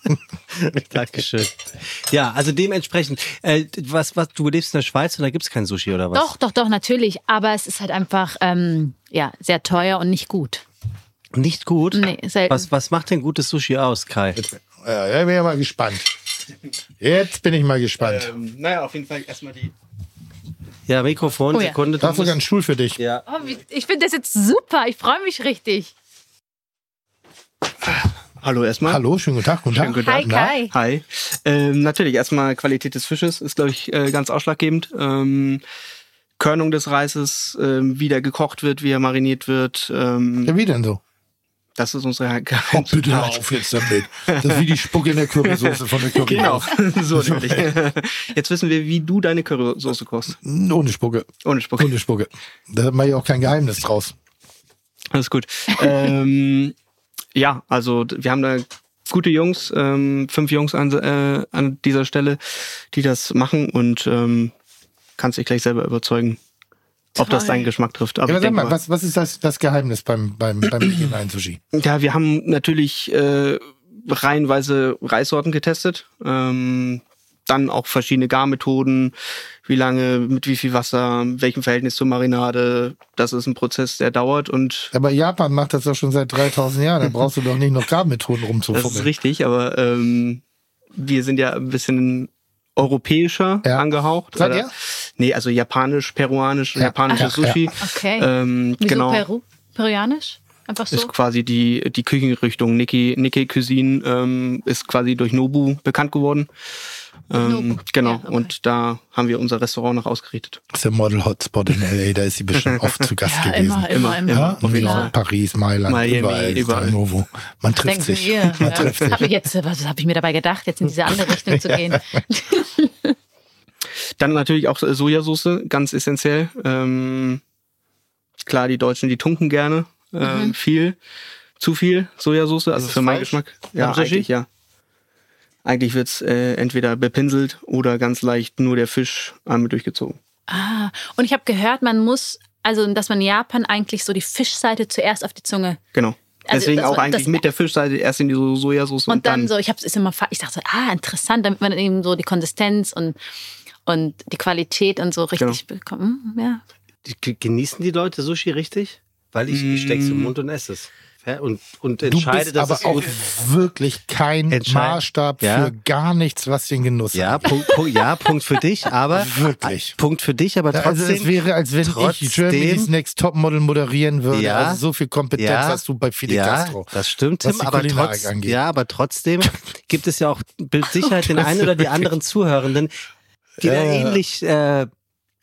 Dankeschön. Ja, also dementsprechend, äh, was, was, du lebst in der Schweiz und da gibt es kein Sushi oder was? Doch, doch, doch, natürlich. Aber es ist halt einfach ähm, ja, sehr teuer und nicht gut. Nicht gut? Nee, selten. Was, was macht denn gutes Sushi aus, Kai? Ja, ja, bin ja mal gespannt. Jetzt bin ich mal gespannt. Ähm, naja, auf jeden Fall erstmal die. Ja, Mikrofon, Oh ja. Sekunde. Da Du ist sogar ein musst, Stuhl für dich. ja. Oh, ich finde das jetzt super. Ich freue mich richtig. Hallo erstmal. Hallo, schönen guten Tag. Guten Tag. Schönen guten Hi, Tag. Kai. Hi. Ähm, natürlich, erstmal Qualität des Fisches ist, glaube ich, äh, ganz ausschlaggebend. Ähm, Körnung des Reises, ähm, wie der gekocht wird, wie er mariniert wird. Ähm, Ja, wie denn so? Das ist unsere Oh, bitte hör auf jetzt damit. Das ist wie die Spucke in der Currysoße von der Genau, Currysoße. so nämlich. Jetzt wissen wir, wie du deine Currysoße kochst. Ohne Spucke. Ohne Spucke. Ohne Spucke. Da mache ich auch kein Geheimnis draus. Alles gut. ähm, ja, also wir haben da gute Jungs, ähm, fünf Jungs an, äh, an dieser Stelle, die das machen und ähm, kannst dich gleich selber überzeugen, ob das deinen Geschmack trifft. Ja, Aber ich sag mal, mal, was, was ist das, das Geheimnis beim, beim, beim regionalen Sushi? ja, wir haben natürlich äh, reihenweise Reissorten getestet. Ähm, dann auch verschiedene Garmethoden, wie lange, mit wie viel Wasser, welchem Verhältnis zur Marinade. Das ist ein Prozess, der dauert und Aber Japan macht das doch schon seit 3000 Jahren. Da brauchst du doch nicht noch Garmethoden Das ist rumzufummeln. richtig, aber ähm, wir sind ja ein bisschen europäischer Ja. angehaucht. Seid Oder- ihr? Nee, also japanisch, peruanisch, Ja. japanisches Ja, ja. Sushi. Okay. Ähm, Wieso genau. Peru? Peruanisch? Einfach so. ist quasi die, die Küchenrichtung. Nikkei, Nikkei Cuisine ähm, ist quasi durch Nobu bekannt geworden. Ähm, genau, ja, okay. und da haben wir unser Restaurant noch ausgerichtet. Das ist der Model-Hotspot in L.A., da ist sie bestimmt oft zu Gast ja, gewesen. immer, immer, immer. Ja, auf jeden ja, Fall. Paris, Mailand, Miami, überall, überall. Novo. Man trifft Denken sich. wir, Man ja. trifft sich. Hab ich jetzt, was habe ich mir dabei gedacht, jetzt in diese andere Richtung zu gehen? Dann natürlich auch Sojasauce, ganz essentiell. Ähm, klar, die Deutschen, die tunken gerne ähm, Mhm. viel, zu viel Sojasauce, also für meinen falsch? Geschmack. Ja, eigentlich ja. Eigentlich wird's äh, entweder bepinselt oder ganz leicht nur der Fisch einmal durchgezogen. Ah, und ich habe gehört, man muss, also dass man in Japan eigentlich so die Fischseite zuerst auf die Zunge. Genau. Also, Deswegen auch man- eigentlich das- mit der Fischseite erst in die So- Sojasauce Und, und, dann, so, ich habe es immer, ich dachte so, ah, interessant, damit man eben so die Konsistenz und, und die Qualität und so richtig Genau. bekommt. Hm, Ja. Genießen die Leute Sushi richtig? Weil ich, ich steck's im Mund und esse es. Und, und Du entscheide, bist dass aber auch wirklich kein Maßstab Ja. für gar nichts, was den Genuss Ja, angeht. Punkt, Punkt, ja, Punkt für dich, aber Wirklich. Punkt für dich, aber trotzdem. Also es wäre, als wenn ich trotzdem- Germany's Next Topmodel moderieren würde. Ja. Also so viel Kompetenz Ja. hast du bei Fidel ja, Castro. das stimmt, Tim, aber, Kulinarik trotz, angeht. ja, aber trotzdem gibt es ja auch mit Sicherheit den einen oder die anderen Zuhörenden, die da Ja, ja. ähnlich äh,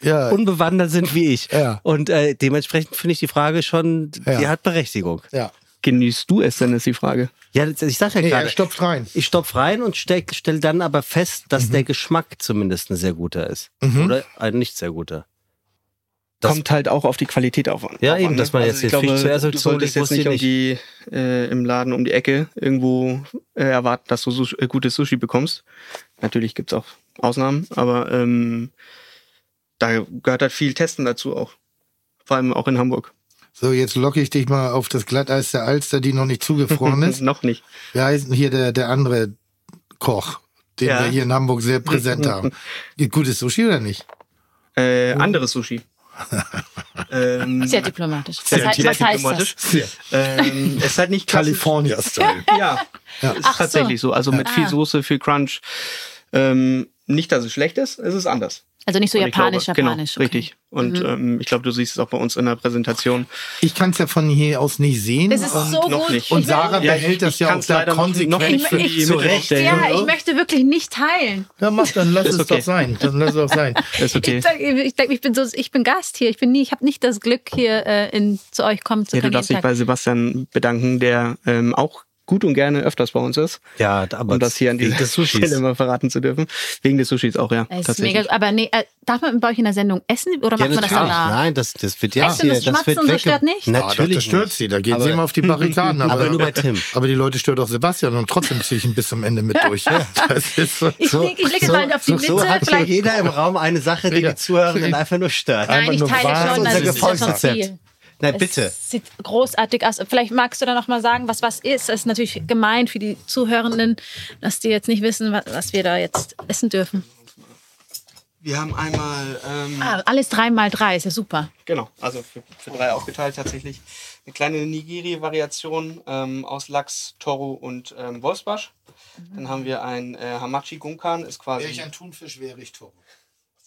Ja, unbewandert sind wie ich. Ja. Und äh, dementsprechend finde ich die Frage schon, die hat Berechtigung. ja. Genießt du es denn, ist die Frage. Ja, ich sag ja Nee, er gerade, stopft rein. ich stopf rein und stell, stell dann aber fest, Mhm. dass der Geschmack zumindest ein sehr guter ist. Oder ein nicht sehr guter. Das- Kommt halt auch auf die Qualität auf. Ja, drauf eben, an, dass man jetzt ich den Fisch zuerst auf du solltest jetzt nicht ich um die äh, im Laden um die Ecke irgendwo äh, erwarten, dass du Sushi, äh, gutes Sushi bekommst. Natürlich gibt's auch Ausnahmen, aber ähm, da gehört halt viel Testen dazu auch. Vor allem auch in Hamburg. So, jetzt locke ich dich mal auf das Glatteis der Alster, die noch nicht zugefroren ist. Noch nicht. Wie heißt denn hier der, der andere Koch, den Ja. wir hier in Hamburg sehr präsent haben? Geht gutes Sushi oder nicht? Äh, anderes Sushi. ähm, Sehr diplomatisch. Was, sehr heißt, was heißt diplomatisch. das? ähm, es ist halt nicht. California-Style. Ja, ist Ach so. tatsächlich so. Also mit viel Ah. Soße, viel Crunch. Ähm, nicht, dass es schlecht ist, es ist anders. Also nicht so Und ich japanisch, glaube, japanisch. Genau, okay. richtig. Und ähm, ich glaube, du siehst es auch bei uns in der Präsentation. Ich kann es ja von hier aus nicht sehen. Das ist und, so noch gut. nicht. und Sarah Ja, behält das ja auch noch- konsequent noch nicht für die Mitte ja, ich möchte wirklich nicht teilen. Ja, mach, dann lass Ist es okay. doch sein. Dann lass es doch sein. Ist okay. Ich, sag, ich, denk, ich bin so, ich bin Gast hier. Ich bin nie, ich habe nicht das Glück hier äh, in, zu euch kommen zu Ja, du können. darfst jeden dich bei. Sebastian bedanken, der ähm, auch gut und gerne öfters bei uns ist, Ja, aber um das hier an wegen dieser des Sushis. Stelle mal verraten zu dürfen. Wegen des Sushis auch, ja. Es ist mega, aber nee, äh, darf man bei euch in der Sendung essen oder macht man das natürlich. danach? Nein, das, das wird jetzt Echt? Und hier, das wird und so stört nicht? Ah, Natürlich das stört sie. Da geht Aber- sie immer auf die Barrikaden. Aber, Aber nur bei Tim. Aber die Leute stört auch Sebastian und trotzdem ziehe ich ihn bis zum Ende mit durch. Ja, das ist so. Ich leg, ich leg jetzt mal auf die so, Mitte. so hat hier vielleicht. jeder im Raum eine Sache, die Ja. die Zuhörenden einfach nur stört. Nein, ich nur teile wahr- schon, unser das ist ja schon Erfolgsrezept. Na bitte. Es sieht großartig aus. Vielleicht magst du da noch mal sagen, was was ist. Das ist natürlich gemein für die Zuhörenden, dass die jetzt nicht wissen, was, was wir da jetzt essen dürfen. Wir haben einmal, ähm, Ah, alles drei mal drei, ist ja super. genau, also für, für drei aufgeteilt tatsächlich. Eine kleine Nigiri-Variation ähm, aus Lachs, Toro und ähm, Wolfsbarsch. Dann haben wir ein äh, Hamachi Gunkan, ist quasi Thunfisch wäre ich Toro.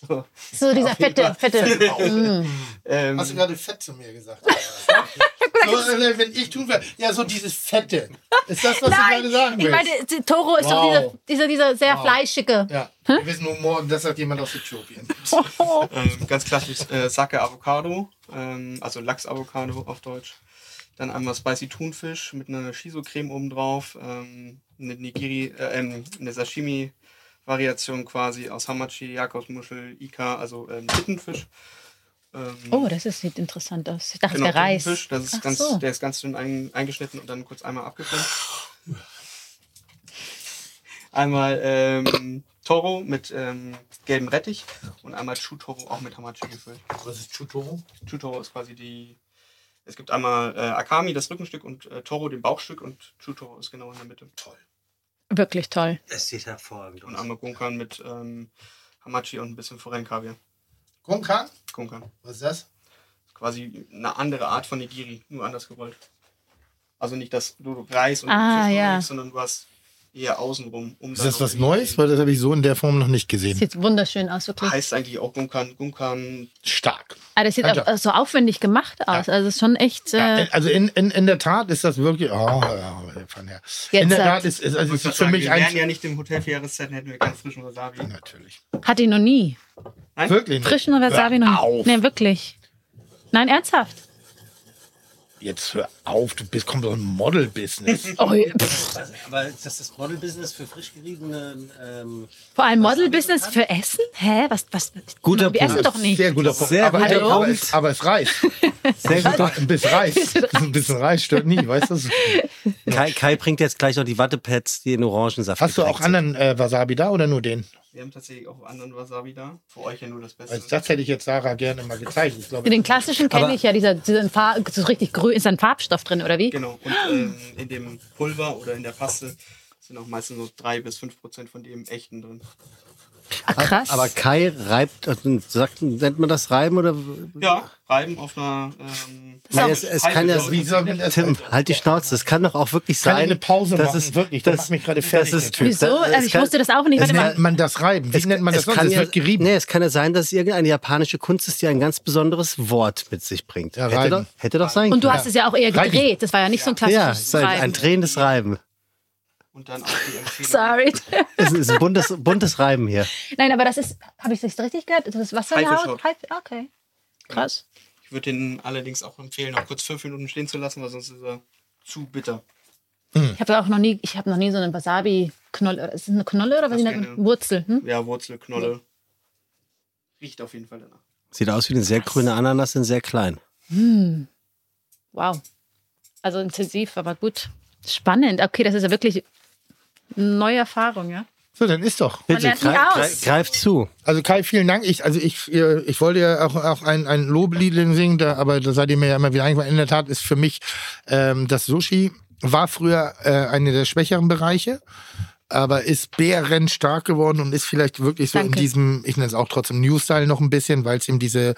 so, So dieser fette, fette. Mm. ähm, Hast du gerade Fett zu mir gesagt? so, äh, wenn ich Thunfisch, ja, so dieses Fette. Ist das, was du Nein, gerade sagen ich willst? meine, die- Toro ist Wow. doch dieser, dieser, dieser sehr Wow. fleischige. ja, wir wissen nur morgen, das hat jemand aus Äthiopien. ähm, ganz klassisch äh, Sake Avocado, ähm, also Lachs Avocado auf Deutsch. Dann einmal Spicy Thunfisch mit einer Shiso-Creme obendrauf, ähm, eine Nigiri, äh, ähm, eine Sashimi-Variation quasi aus Hamachi, Jakobsmuschel, Ika, also ähm, Tittenfisch. Ähm, Oh, das ist, sieht interessant aus. Ich dachte, genau, der Reis. Tittenfisch, das ist Ach ganz, so. der ist ganz dünn ein, eingeschnitten und dann kurz einmal abgefilmt. Einmal ähm, Toro mit ähm, gelbem Rettich und einmal Chutoro auch mit Hamachi gefüllt. Was ist Chutoro? Chutoro ist quasi die. Es gibt einmal äh, Akami, das Rückenstück, und äh, Toro, den Bauchstück, und Chutoro ist genau in der Mitte. Toll. Wirklich toll. Es sieht hervorragend Und einmal Gunkan mit ähm, Hamachi und ein bisschen Forellenkaviar. Gonkan? Gunkan. Was ist das? Quasi eine andere Art von Nigiri, nur anders gerollt. Also nicht, dass du Reis und Ah, Fisch ja. nimmst, sondern du hast eher außenrum. Um Ist das was Neues? Weil das habe ich so in der Form noch nicht gesehen. Sieht wunderschön aus, wirklich. Heißt eigentlich auch Gunkan. Gunkan Stark. Ah, das sieht Alter. auch so aufwendig gemacht aus. Also es ist schon echt. Ja, Äh, also in, in, in der Tat ist das wirklich. Oh, ja, von her. Jetzt in der Tat ist, ist also ist für mich wir ein. wären ja nicht im Hotel für Jahreszeiten, hätten wir ganz frischen Wasabi. Natürlich. hatte ich noch nie. Nein? Wirklich. nicht. Frischen Wasabi noch nie. auf. Nee, wirklich. Nein, ernsthaft. Jetzt hör auf, du bist kommt doch ein Model-Business. Oh, ja. Aber ist das das Model-Business für frisch geriebene ähm, Vor allem Model-Business für Essen? Hä? Was, was? Guter Wir essen Punkt. doch nicht. Sehr guter Punkt. Sehr aber, guter aber, Punkt. es, aber es reißt. Sehr gut. Ein bisschen Reis. Ein bisschen Reis stört nie, weißt du? Kai, Kai bringt jetzt gleich noch die Wattepads, die in Orangensaft Hast du auch anderen äh, Wasabi da oder nur den? Wir haben tatsächlich auch anderen Wasabi da. Für euch ja nur das Beste. Also das hätte ich jetzt Sarah gerne mal gezeigt. Ich glaube, Den klassischen kenne ich ja, dieser, dieser Farb, so richtig grün, ist ein Farbstoff drin, oder wie? Genau. Und ähm, in dem Pulver oder in der Paste sind auch meistens so drei bis fünf Prozent von dem echten drin. Ah, krass. Aber Kai reibt, also sagt, nennt man das Reiben oder? Ja, reiben auf einer. Ähm, Nein, es, es kann ja, das- Tim, halt die Schnauze. Es kann doch auch wirklich Kann sein. ich eine Pause dass machen? es- Wirklich, das dass- macht mich gerade fertig, es- Typ. Wieso? das- Also es ich kann- wusste das auch nicht. Wie Warte mal. nennt man das Reiben? Wie nennt man das es sonst? kann Es ja, wird gerieben. Nee, es kann ja sein, dass irgendeine japanische Kunst ist, die ein ganz besonderes Wort mit sich bringt. Ja, hätte, Reiben. doch, hätte doch sein Und du können. hast es ja auch eher gedreht. Das war ja nicht so ein ja, klassisches es ist ein, drehendes Reiben. Und dann auch die Empfehlung. Sorry. Es ist ein buntes, buntes Reiben hier. Nein, aber das ist, habe ich das richtig gehört? Das ist Wasser in der Haut? Haifischhaut. Haif- Okay. Krass. Ich würde den allerdings auch empfehlen, auch kurz fünf Minuten stehen zu lassen, weil sonst ist er zu bitter. Ich habe auch noch nie, ich habe noch nie so eine Wasabi-Knolle. Ist es eine Knolle oder was eine Wurzel? Hm? Ja, Wurzel, Knolle. Riecht auf jeden Fall danach. Sieht aus wie eine sehr grüne Ananas in sehr klein. Wow. Also intensiv, aber gut. Spannend. Okay, das ist ja wirklich neue Erfahrung, ja. So, dann ist doch. Bitte, greif, greif, greif zu. Also Kai, vielen Dank. Ich, also ich, äh, ich wollte ja auch, auch ein, ein Loblied singen, da, aber da seid ihr mir ja immer wieder eingefallen. In der Tat ist für mich ähm, das Sushi war früher äh, eine der schwächeren Bereiche, aber ist bärenstark geworden und ist vielleicht wirklich so in Danke. diesem, ich nenne es auch trotzdem New-Style noch ein bisschen, weil es eben diese,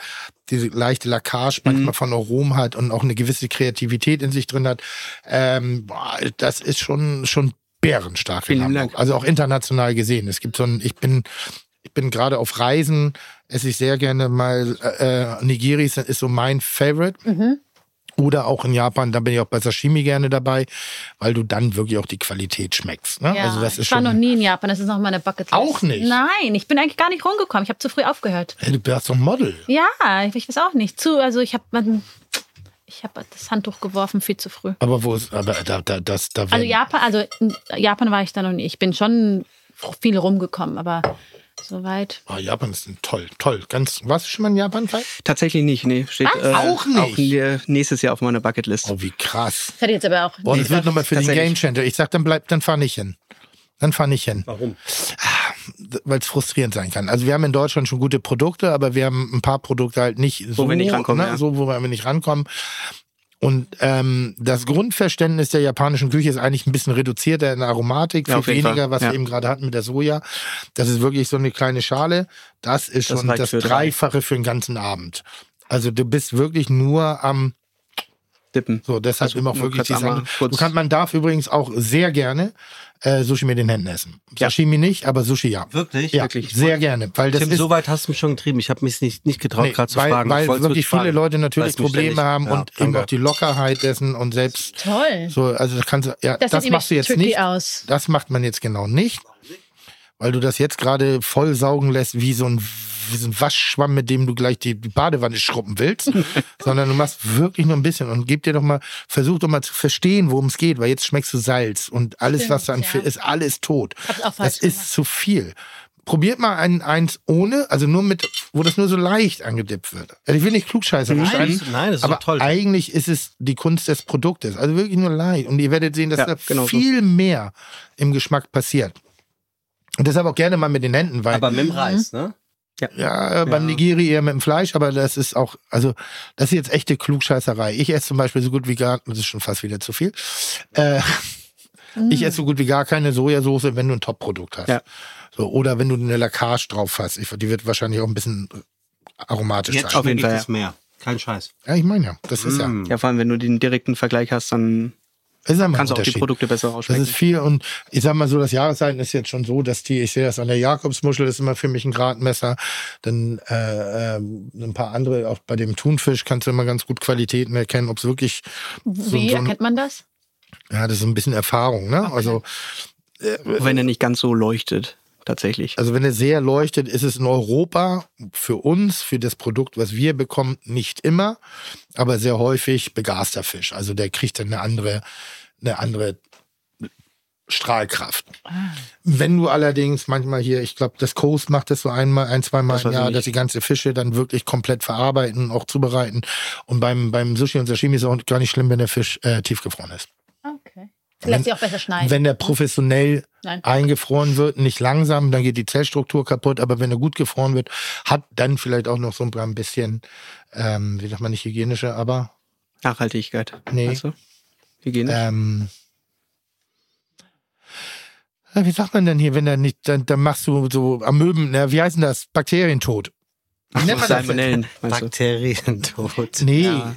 diese leichte Lackage manchmal von Aromen hat und auch eine gewisse Kreativität in sich drin hat. Ähm, boah, das ist schon, schon bärenstark. in Vielen Hamburg. Dank. Also auch international gesehen. Es gibt so ein, ich bin, ich bin gerade auf Reisen, esse ich sehr gerne mal äh, Nigiri ist, ist so mein Favorite. Mhm. Oder auch in Japan, da bin ich auch bei Sashimi gerne dabei, weil du dann wirklich auch die Qualität schmeckst. Ne? ja. also das ist ich war schon. noch nie in Japan, das ist noch meine Bucketlist. Auch nicht? Nein, ich bin eigentlich gar nicht rumgekommen. Ich habe zu früh aufgehört. Hey, du bist doch ein Model. Ja, ich, ich weiß auch nicht. Zu, also ich habe ich habe das Handtuch geworfen viel zu früh. Aber wo ist, aber da, da, das, da Also Japan, also in Japan war ich da noch nie. Ich bin schon viel rumgekommen, aber so weit. Oh, Japan ist ein toll, toll. Ganz, warst du schon mal in Japan, Kai? Tatsächlich nicht, nee. Steht äh, Auch nicht? Auch nä- nächstes Jahr auf meiner Bucketlist. Oh, wie krass. Das hätte ich jetzt aber auch. Boah, das wird nochmal für den. Game Changer. Ich sag, dann bleib, dann fahr nicht hin. Dann fahr nicht hin. Warum? Weil es frustrierend sein kann. Also wir haben in Deutschland schon gute Produkte, aber wir haben ein paar Produkte halt nicht so, wir nicht rankommen, ne, ja. so wo wir nicht rankommen. Und ähm, das Grundverständnis der japanischen Küche ist eigentlich ein bisschen reduzierter in der Aromatik, Ja, viel jeden weniger, Fall. was Ja. wir eben gerade hatten mit der Soja. Das ist wirklich so eine kleine Schale. Das ist Das schon das für drei. Dreifache für den ganzen Abend. Also du bist wirklich nur am Dippen. so, deshalb Also immer auch wirklich die Sachen. Du kann, man darf übrigens auch sehr gerne äh, Sushi mit den Händen essen. Ja. Sashimi nicht, aber Sushi ja. Wirklich? Ja, Wirklich. sehr gerne, weil das Tim, ist so weit hast du mich schon getrieben. Ich habe mich nicht, nicht getraut, nee, gerade zu weil, fragen. weil wirklich viele fragen, Leute natürlich Probleme haben Ja, und eben auch die Lockerheit dessen und selbst Toll. so, also das kannst ja, das, Das, machst du jetzt nicht. aus. Das macht man jetzt genau nicht, weil du das jetzt gerade voll saugen lässt wie so ein wie so ein Waschschwamm, mit dem du gleich die, die Badewanne schrubben willst, sondern du machst wirklich nur ein bisschen und gib dir doch mal, versuch doch mal zu verstehen, worum es geht, weil jetzt schmeckst du Salz und alles, Stimmt, was da an ja. Ist, alles tot. Das ist zu viel. Probiert mal ein, eins ohne, also nur mit, wo das nur so leicht angedippt wird. Also ich will nicht klugscheißer Nein, das- nein, das ist aber toll. eigentlich ist es die Kunst des Produktes. Also wirklich nur leicht. Und ihr werdet sehen, dass Ja, da genau so. viel mehr im Geschmack passiert. Und deshalb auch gerne mal mit den Händen, weil Aber mit dem Reis, ne? Ja, äh, beim Nigiri eher mit dem Fleisch, aber das ist auch, also das ist jetzt echte Klugscheißerei. Ich esse zum Beispiel so gut wie gar, das ist schon fast wieder zu viel. Äh, Ich esse so gut wie gar keine Sojasauce, wenn du ein Top-Produkt hast. Ja. So, oder wenn du eine Lacage drauf hast. Ich, die wird wahrscheinlich auch ein bisschen aromatisch Jetzt sein. auf jeden Fall, mehr. Kein Scheiß. Ja, ich meine ja. Das ist ja. Mm. Ja, vor allem, wenn du den direkten Vergleich hast, dann Ist immer ein Kannst auch die. Produkte besser Das aussprechen. ist viel und ich sag mal so, das Jahreszeiten ist jetzt schon so, dass die, ich sehe das an der Jakobsmuschel, ist immer für mich ein Gradmesser. Dann äh, ähm, ein paar andere, auch bei dem Thunfisch kannst du immer ganz gut Qualitäten erkennen, ob es wirklich, so, Wie so ein, erkennt man das? ja, das ist so ein bisschen Erfahrung, ne? Also, Wenn er nicht ganz so leuchtet, tatsächlich. also wenn er sehr leuchtet, ist es in Europa für uns, für das Produkt, was wir bekommen, nicht immer, aber sehr häufig begaster Fisch. Also der kriegt dann eine andere, eine andere Strahlkraft. Wenn du allerdings manchmal hier, ich glaube, das Coast macht das so einmal, ein, zweimal Das im Jahr, dass die ganze Fische dann wirklich komplett verarbeiten, auch zubereiten. Und beim, beim Sushi und Sashimi ist es auch gar nicht schlimm, wenn der Fisch äh, tiefgefroren ist. Lässt sich auch besser schneiden. Wenn der professionell Nein. eingefroren wird, nicht langsam, dann geht die Zellstruktur kaputt, aber wenn er gut gefroren wird, hat dann vielleicht auch noch so ein bisschen, ähm, wie sagt man nicht hygienische, aber Nachhaltigkeit. Nee. Du? Hygienisch. ähm, ja, wie sagt man denn hier, wenn er nicht, dann, dann machst du so Amöben, na, wie heißen das? Bakterientod. Wie nennt man das denn? Salmonellen? Bakterientod. Nee. Ja.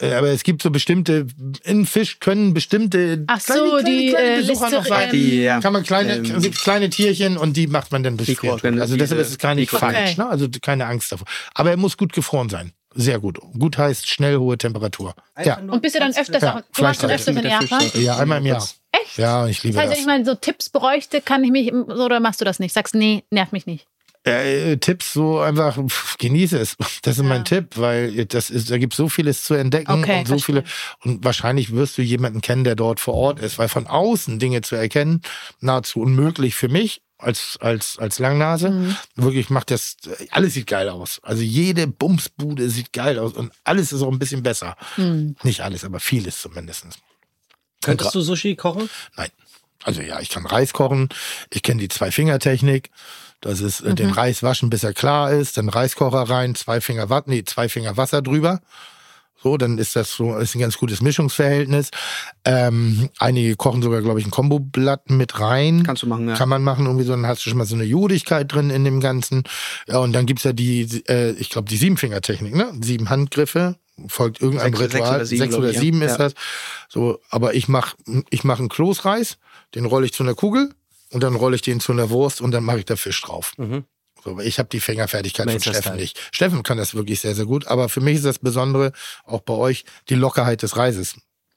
Äh, Aber es gibt so bestimmte, in Fisch können bestimmte Ach so, die, äh, Besucher noch sein. Die, ja. kann man kleine, Ähm, es gibt kleine Tierchen und die macht man dann. Mikroorganismen, Also deshalb ist es gar nicht falsch, ne? Also keine Angst davor. Aber er muss gut gefroren sein. Sehr gut. Gut heißt schnell hohe Temperatur. Ja. Und bist du dann öfters Ja, auch, du schon Fleischseite. öfters in Japan? Ja, einmal im Jahr. Echt? Ja, ich liebe Das heißt, das. wenn ich mal so Tipps bräuchte, kann ich mich, oder machst du das nicht? Sagst, nee, nervt mich nicht. Äh, Tipps so einfach, pff, genieße es. Das ist Ja. mein Tipp, weil das ist, da gibt so vieles zu entdecken Okay, und so verstehe. viele. Und wahrscheinlich wirst du jemanden kennen, der dort vor Ort ist, weil von außen Dinge zu erkennen, nahezu unmöglich für mich als, als, als Langnase. Mhm. Wirklich macht das, alles sieht geil aus. Also jede Bumsbude sieht geil aus und alles ist auch ein bisschen besser. Hm. Nicht alles, aber vieles zumindest. Könntest du Sushi kochen? Nein. Also ja, ich kann Reis kochen, ich kenne die Zwei-Finger-Technik. Das ist äh, den Reis waschen, bis er klar ist, dann Reiskocher rein, zwei Finger Watt, nee, zwei Finger Wasser drüber. So, dann ist das so, ist ein ganz gutes Mischungsverhältnis. Ähm, einige kochen sogar, glaube ich, ein Komboblatt mit rein. Kannst du machen, ja. Kann man machen, irgendwie so, dann hast du schon mal so eine Jodigkeit drin in dem Ganzen. Ja, und dann gibt's ja die, äh, ich glaube, die Siebenfinger-Technik, ne? Sieben Handgriffe, folgt irgendein Sechs- sechs Ritual. oder sieben, Sechs oder sieben ist Ja. das. So, aber ich mach, ich mach einen Kloßreis, den rolle ich zu einer Kugel und dann rolle ich den zu einer Wurst und dann mache ich da Fisch drauf. Mhm. So, aber ich habe die Fingerfertigkeit von Steffen nicht. Steffen kann das wirklich sehr, sehr gut. Aber für mich ist das Besondere, auch bei euch, die Lockerheit des Reises.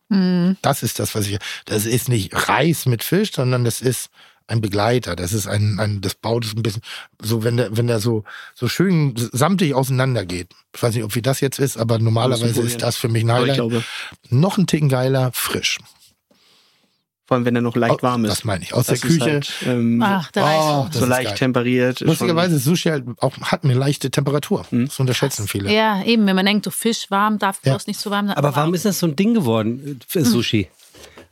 Hm. Das ist das, was ich. Das ist nicht Reis mit Fisch, sondern das ist ein Begleiter. Das ist ein, ein das baut es ein bisschen so, wenn der, wenn der so, so schön samtig auseinander geht. Ich weiß nicht, ob wie das jetzt ist, aber normalerweise ist das für mich ein Highlight. glaube, Noch ein Ticken geiler, frisch. Vor allem wenn er noch leicht warm ist. das meine ich. Aus Das der Küche. Halt, ähm, Ach, da Oh, so leicht geil. temperiert. Lustigerweise ist Sushi halt auch, hat eine leichte Temperatur. Hm. Das unterschätzen viele. Ja, eben, wenn man denkt, so Fisch warm, darf Ja. bloß nicht zu warm sein. Aber warum ist das so ein Ding geworden für Sushi?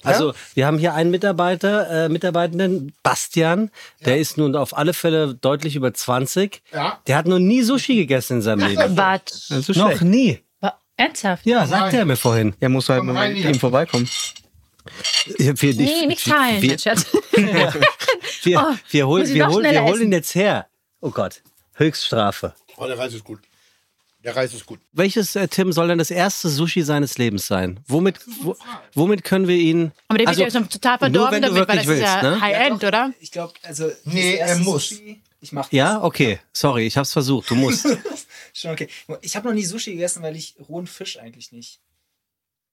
Also, wir haben hier einen Mitarbeiter, äh, Mitarbeitenden, Bastian, der ist nun auf alle Fälle deutlich über 20. Ja. Der hat noch nie Sushi gegessen in seinem Leben. Ist Noch nie. ernsthaft? Ja, sagte er mir vorhin. Er muss halt Komm mal mit ihm vorbeikommen. Wir, wir, Nee, nicht teilen, Wir, Schatz. wir, Oh, wir, holen, wir, holen, wir holen ihn jetzt her. Oh Gott, Höchststrafe. Oh, der Reis ist gut. Der Reis ist gut. Welches, äh, Tim, soll denn das erste Sushi seines Lebens sein? Womit, wo, womit können wir ihn... Aber der wird Also, ja schon total verdorben wenn du damit, weil das wirklich ist ja willst, ne? High-End, oder? Ich glaube, also. das Nee, er muss. Sushi, ich mach Ja, okay. Sorry, ich hab's versucht. Du musst. Schon okay. Ich habe noch nie Sushi gegessen, weil ich rohen Fisch eigentlich nicht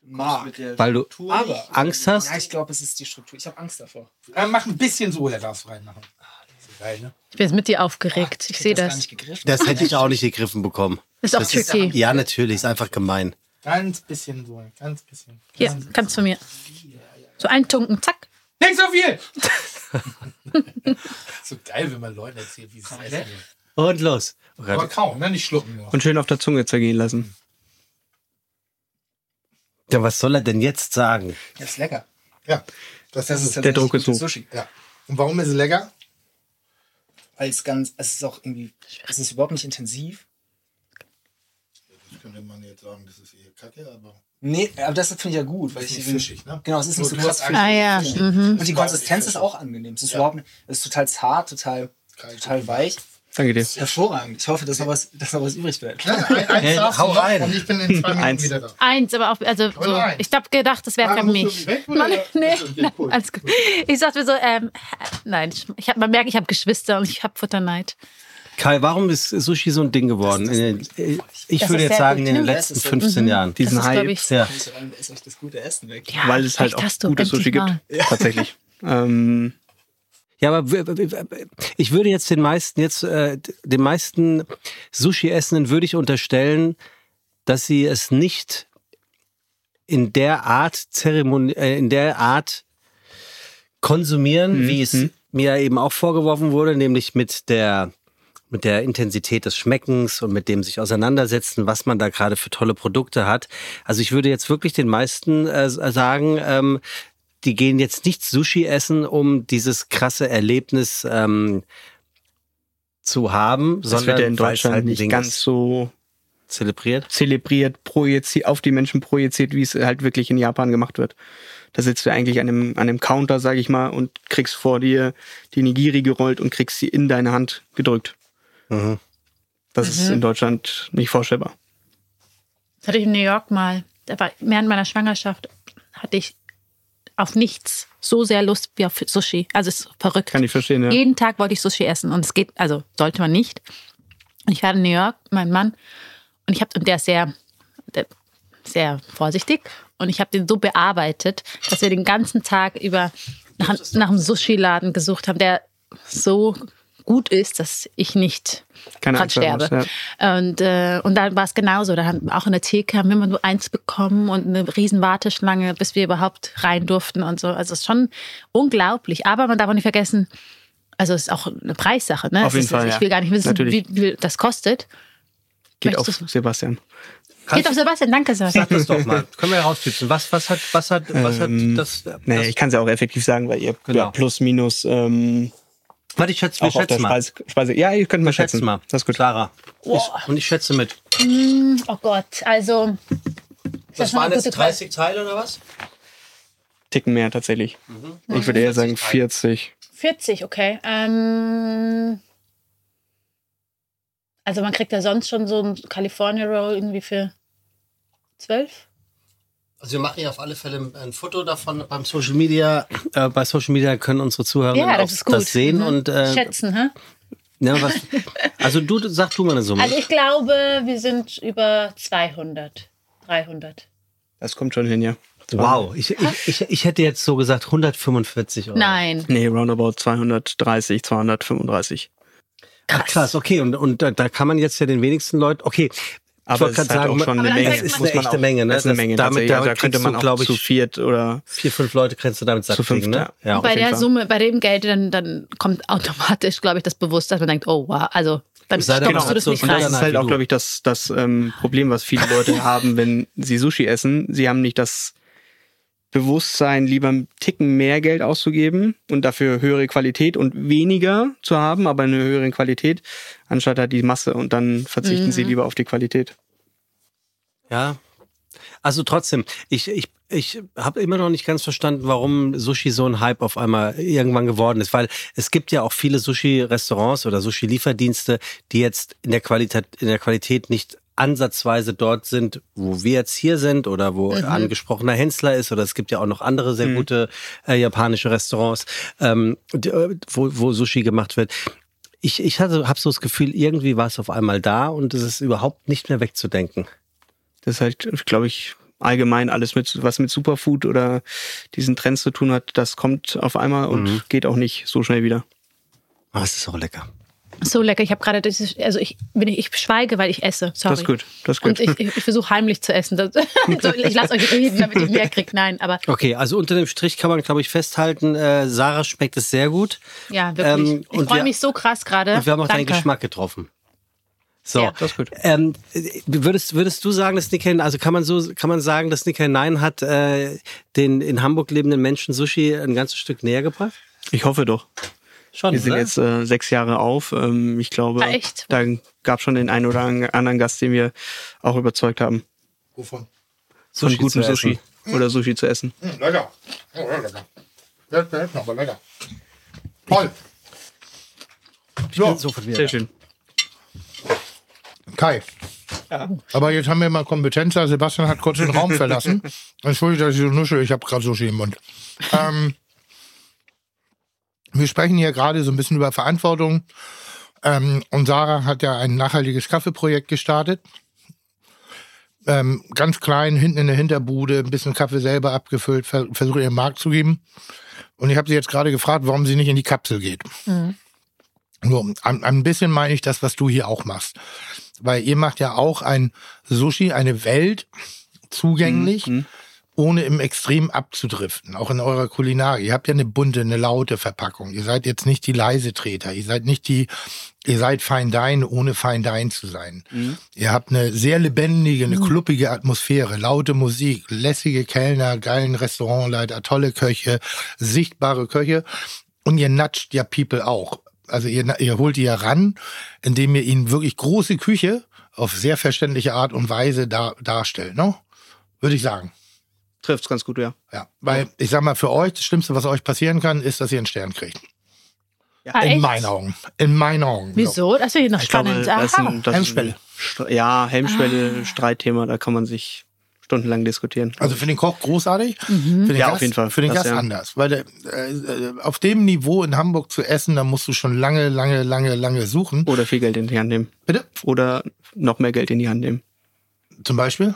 mag. Weil du Aber Angst hast? Ja, ich glaube, es ist die Struktur. Ich habe Angst davor. Äh, mach ein bisschen so, der darf reinmachen. So geil, ne? Ich bin jetzt mit dir aufgeregt. Ich hätte sehe das. gegriffen. Das hätte ich auch nicht gegriffen bekommen. Ist auch Das tricky. ja, natürlich. Ist einfach gemein. Ganz bisschen so, ganz bisschen. Hier, kannst du mir. So eintunken, zack. Nicht so viel! so geil, wenn man Leuten erzählt, wie es essen. Und los. Oh Aber kaum, ne? Nicht schlucken nur. Und schön auf der Zunge zergehen lassen. Ja, was soll er denn jetzt sagen? Das ist lecker. Ja, das, Das ist. Der Druck ist hoch. Sushi. Ja. Und warum ist es lecker? Weil es ganz, es ist auch irgendwie, es ist überhaupt nicht intensiv. Das könnte man jetzt sagen, das ist eher kacke, aber. Nee, aber das finde ich ja gut, weil Ist ich fischig, ne? Genau, es ist nicht so krass fischig. Ah ja. Mhm. Und die Konsistenz ist auch angenehm. Es ist überhaupt nicht, es ist total zart, total, total weich. Danke dir. Hervorragend. Ich hoffe, dass noch was, dass noch was übrig bleibt. Ja, ein, eins Hey, darfst du hau noch rein. Und ich bin in zwei Minuten Eins. wieder da. Eins, aber auch, also so, ich habe gedacht, das wäre für musst du mich. weg, oder? Nee, Okay, nein, cool. alles gut. Ich sagte mir so, ähm, nein, ich, ich hab, man merkt, ich habe Geschwister und ich habe Futterneid. Kai, warum ist Sushi so ein Ding geworden? In den, ich Das würde ist jetzt sehr sagen, gut, in den ne? letzten Das ist so- 15 Jahren. Diesen das ist, glaub Hype, ich, Ja. Ist euch das gute Essen weg. ja, weil es halt recht auch hast du, gutes endlich Sushi gibt. mal. Tatsächlich. ähm, Ja, aber ich würde jetzt den meisten jetzt äh, den meisten Sushi-Essenden würde ich unterstellen, dass sie es nicht in der Art Zeremonie, äh, in der Art konsumieren, wie es mir eben auch vorgeworfen wurde, nämlich mit der mit der Intensität des Schmeckens und mit dem sich auseinandersetzen, was man da gerade für tolle Produkte hat. Also ich würde jetzt wirklich den meisten äh, sagen, ähm, die gehen jetzt nicht Sushi essen, um dieses krasse Erlebnis ähm, zu haben, das sondern wird ja in Deutschland halt nicht Ding ganz so zelebriert. zelebriert, projiziert, auf die Menschen projiziert, wie es halt wirklich in Japan gemacht wird. Da sitzt du eigentlich an einem, an einem Counter, sag ich mal, und kriegst vor dir die Nigiri gerollt und kriegst sie in deine Hand gedrückt. Mhm. Das ist in Deutschland nicht vorstellbar. Das hatte ich in New York mal. Da war, während meiner Schwangerschaft hatte ich auf nichts so sehr Lust wie auf Sushi. Also es ist verrückt. Kann ich verstehen, ja. Jeden Tag wollte ich Sushi essen und es geht, also sollte man nicht. Ich war in New York, mein Mann, und ich habe, und der ist sehr, der, sehr vorsichtig und ich habe den so bearbeitet, dass wir den ganzen Tag über nach, nach einem Sushi-Laden gesucht haben, der so gut ist, dass ich nicht Keine dran sterbe. musst, Und, äh, und dann war es genauso. Da haben wir auch in der Theke haben wir immer nur eins bekommen und eine riesen Warteschlange, bis wir überhaupt rein durften und so. Also es ist schon unglaublich. Aber man darf auch nicht vergessen, also es ist auch eine Preissache. Ne? Auf jeden ist, Fall, Ich ja. will gar nicht wissen, wie Natürlich. wie viel das kostet. Geht auf Sebastian. Geht auf Sebastian, danke Sebastian. Sag das doch mal. Können wir herausfinden. Was, was hat, was hat, was hat Ähm, das, Nee, das ich kann es ja auch effektiv sagen, weil ihr Genau. ja, plus minus ähm, Warte, ich schätze, wir schätzen mal. Speise, Speise. Ja, ihr könnt mal Wir schätzen schätzen. mal. Das ist gut. Clara. Ich, und ich schätze mit. Oh Gott, also. Das noch waren jetzt gute Frage? 30 Teile oder was? Ticken mehr tatsächlich. Mhm. Ich würde eher sagen 40. 40, okay. Ähm, also man kriegt ja sonst schon so ein California Roll irgendwie für 12. Also wir machen ja auf alle Fälle ein Foto davon beim Social Media. Äh, bei Social Media können unsere Zuhörer Ja, das das sehen Mhm. und äh, Schätzen, hä? ja, was, also du sag du mal eine Summe. Also ich glaube, wir sind über 200, 300. Das kommt schon hin, ja. wow, ich, ich, ich, ich hätte jetzt so gesagt 145 Euro. Nein. Nee, roundabout 230, 235. Ach, krass, okay. Und, und da, da kann man jetzt ja den wenigsten Leuten, okay. Aber wollte es gerade ist halt sagen, auch schon eine Menge. sagt ist eine echte Menge, ne? Das ist eine Das- Menge. damit- also da damit könnte man auch ich, zu viert oder Vier, fünf Leute kannst du damit satt zu kriegen, ne? Ja, bei der Fall. Summe, bei dem Geld, dann, dann kommt automatisch, glaube ich, das Bewusstsein, dass man denkt, oh wow, also dann stopfst man du das nicht so- Und rein. das ist halt auch, glaube ich, das, das ähm, Problem, was viele Leute haben, wenn sie Sushi essen. Sie haben nicht das Bewusstsein, lieber einen Ticken mehr Geld auszugeben und dafür höhere Qualität und weniger zu haben, aber eine höhere Qualität, anstatt halt die Masse. Und dann verzichten Mhm. sie lieber auf die Qualität. Ja. Also trotzdem, ich, ich, ich habe immer noch nicht ganz verstanden, warum Sushi so ein Hype auf einmal irgendwann geworden ist. Weil es gibt ja auch viele Sushi-Restaurants oder Sushi-Lieferdienste, die jetzt in der Qualität, in der Qualität nicht ansatzweise dort sind, wo wir jetzt hier sind oder wo angesprochener Hensler ist oder es gibt ja auch noch andere sehr gute äh, japanische Restaurants, ähm, äh, wo, wo Sushi gemacht wird. Ich, ich habe so das Gefühl, irgendwie war es auf einmal da und es ist überhaupt nicht mehr wegzudenken. Das ist halt, glaube ich, allgemein alles mit, was mit Superfood oder diesen Trends zu tun hat, das kommt auf einmal und Mhm. geht auch nicht so schnell wieder. Aber es ist auch lecker. So lecker. Ich habe gerade, also ich, bin, ich schweige, weil ich esse. Sorry. Das ist gut, das ist gut. Und ich, ich, ich versuche heimlich zu essen. Das, so, ich lasse euch reden, damit ich mehr kriege. Nein, aber Okay, also unter dem Strich kann man, glaube ich, festhalten, äh, Sarah schmeckt es sehr gut. ja, wirklich. Ähm, ich freue mich so krass gerade. Und wir haben auch deinen Danke. Geschmack getroffen. So, Ja. Das ist gut. ähm, würdest, würdest du sagen, dass Nikkei, also kann man so, kann man sagen, dass Nikkei Nein hat äh, den in Hamburg lebenden Menschen Sushi ein ganzes Stück näher gebracht? Ich hoffe doch. Schon, Wir sind oder? jetzt äh, sechs Jahre auf. Ähm, ich glaube, Ah, echt? da gab schon den einen oder anderen Gast, den wir auch überzeugt haben, Wovon? von Sushi gutem zu Sushi essen. oder Sushi zu essen. Hm, lecker. Oh, ja, lecker. Lecker, lecker, aber lecker. Toll. Ich bin sofort wieder. Sehr schön. Kai. Aber jetzt haben wir mal Kompetenz. Sebastian hat kurz den Raum verlassen. Entschuldigung, dass ich so nuschel. Ich habe gerade Sushi im Mund. Ähm, wir sprechen hier gerade so ein bisschen über Verantwortung. Ähm, und Sarah hat ja ein nachhaltiges Kaffeeprojekt gestartet. Ähm, ganz klein, hinten in der Hinterbude, ein bisschen Kaffee selber abgefüllt, ver versucht ihren Markt zu geben. Und ich habe sie jetzt gerade gefragt, warum sie nicht in die Kapsel geht. So, ein, ein bisschen meine ich das, was du hier auch machst. Weil ihr macht ja auch ein Sushi, eine Welt zugänglich, Mhm. Ohne im Extrem abzudriften. Auch in eurer Kulinarik. Ihr habt ja eine bunte, eine laute Verpackung. Ihr seid jetzt nicht die leise Treter. Ihr seid nicht die, ihr seid Fine Dine, ohne Fine Dine zu sein. Ihr habt eine sehr lebendige, eine kluppige Atmosphäre, laute Musik, lässige Kellner, geilen Restaurantleiter, tolle Köche, sichtbare Köche. Und ihr natscht ja People auch. Also ihr, ihr holt die ja ran, indem ihr ihnen wirklich große Küche auf sehr verständliche Art und Weise dar, darstellt, ne? Würde ich sagen. Trifft's ganz gut, ja. Ja. Weil ich sag mal, für euch, das Schlimmste, was euch passieren kann, ist, dass ihr einen Stern kriegt. Ah, In echt? meinen Augen. In meinen Augen. Wieso? Das finde ich noch Ich glaube, spannend. das ist ein, das Hemmschwelle. Ist ein ja, Hemmschwelle, Streitthema, da kann man sich stundenlang diskutieren. Also für den Koch großartig, für den Ja, Gast, auf jeden Fall. Für den Das Gast ja. anders. Weil äh, äh, auf dem Niveau in Hamburg zu essen, da musst du schon lange, lange, lange, lange suchen. Oder viel Geld in die Hand nehmen. Bitte? Oder noch mehr Geld in die Hand nehmen. Zum Beispiel?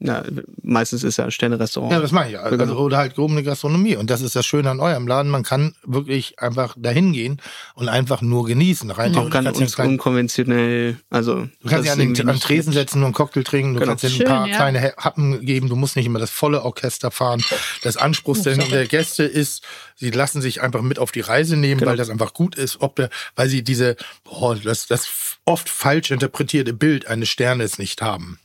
Na, meistens ist ja ein Sterne-Restaurant. Ja, das meine ich. ja. Also, Genau. oder halt gehobene Gastronomie. Und das ist das Schöne an eurem Laden. Man kann wirklich einfach dahin gehen und einfach nur genießen. Rein auch ganz un ja- unkonventionell. Also, Du kannst dich an den, an Tresen setzen und einen Cocktail trinken, du Genau. kannst dir ein Schön, paar ja. kleine Happen geben, du musst nicht immer das volle Orchester fahren. Das Anspruch der, der Gäste ist, sie lassen sich einfach mit auf die Reise nehmen, Genau. weil das einfach gut ist, ob der, weil sie diese, boah, das, das oft falsch interpretierte Bild eines Sternes nicht haben.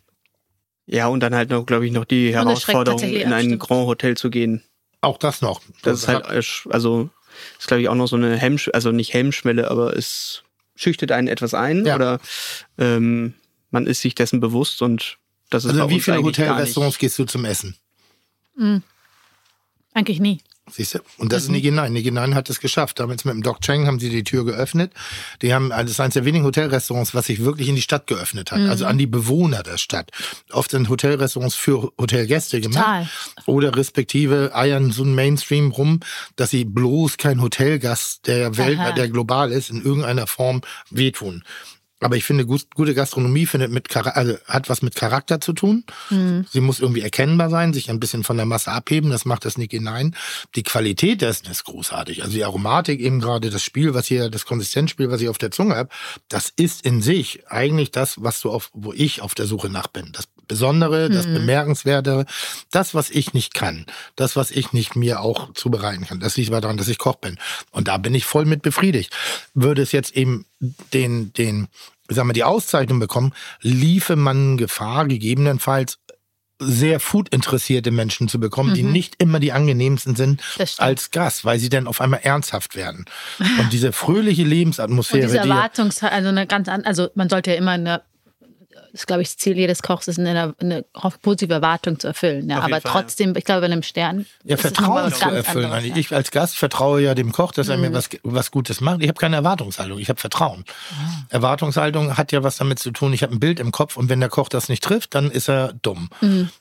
Ja, und dann halt noch, glaube ich, noch die das Herausforderung, in ein stimmt. Grand Hotel zu gehen. Auch das noch. Das ist halt, äh, also, ist, glaube ich, auch noch so eine Hemmschwelle, also nicht Hemmschwelle, aber es schüchtert einen etwas ein Ja. oder ähm, man ist sich dessen bewusst und das ist bei also wie uns viele Hotelrestaurants gehst du zum Essen? Eigentlich nie. Siehst du? Und das Mhm. ist Niki Nein. Niki Nein hat es geschafft. Damals mit dem Doc Cheng haben sie die Tür geöffnet. Die haben, also das ist eines der wenigen Hotelrestaurants, was sich wirklich in die Stadt geöffnet hat. Also an die Bewohner der Stadt. Oft sind Hotelrestaurants für Hotelgäste gemacht. Total. Oder respektive eiern so ein Mainstream rum, dass sie bloß kein Hotelgast, der Welt, Aha. der global ist, in irgendeiner Form wehtun. Aber ich finde, gut, gute Gastronomie findet mit also hat was mit Charakter zu tun. Sie muss irgendwie erkennbar sein, sich ein bisschen von der Masse abheben. Das macht das nicht hinein. Die Qualität dessen ist großartig. Also die Aromatik eben gerade, das Spiel, was hier, das Konsistenzspiel, was ich auf der Zunge habe, das ist in sich eigentlich das, was du auf, wo ich auf der Suche nach bin. Das Besondere, das Bemerkenswerte, das, was ich nicht kann, das, was ich nicht mir auch zubereiten kann. Das liegt aber daran, dass ich Koch bin. Und da bin ich voll mit befriedigt. Würde es jetzt eben den, den, sagen wir, die Auszeichnung bekommen, liefe man Gefahr, gegebenenfalls sehr food-interessierte Menschen zu bekommen, die nicht immer die angenehmsten sind als Gast, weil sie dann auf einmal ernsthaft werden. Und diese fröhliche Und Lebensatmosphäre, diese die Erwartungs, also eine ganz an, also man sollte ja immer eine, ist, glaube ich, das Ziel jedes Kochs ist, eine, eine positive Erwartung zu erfüllen. Ja. Aber Fall, ja. trotzdem, ich glaube, bei einem Stern. ja, Vertrauen zu erfüllen. anderes, Also ja. ich als Gast vertraue ja dem Koch, dass er Mhm. mir was, was Gutes macht. Ich habe keine Erwartungshaltung, ich habe Vertrauen. Ah. Erwartungshaltung hat ja was damit zu tun, ich habe ein Bild im Kopf und wenn der Koch das nicht trifft, dann ist er dumm.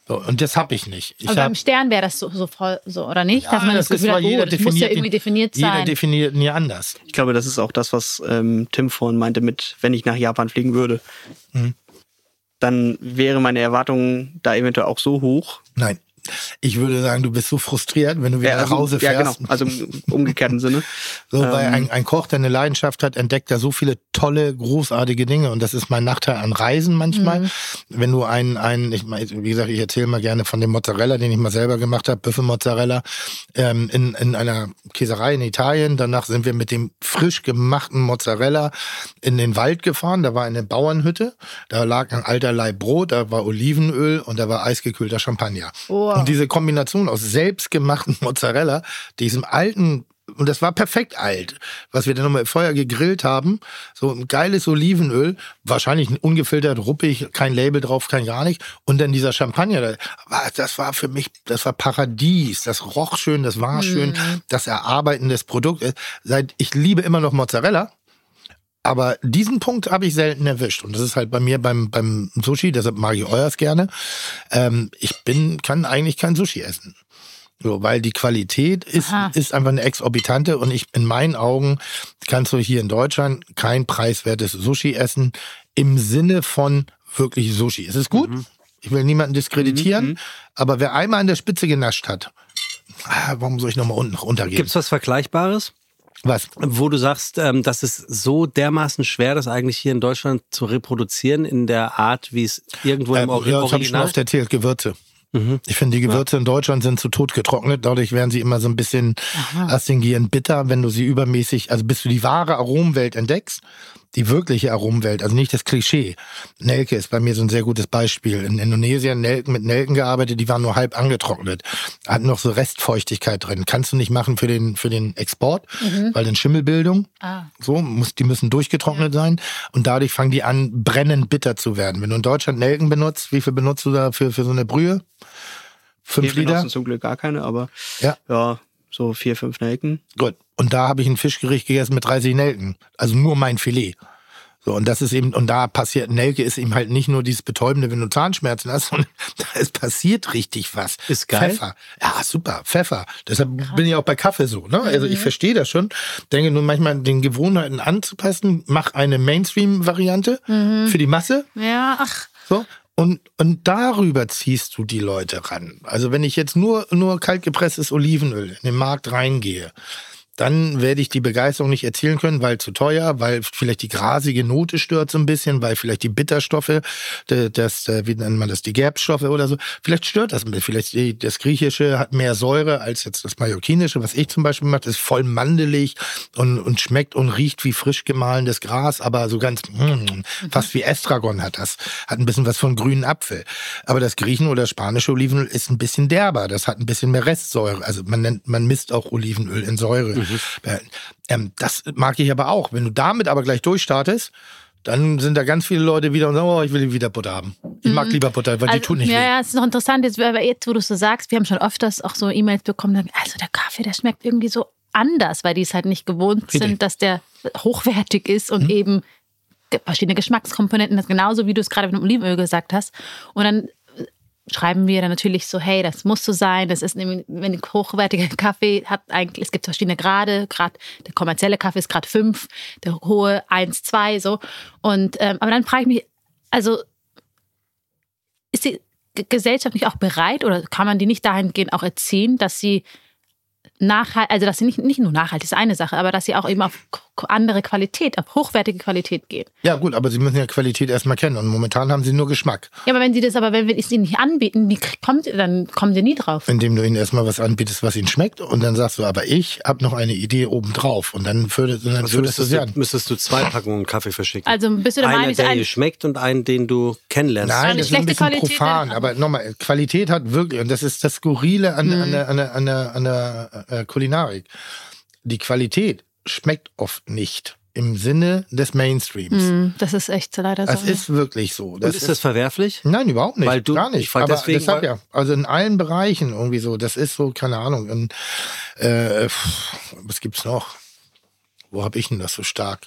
So, und das habe ich nicht. Ich Mhm. Aber hab, beim Stern wäre das so, so voll, so, oder nicht? Ja, Dass man das, das ist, Gefühl hat, oh, jeder das muss ja definiert irgendwie definiert jeder sein. definiert ihn ja anders. Ich glaube, das ist auch das, was ähm, Tim vorhin meinte mit, wenn ich nach Japan fliegen würde, Mhm. Dann wäre meine Erwartung da eventuell auch so hoch. Nein. Ich würde sagen, du bist so frustriert, wenn du wieder Ja, nach Hause ja, fährst. genau. Also im umgekehrten Sinne. So, weil Ähm, ein, ein Koch, der eine Leidenschaft hat, entdeckt da so viele tolle, großartige Dinge. Und das ist mein Nachteil an Reisen manchmal. Mhm. Wenn du einen, einen, ich meine, wie gesagt, ich erzähle mal gerne von dem Mozzarella, den ich mal selber gemacht habe, Büffelmozzarella, ähm, in, in einer Käserei in Italien. Danach sind wir mit dem frisch gemachten Mozzarella in den Wald gefahren. Da war eine Bauernhütte. Da lag ein alter Laib Brot, da war Olivenöl und da war eisgekühlter Champagner. Wow. Und diese Kombination aus selbstgemachten Mozzarella, diesem alten und das war perfekt alt, was wir dann nochmal im Feuer gegrillt haben. So ein geiles Olivenöl, wahrscheinlich ungefiltert, ruppig, kein Label drauf, kein gar nicht. Und dann dieser Champagner, das war für mich, das war Paradies. Das roch schön, das war schön, das Erarbeiten des Produktes. Seit, ich liebe immer noch Mozzarella. Aber diesen Punkt habe ich selten erwischt. Und das ist halt bei mir beim, beim Sushi, deshalb mag ich euers gerne. Ähm, ich bin, kann eigentlich kein Sushi essen. So, weil die Qualität ist, Aha. ist einfach eine exorbitante und ich, in meinen Augen kannst du hier in Deutschland kein preiswertes Sushi essen im Sinne von wirklich Sushi. Es ist gut. Ich will niemanden diskreditieren, aber wer einmal an der Spitze genascht hat, ah, warum soll ich nochmal unten runtergehen? Gibt's was Vergleichbares? Was? Wo du sagst, ähm, das ist so dermaßen schwer, das eigentlich hier in Deutschland zu reproduzieren in der Art, wie es irgendwo im Ähm, Ori ja, das habe ich schon Original. oft erzählt, Gewürze. Mhm. Ich finde, die Gewürze in Deutschland sind zu tot getrocknet. Dadurch werden sie immer so ein bisschen astringierend bitter, wenn du sie übermäßig, also bis du die wahre Aromenwelt entdeckst, die wirkliche Aromenwelt, also nicht das Klischee. Nelke ist bei mir so ein sehr gutes Beispiel. In Indonesien Nelken, mit Nelken gearbeitet, die waren nur halb angetrocknet. Hatten noch so Restfeuchtigkeit drin. Kannst du nicht machen für den, für den Export, weil dann Schimmelbildung. Ah. So, muss, die müssen durchgetrocknet sein. Und dadurch fangen die an, brennend bitter zu werden. Wenn du in Deutschland Nelken benutzt, wie viel benutzt du da für, für so eine Brühe? Fünf Wir Liter? benutzen zum Glück gar keine, aber Ja. ja, so vier, fünf Nelken. Gut. Und da habe ich ein Fischgericht gegessen mit 30 Nelken. Also nur mein Filet. So, und das ist eben, und da passiert, Nelke ist eben halt nicht nur dieses Betäubende, wenn du Zahnschmerzen hast, sondern es passiert richtig was. Ist geil. Pfeffer. Ja, super. Pfeffer. Deshalb bin ich auch bei Kaffee so, ne? Also ich verstehe das schon. Denke nur manchmal den Gewohnheiten anzupassen. Mach eine Mainstream-Variante für die Masse. Ja, ach. So. Und, und darüber ziehst du die Leute ran. Also wenn ich jetzt nur, nur kaltgepresstes Olivenöl in den Markt reingehe, dann werde ich die Begeisterung nicht erzielen können, weil zu teuer, weil vielleicht die grasige Note stört so ein bisschen, weil vielleicht die Bitterstoffe, das, äh, wie nennt man das, die Gerbstoffe oder so, vielleicht stört das ein bisschen. Vielleicht das Griechische hat mehr Säure als jetzt das Mallorquinische, was ich zum Beispiel mache, das ist voll mandelig und, und schmeckt und riecht wie frisch gemahlenes Gras, aber so ganz, mm, fast wie Estragon hat das. Hat ein bisschen was von grünen Apfel. Aber das Griechen- oder spanische Olivenöl ist ein bisschen derber. Das hat ein bisschen mehr Restsäure. Also man nennt, man misst auch Olivenöl in Säure. Äh, Ähm, das mag ich aber auch. Wenn du damit aber gleich durchstartest, dann sind da ganz viele Leute wieder und sagen, oh, ich will wieder Butter haben. Ich mag lieber Butter, weil die tut nicht Mhm. ja, weh. ja, es ist noch interessant, jetzt, aber jetzt, wo du es so sagst, wir haben schon öfters auch so E-Mails bekommen, dann, also der Kaffee, der schmeckt irgendwie so anders, weil die es halt nicht gewohnt Richtig. sind, dass der hochwertig ist und eben ge- verschiedene Geschmackskomponenten, das genauso wie du es gerade mit dem Olivenöl gesagt hast. Und dann schreiben wir dann natürlich so, hey, das muss so sein, das ist nämlich, wenn ein hochwertiger Kaffee hat eigentlich, es gibt verschiedene Grade, Grad, der kommerzielle Kaffee ist Grad 5, der hohe 1, 2, so. Und, ähm, aber dann frage ich mich, also ist die Gesellschaft nicht auch bereit oder kann man die nicht dahingehend auch erziehen, dass sie nachhaltig, also dass sie nicht, nicht nur nachhaltig ist eine Sache, aber dass sie auch eben auf andere Qualität, auf hochwertige Qualität gehen. Ja gut, aber sie müssen ja Qualität erstmal kennen und momentan haben sie nur Geschmack. Ja, aber wenn sie das, aber wenn wir es ihnen nicht anbieten, wie kommt, dann kommen sie nie drauf. Indem du ihnen erstmal was anbietest, was ihnen schmeckt und dann sagst du, aber ich habe noch eine Idee obendrauf und dann führst, dann Also du müsstest sie du, an. müsstest du zwei Packungen Kaffee verschicken. Also bist du der Meinung, der dir schmeckt und einen, den du kennenlernst. Nein, eine das ist ein schlechte bisschen Qualität, profan. Aber nochmal, Qualität hat wirklich, und das ist das Skurrile an, an, der, an, der, an, der, an der äh, Kulinarik. Die Qualität schmeckt oft nicht im Sinne des Mainstreams. Hm, das ist echt leider so. Das ist wirklich so. und ist das verwerflich? Nein, überhaupt nicht. Weil du- gar nicht. ich frag Aber deswegen, deshalb weil- ja. Also in allen Bereichen irgendwie so. Das ist so, keine Ahnung. Und, äh, pff, was gibt's noch? Wo habe ich denn das so stark?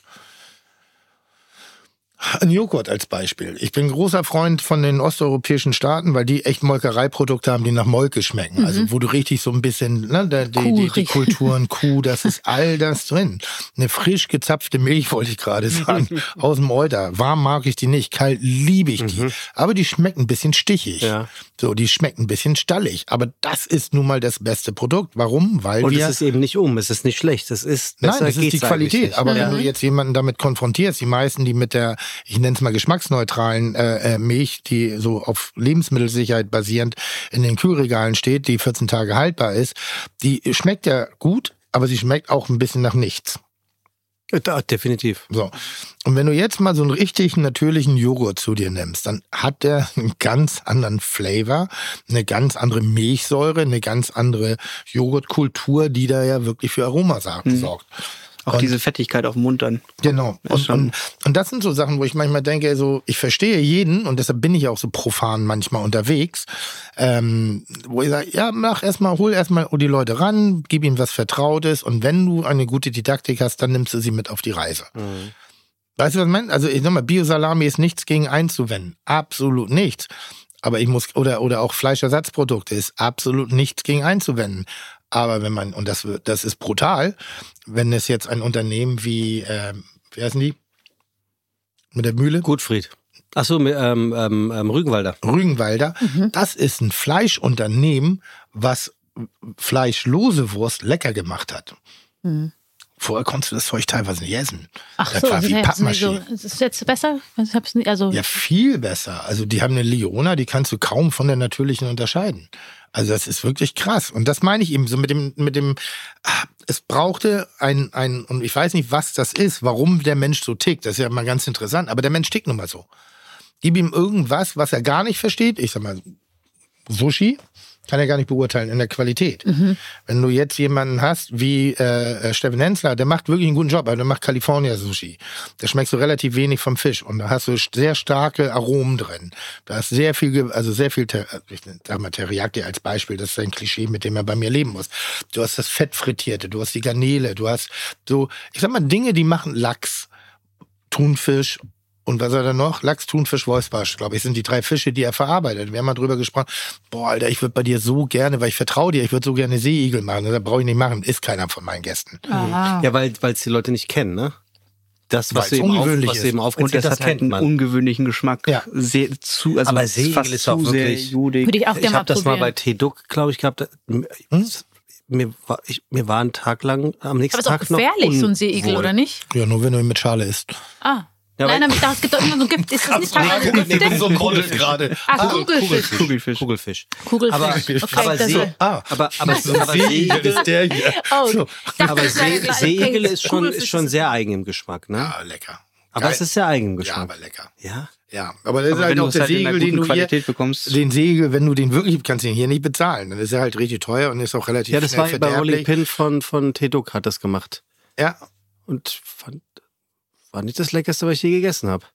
Ein Joghurt als Beispiel. Ich bin großer Freund von den osteuropäischen Staaten, weil die echt Molkereiprodukte haben, die nach Molke schmecken. Also wo du richtig so ein bisschen, ne, die, Kuh die, die. Kulturen, Kuh, das ist all das drin. Eine frisch gezapfte Milch, wollte ich gerade sagen, aus dem Euter. Warm mag ich die nicht, kalt liebe ich die. Aber die schmecken ein bisschen stichig. Ja. So, die schmecken ein bisschen stallig. Aber das ist nun mal das beste Produkt. Warum? Weil Und wir... es ist eben nicht um, es ist nicht schlecht. Es ist Nein, besser das ist die Qualität. Aber ja. wenn du jetzt jemanden damit konfrontierst, die meisten, die mit der, ich nenne es mal geschmacksneutralen äh, äh, Milch, die so auf Lebensmittelsicherheit basierend in den Kühlregalen steht, die 14 Tage haltbar ist, die schmeckt ja gut, aber sie schmeckt auch ein bisschen nach nichts. Da, definitiv. So. Und wenn du jetzt mal so einen richtig natürlichen Joghurt zu dir nimmst, dann hat der einen ganz anderen Flavor, eine ganz andere Milchsäure, eine ganz andere Joghurtkultur, die da ja wirklich für Aroma sa- sorgt. Auch Und- diese Fettigkeit auf dem Mund dann. Genau. Und, und, und das sind so Sachen, wo ich manchmal denke, so, ich verstehe jeden und deshalb bin ich auch so profan manchmal unterwegs, ähm, wo ich sage, ja, mach erstmal, hol erstmal die Leute ran, gib ihnen was Vertrautes und wenn du eine gute Didaktik hast, dann nimmst du sie mit auf die Reise. Weißt du, was ich meine? Also ich sag mal, Biosalami ist nichts gegen einzuwenden. Absolut nichts. Aber ich muss, oder, oder auch Fleischersatzprodukte ist absolut nichts gegen einzuwenden. Aber wenn man, und das, das ist brutal, wenn es jetzt ein Unternehmen wie, ähm, wie heißen die? Mit der Mühle? Gutfried. Achso, ähm, ähm, ähm, Rügenwalder. Rügenwalder. Das ist ein Fleischunternehmen, was fleischlose Wurst lecker gemacht hat. Vorher konntest du das Zeug teilweise nicht essen. Ach das so, war wie jetzt nicht so, Pappmaschine. ist es jetzt besser? Ich hab's nicht, also Ja, viel besser. Also die haben eine Leona, die kannst du kaum von der natürlichen unterscheiden. Also das ist wirklich krass. Und das meine ich eben so mit dem, mit dem, ah, es brauchte ein, ein, und ich weiß nicht, was das ist, warum der Mensch so tickt. Das ist ja mal ganz interessant. Aber der Mensch tickt nun mal so. Gib ihm irgendwas, was er gar nicht versteht. Ich sag mal, Sushi kann er gar nicht beurteilen in der Qualität. Wenn du jetzt jemanden hast wie äh, äh, Steffen Hensler, der macht wirklich einen guten Job, aber der macht California Sushi. Da schmeckst du relativ wenig vom Fisch und da hast du sehr starke Aromen drin. Da ist sehr viel, also sehr viel, Ter ich sag mal Teriyaki als Beispiel, das ist ein Klischee, mit dem er bei mir leben muss. Du hast das Fett frittierte, du hast die Garnele, du hast so, ich sag mal Dinge, die machen Lachs, Thunfisch und was hat er noch? Lachs, Thunfisch, Wolfsbarsch, glaube ich, sind die drei Fische, die er verarbeitet. Wir haben mal drüber gesprochen. Boah, Alter, ich würde bei dir so gerne, weil ich vertraue dir, ich würde so gerne Seeigel machen. Das brauche ich nicht machen, ist keiner von meinen Gästen. aha. Ja, weil es die Leute nicht kennen, ne? Das, was eben, auf, ungewöhnlich was eben Und aufgezählt das hat halt einen man. ungewöhnlichen Geschmack. Ja. Sehr, zu, also Aber Seeigel fast ist auch sehr wirklich- judig. Würde ich auch Ich gerne habe das mal bei. T-Duck, glaube ich, gehabt. Mir, mir, war, ich, mir war ein Tag lang am nächsten Aber ist auch Tag noch gefährlich, so ein Seeigel, oder nicht? Ja, nur wenn du ihn mit Schale isst. Ah. Ja, Nein, aber ich dachte, es gibt doch immer so Gift. Ist das nicht teilweise giftig? so Kugelfisch gerade. Ah, Kugelfisch. Kugelfisch. Kugelfisch. Kugelfisch. Aber, okay, aber, See, soll- Ah. aber, aber, aber Seeigel, ist der hier. Oh, So. aber See, okay, ist schon, Kugelfisch ist schon sehr eigen im Geschmack, ne? Ja, lecker. aber Geil. es ist sehr eigen im Ja, Geschmack. aber lecker. Ja? Ja, aber das ist Aber halt wenn du auch der halt Segel, den du hier, Qualität bekommst. den Segel, wenn du den wirklich, kannst du ihn hier nicht bezahlen. Dann ist er halt richtig teuer und ist auch relativ Ja, das war bei Rolling. Pin von, von T-Duck hat das gemacht. Ja, Und fand, war nicht das Leckerste, was ich je gegessen habe.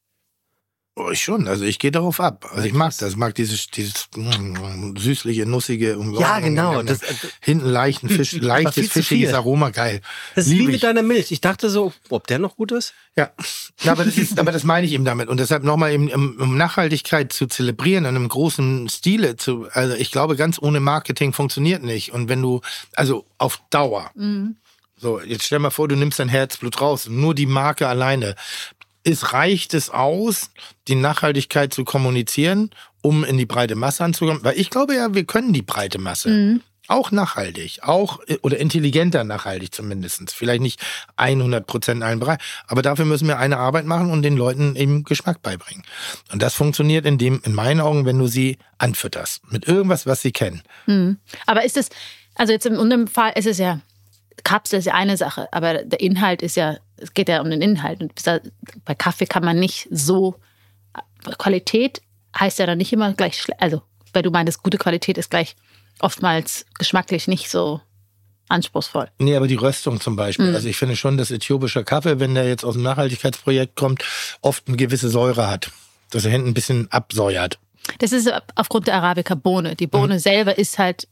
Oh, ich schon. Also ich gehe darauf ab. Also ich mag das. Ich mag dieses, dieses mm, süßliche, nussige. und- Ja, genau. Das, Das- Hinten leichten Fisch, leichtes, fischiges. Aroma, geil. Das ist Lieb wie ich. mit deiner Milch. Ich dachte so, ob der noch gut ist. Ja, Ja, aber das, ist, aber das meine ich eben damit. Und deshalb nochmal eben, um, Nachhaltigkeit zu zelebrieren in einem großen Stile zu, also ich glaube, ganz ohne Marketing funktioniert nicht. Und wenn du, also auf Dauer, so, jetzt stell mal vor, du nimmst dein Herzblut raus, nur die Marke alleine. Es reicht es aus, die Nachhaltigkeit zu kommunizieren, um in die breite Masse anzukommen? Weil ich glaube ja, wir können die breite Masse. Auch nachhaltig, auch oder intelligenter nachhaltig zumindest. Vielleicht nicht 100 Prozent in allen Bereichen, aber dafür müssen wir eine Arbeit machen und den Leuten eben Geschmack beibringen. Und das funktioniert in dem, in meinen Augen, wenn du sie anfütterst mit irgendwas, was sie kennen. Aber ist es, also jetzt in unserem Fall ist es ja, Kapsel ist ja eine Sache, aber der Inhalt ist ja, es geht ja um den Inhalt. Und bei Kaffee kann man nicht so, Qualität heißt ja dann nicht immer gleich, also weil du meinst, gute Qualität ist gleich oftmals geschmacklich nicht so anspruchsvoll. Nee, aber die Röstung zum Beispiel. Also ich finde schon, dass äthiopischer Kaffee, wenn der jetzt aus dem Nachhaltigkeitsprojekt kommt, oft eine gewisse Säure hat. Dass er hinten ein bisschen absäuert. Das ist aufgrund der Arabica-Bohne. Die Bohne selber ist halt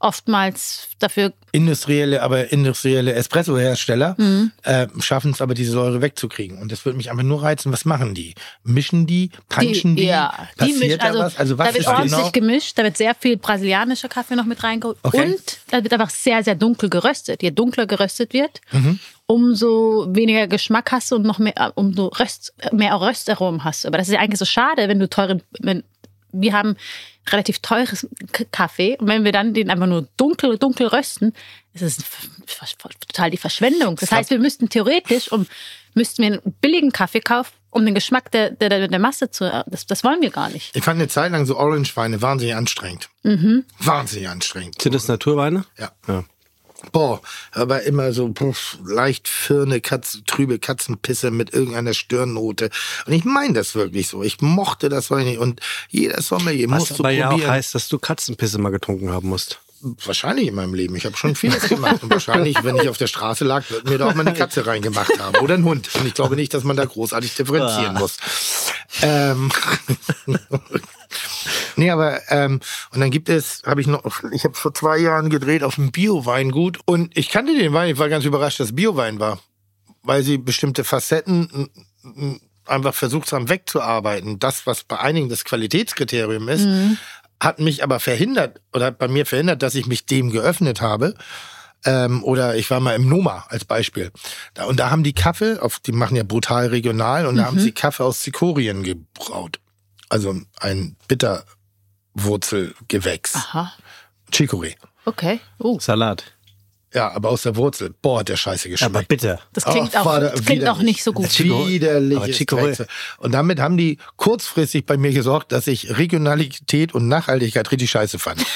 oftmals dafür Industrielle, aber industrielle Espresso-Hersteller äh, schaffen es aber, diese Säure wegzukriegen. Und das würde mich einfach nur reizen. Was machen die? Mischen die? Punchen die? Ja, die Passiert misch, da also, was? Also was da wird ist ordentlich genau? gemischt, da wird sehr viel brasilianischer Kaffee noch mit reingeholt Okay. und da wird einfach sehr, sehr dunkel geröstet. Je dunkler geröstet wird, Mhm. umso weniger Geschmack hast du und noch mehr, umso Röst, mehr auch Röstaromen hast du. Aber das ist ja eigentlich so schade, wenn du teuren, wenn wir haben relativ teures K- Kaffee und wenn wir dann den einfach nur dunkel, dunkel rösten, ist es total die Verschwendung. Das heißt, wir müssten theoretisch, um, müssten wir einen billigen Kaffee kaufen, um den Geschmack der, der, der, der Masse zu, das, das wollen wir gar nicht. Ich fand eine Zeit lang so Orange-Weine wahnsinnig anstrengend. Mhm. Wahnsinnig anstrengend. Sind das Naturweine? Ja. Ja. Boah, aber immer so puff, leicht firne, Katz, trübe Katzenpisse mit irgendeiner Stirnnote. Und ich meine das wirklich so. Ich mochte das wirklich nicht. Und jeder Sommelier Was so aber ja auch probieren. heißt, dass du Katzenpisse mal getrunken haben musst. Wahrscheinlich in meinem Leben. Ich habe schon vieles gemacht. Und wahrscheinlich, wenn ich auf der Straße lag, wird mir da auch mal eine Katze reingemacht haben. Oder ein Hund. Und ich glaube nicht, dass man da großartig differenzieren muss. Ähm. nee, aber ähm, und dann gibt es, habe ich noch, ich habe vor zwei Jahren gedreht auf einem Bio-Weingut und ich kannte den Wein, ich war ganz überrascht, dass Bio-Wein war. Weil sie bestimmte Facetten einfach versucht haben wegzuarbeiten, das, was bei einigen das Qualitätskriterium ist, hat mich aber verhindert oder hat bei mir verhindert, dass ich mich dem geöffnet habe. Ähm, oder ich war mal im Noma als Beispiel. Da, und da haben die Kaffee, auf, die machen ja brutal regional, und da haben sie Kaffee aus Zikorien gebraut. Also ein Bitterwurzelgewächs. Aha. Chicorée. Okay. Oh, Salat. Ja, aber aus der Wurzel. Boah, hat der Scheiße geschmeckt. Aber bitte. das klingt, Ach, auch, Vater, das klingt auch nicht so gut. Widerlich. Aber Chicorée. Und damit haben die kurzfristig bei mir gesorgt, dass ich Regionalität und Nachhaltigkeit richtig scheiße fand.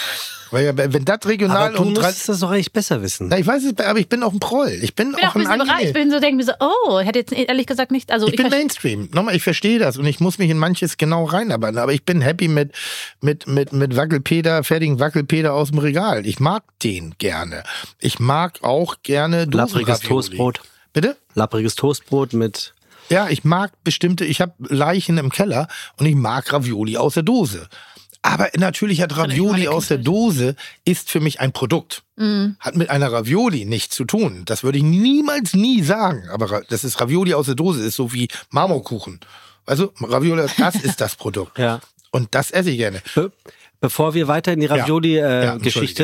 Weil ja, wenn das regional Aber du und musst das doch eigentlich besser wissen. Na, ich weiß es, aber ich bin auch ein Proll. Ich bin, Ich bin auch auch ein bisschen überrascht. Ich bin so, denke mir so, oh, ich hätte jetzt ehrlich gesagt nicht, also Ich bin verstehe- Mainstream. Nochmal, ich verstehe das und ich muss mich in manches genau reinarbeiten. Aber ich bin happy mit, mit, mit, mit Wackelpeter, fertigen Wackelpeter aus dem Regal. Ich mag den gerne. Ich mag auch gerne Lappriges. Toastbrot. Bitte? Lappriges Toastbrot mit. Ja, ich mag bestimmte, ich habe Leichen im Keller und ich mag Ravioli aus der Dose. Aber natürlich hat Ravioli aus der Dose ist für mich ein Produkt. Hat mit einer Ravioli nichts zu tun. Das würde ich niemals nie sagen. Aber das ist Ravioli aus der Dose, ist so wie Marmorkuchen. Also Ravioli, das ist das Produkt. Ja. Und das esse ich gerne. Be bevor wir weiter in die Ja, Ravioli-Geschichte,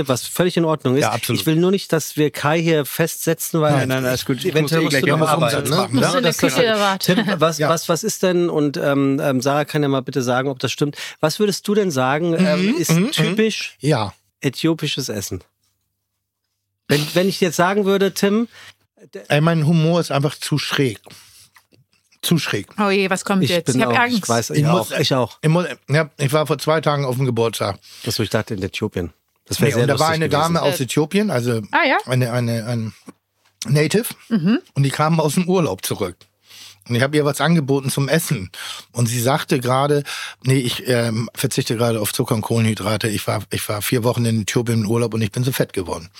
entschuldige. was völlig in Ordnung ist. Ja, absolut. ich will nur nicht, dass wir Kai hier festsetzen, weil Nein, nein, alles gut. Ich muss eventuell eh musst gleich du noch noch arbeiten. Ne? Musst in der das-. Tim, was, Ja. was, was ist denn, und ähm, ähm, Sarah kann ja mal bitte sagen, ob das stimmt, was würdest du denn sagen, ähm, ist typisch Ja. äthiopisches Essen? Wenn, wenn ich jetzt sagen würde, Tim, Ey, mein Humor ist einfach zu schräg. Zu schräg. Oh je, was kommt ich jetzt? bin ich habe Angst. ich weiß, ich, Ich auch, muss- ich auch. Ich, muss, ja, ich war vor zwei Tagen auf dem Geburtstag. Achso, ich dachte in Äthiopien. Das Nee, wäre sehr und da war eine gewesen. Dame aus Äthiopien, also Ah, ja? eine, eine, ein Native, und die kamen aus dem Urlaub zurück. Und ich habe ihr was angeboten zum Essen. Und sie sagte gerade, nee, ich ähm, verzichte gerade auf Zucker und Kohlenhydrate. Ich war, ich war vier Wochen in Äthiopien im Urlaub und ich bin so fett geworden.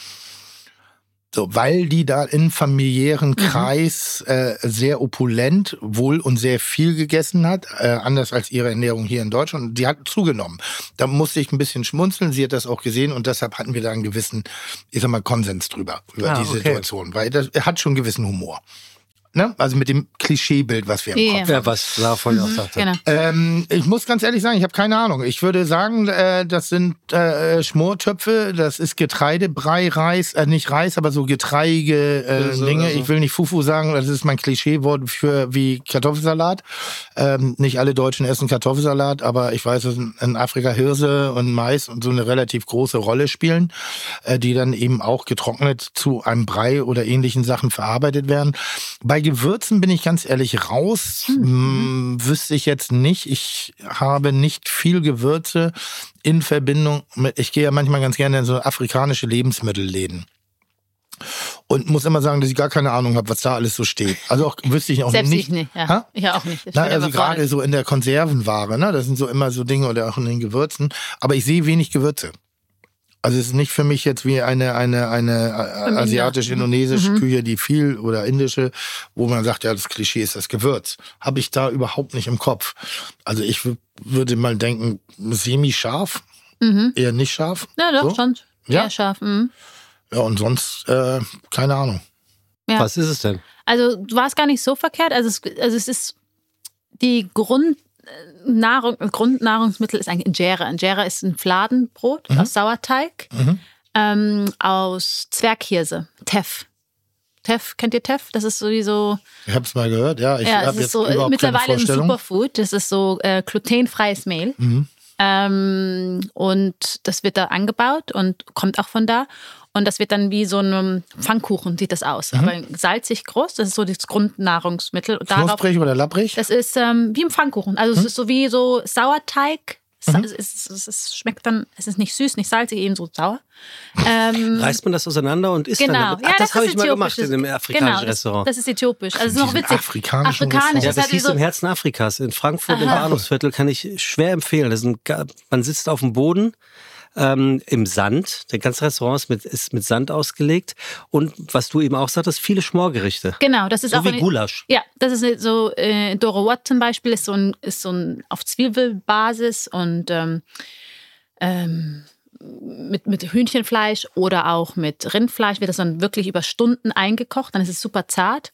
So, weil die da im familiären Kreis äh, sehr opulent, wohl und sehr viel gegessen hat, äh, anders als ihre Ernährung hier in Deutschland. Und Die hat zugenommen. Da musste ich ein bisschen schmunzeln. Sie hat das auch gesehen und deshalb hatten wir da einen gewissen, ich sag mal, Konsens drüber, über Ah, die okay. Situation. Weil das, er hat schon gewissen Humor. Ne? Also mit dem Klischeebild, was wir im Ja. Kopf Ja, was Sarah vorhin auch sagte. Genau. ähm, ich muss ganz ehrlich sagen, ich habe keine Ahnung. Ich würde sagen, äh, das sind äh, Schmortöpfe, das ist Getreidebrei, Reis, äh, nicht Reis, aber so getreiige äh, So, Dinge. also- Ich will nicht Fufu sagen, das ist mein Klischeewort für wie Kartoffelsalat. Ähm, nicht alle Deutschen essen Kartoffelsalat, aber ich weiß, dass in in Afrika Hirse und Mais und so eine relativ große Rolle spielen, äh, die dann eben auch getrocknet zu einem Brei oder ähnlichen Sachen verarbeitet werden. Bei Gewürzen bin ich ganz ehrlich raus. Hm, wüsste ich jetzt nicht. Ich habe nicht viel Gewürze in Verbindung mit, ich gehe ja manchmal ganz gerne in so afrikanische Lebensmittelläden. Und muss immer sagen, dass ich gar keine Ahnung habe, was da alles so steht. Also auch wüsste ich auch Selbst nicht. ich nicht. Ja. Ha? Ich auch nicht. Ich Na, also gerade so in der Konservenware, ne? Das sind so immer so Dinge oder auch in den Gewürzen. Aber ich sehe wenig Gewürze. Also es ist nicht für mich jetzt wie eine, eine, eine äh, asiatisch-indonesische Küche, die viel oder indische, wo man sagt, ja, das Klischee ist das Gewürz. Habe ich da überhaupt nicht im Kopf. Also ich wü- würde mal denken, semi-scharf, Mhm. eher nicht scharf. Ja, doch, So? schon. Ja? Sehr scharf. Mhm. Ja, und sonst, äh, keine Ahnung. Ja. Was ist es denn? Also du warst gar nicht so verkehrt. Also es, also es ist die Grundnahrung, Grundnahrungsmittel ist eigentlich Injera. Injera ist ein Fladenbrot Mhm. aus Sauerteig, ähm, aus Zwerghirse, Teff. Teff, kennt ihr Teff? Das ist sowieso, Ich habe es mal gehört, ja. Ich ja, habe es jetzt ist so überhaupt mittlerweile ein. Superfood. Das ist so äh, glutenfreies Mehl. Mhm. Ähm, und das wird da angebaut und kommt auch von da. Und das wird dann wie so ein Pfannkuchen, sieht das aus. Mhm. Aber salzig groß, das ist so das Grundnahrungsmittel. Und Knusprig oder lapprig? das ist ähm, wie ein Pfannkuchen. Also Mhm. es ist so wie so Sauerteig. Sa- Es, ist- es, ist- schmeckt dann, es ist nicht süß, nicht salzig, eben so sauer. Ähm, Reißt man das auseinander und isst genau. dann damit? Ach, ja, das, habe ist ich mal gemacht in einem afrikanischen genau, das, Restaurant. Das ist äthiopisch. Also es ist noch witzig. Afrikanisch. Restaurant. ja, das halt hieß so, im Herzen Afrikas, in Frankfurt im Aha. Bahnhofsviertel, kann ich schwer empfehlen. Das ein, man sitzt auf dem Boden ähm, im Sand. Der ganze Restaurant ist mit, ist mit Sand ausgelegt. Und was du eben auch sagtest, viele Schmorgerichte. Genau, das ist So auch wie eine- Gulasch. Ja, das ist so, äh, Doro Watt zum Beispiel ist so ein, ist so ein auf Zwiebelbasis und ähm, ähm, mit, mit Hühnchenfleisch oder auch mit Rindfleisch wird das dann wirklich über Stunden eingekocht, dann ist es super zart.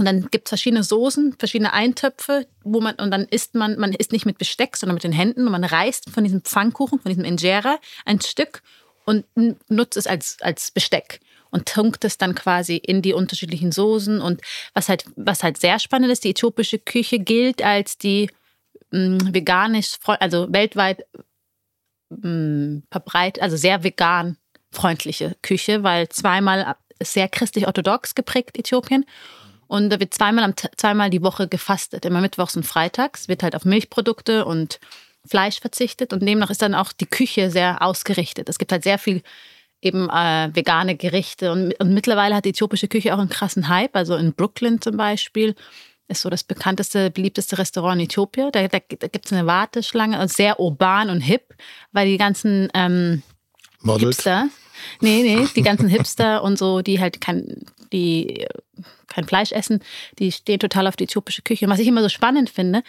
Und dann gibt es verschiedene Soßen, verschiedene Eintöpfe, wo man, und dann isst man, man isst nicht mit Besteck, sondern mit den Händen und man reißt von diesem Pfannkuchen, von diesem Injera ein Stück und nutzt es als, als Besteck und tunkt es dann quasi in die unterschiedlichen Soßen. Und was halt, was halt sehr spannend ist, die äthiopische Küche gilt als die mh, veganisch, also weltweit mh, verbreitet, also sehr vegan freundliche Küche, weil zweimal sehr christlich-orthodox geprägt Äthiopien. Und da wird zweimal, am, zweimal die Woche gefastet. Immer mittwochs und freitags wird halt auf Milchprodukte und Fleisch verzichtet. Und demnach ist dann auch die Küche sehr ausgerichtet. Es gibt halt sehr viel eben äh, vegane Gerichte. Und, und mittlerweile hat die äthiopische Küche auch einen krassen Hype. Also in Brooklyn zum Beispiel ist so das bekannteste, beliebteste Restaurant in Äthiopien. Da, da, da gibt es eine Warteschlange, also sehr urban und hip, weil die ganzen ähm, Models. Hipster. Nee, nee, die ganzen Hipster und so, die halt kein, die kein Fleisch essen, die stehen total auf die äthiopische Küche. Und was ich immer so spannend finde,